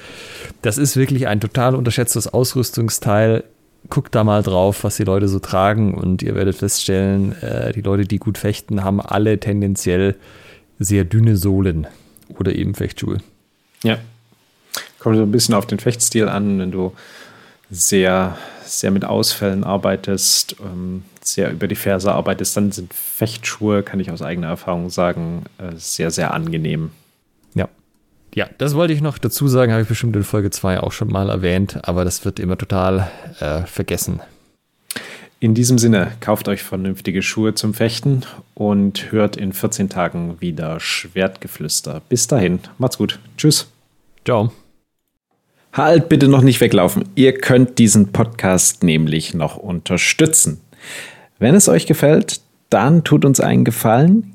Das ist wirklich ein total unterschätztes Ausrüstungsteil guckt da mal drauf, was die Leute so tragen und ihr werdet feststellen, äh, die Leute, die gut fechten, haben alle tendenziell sehr dünne Sohlen oder eben Fechtschuhe. Ja. Kommt so ein bisschen auf den Fechtstil an, wenn du sehr, sehr mit Ausfällen arbeitest, ähm, sehr über die Ferse arbeitest, dann sind Fechtschuhe, kann ich aus eigener Erfahrung sagen, äh, sehr, sehr angenehm. Ja, das wollte ich noch dazu sagen, habe ich bestimmt in Folge 2 auch schon mal erwähnt, aber das wird immer total äh, vergessen. In diesem Sinne, kauft euch vernünftige Schuhe zum Fechten und hört in 14 Tagen wieder Schwertgeflüster. Bis dahin, macht's gut. Tschüss. Ciao. Halt bitte noch nicht weglaufen. Ihr könnt diesen Podcast nämlich noch unterstützen. Wenn es euch gefällt, dann tut uns einen Gefallen,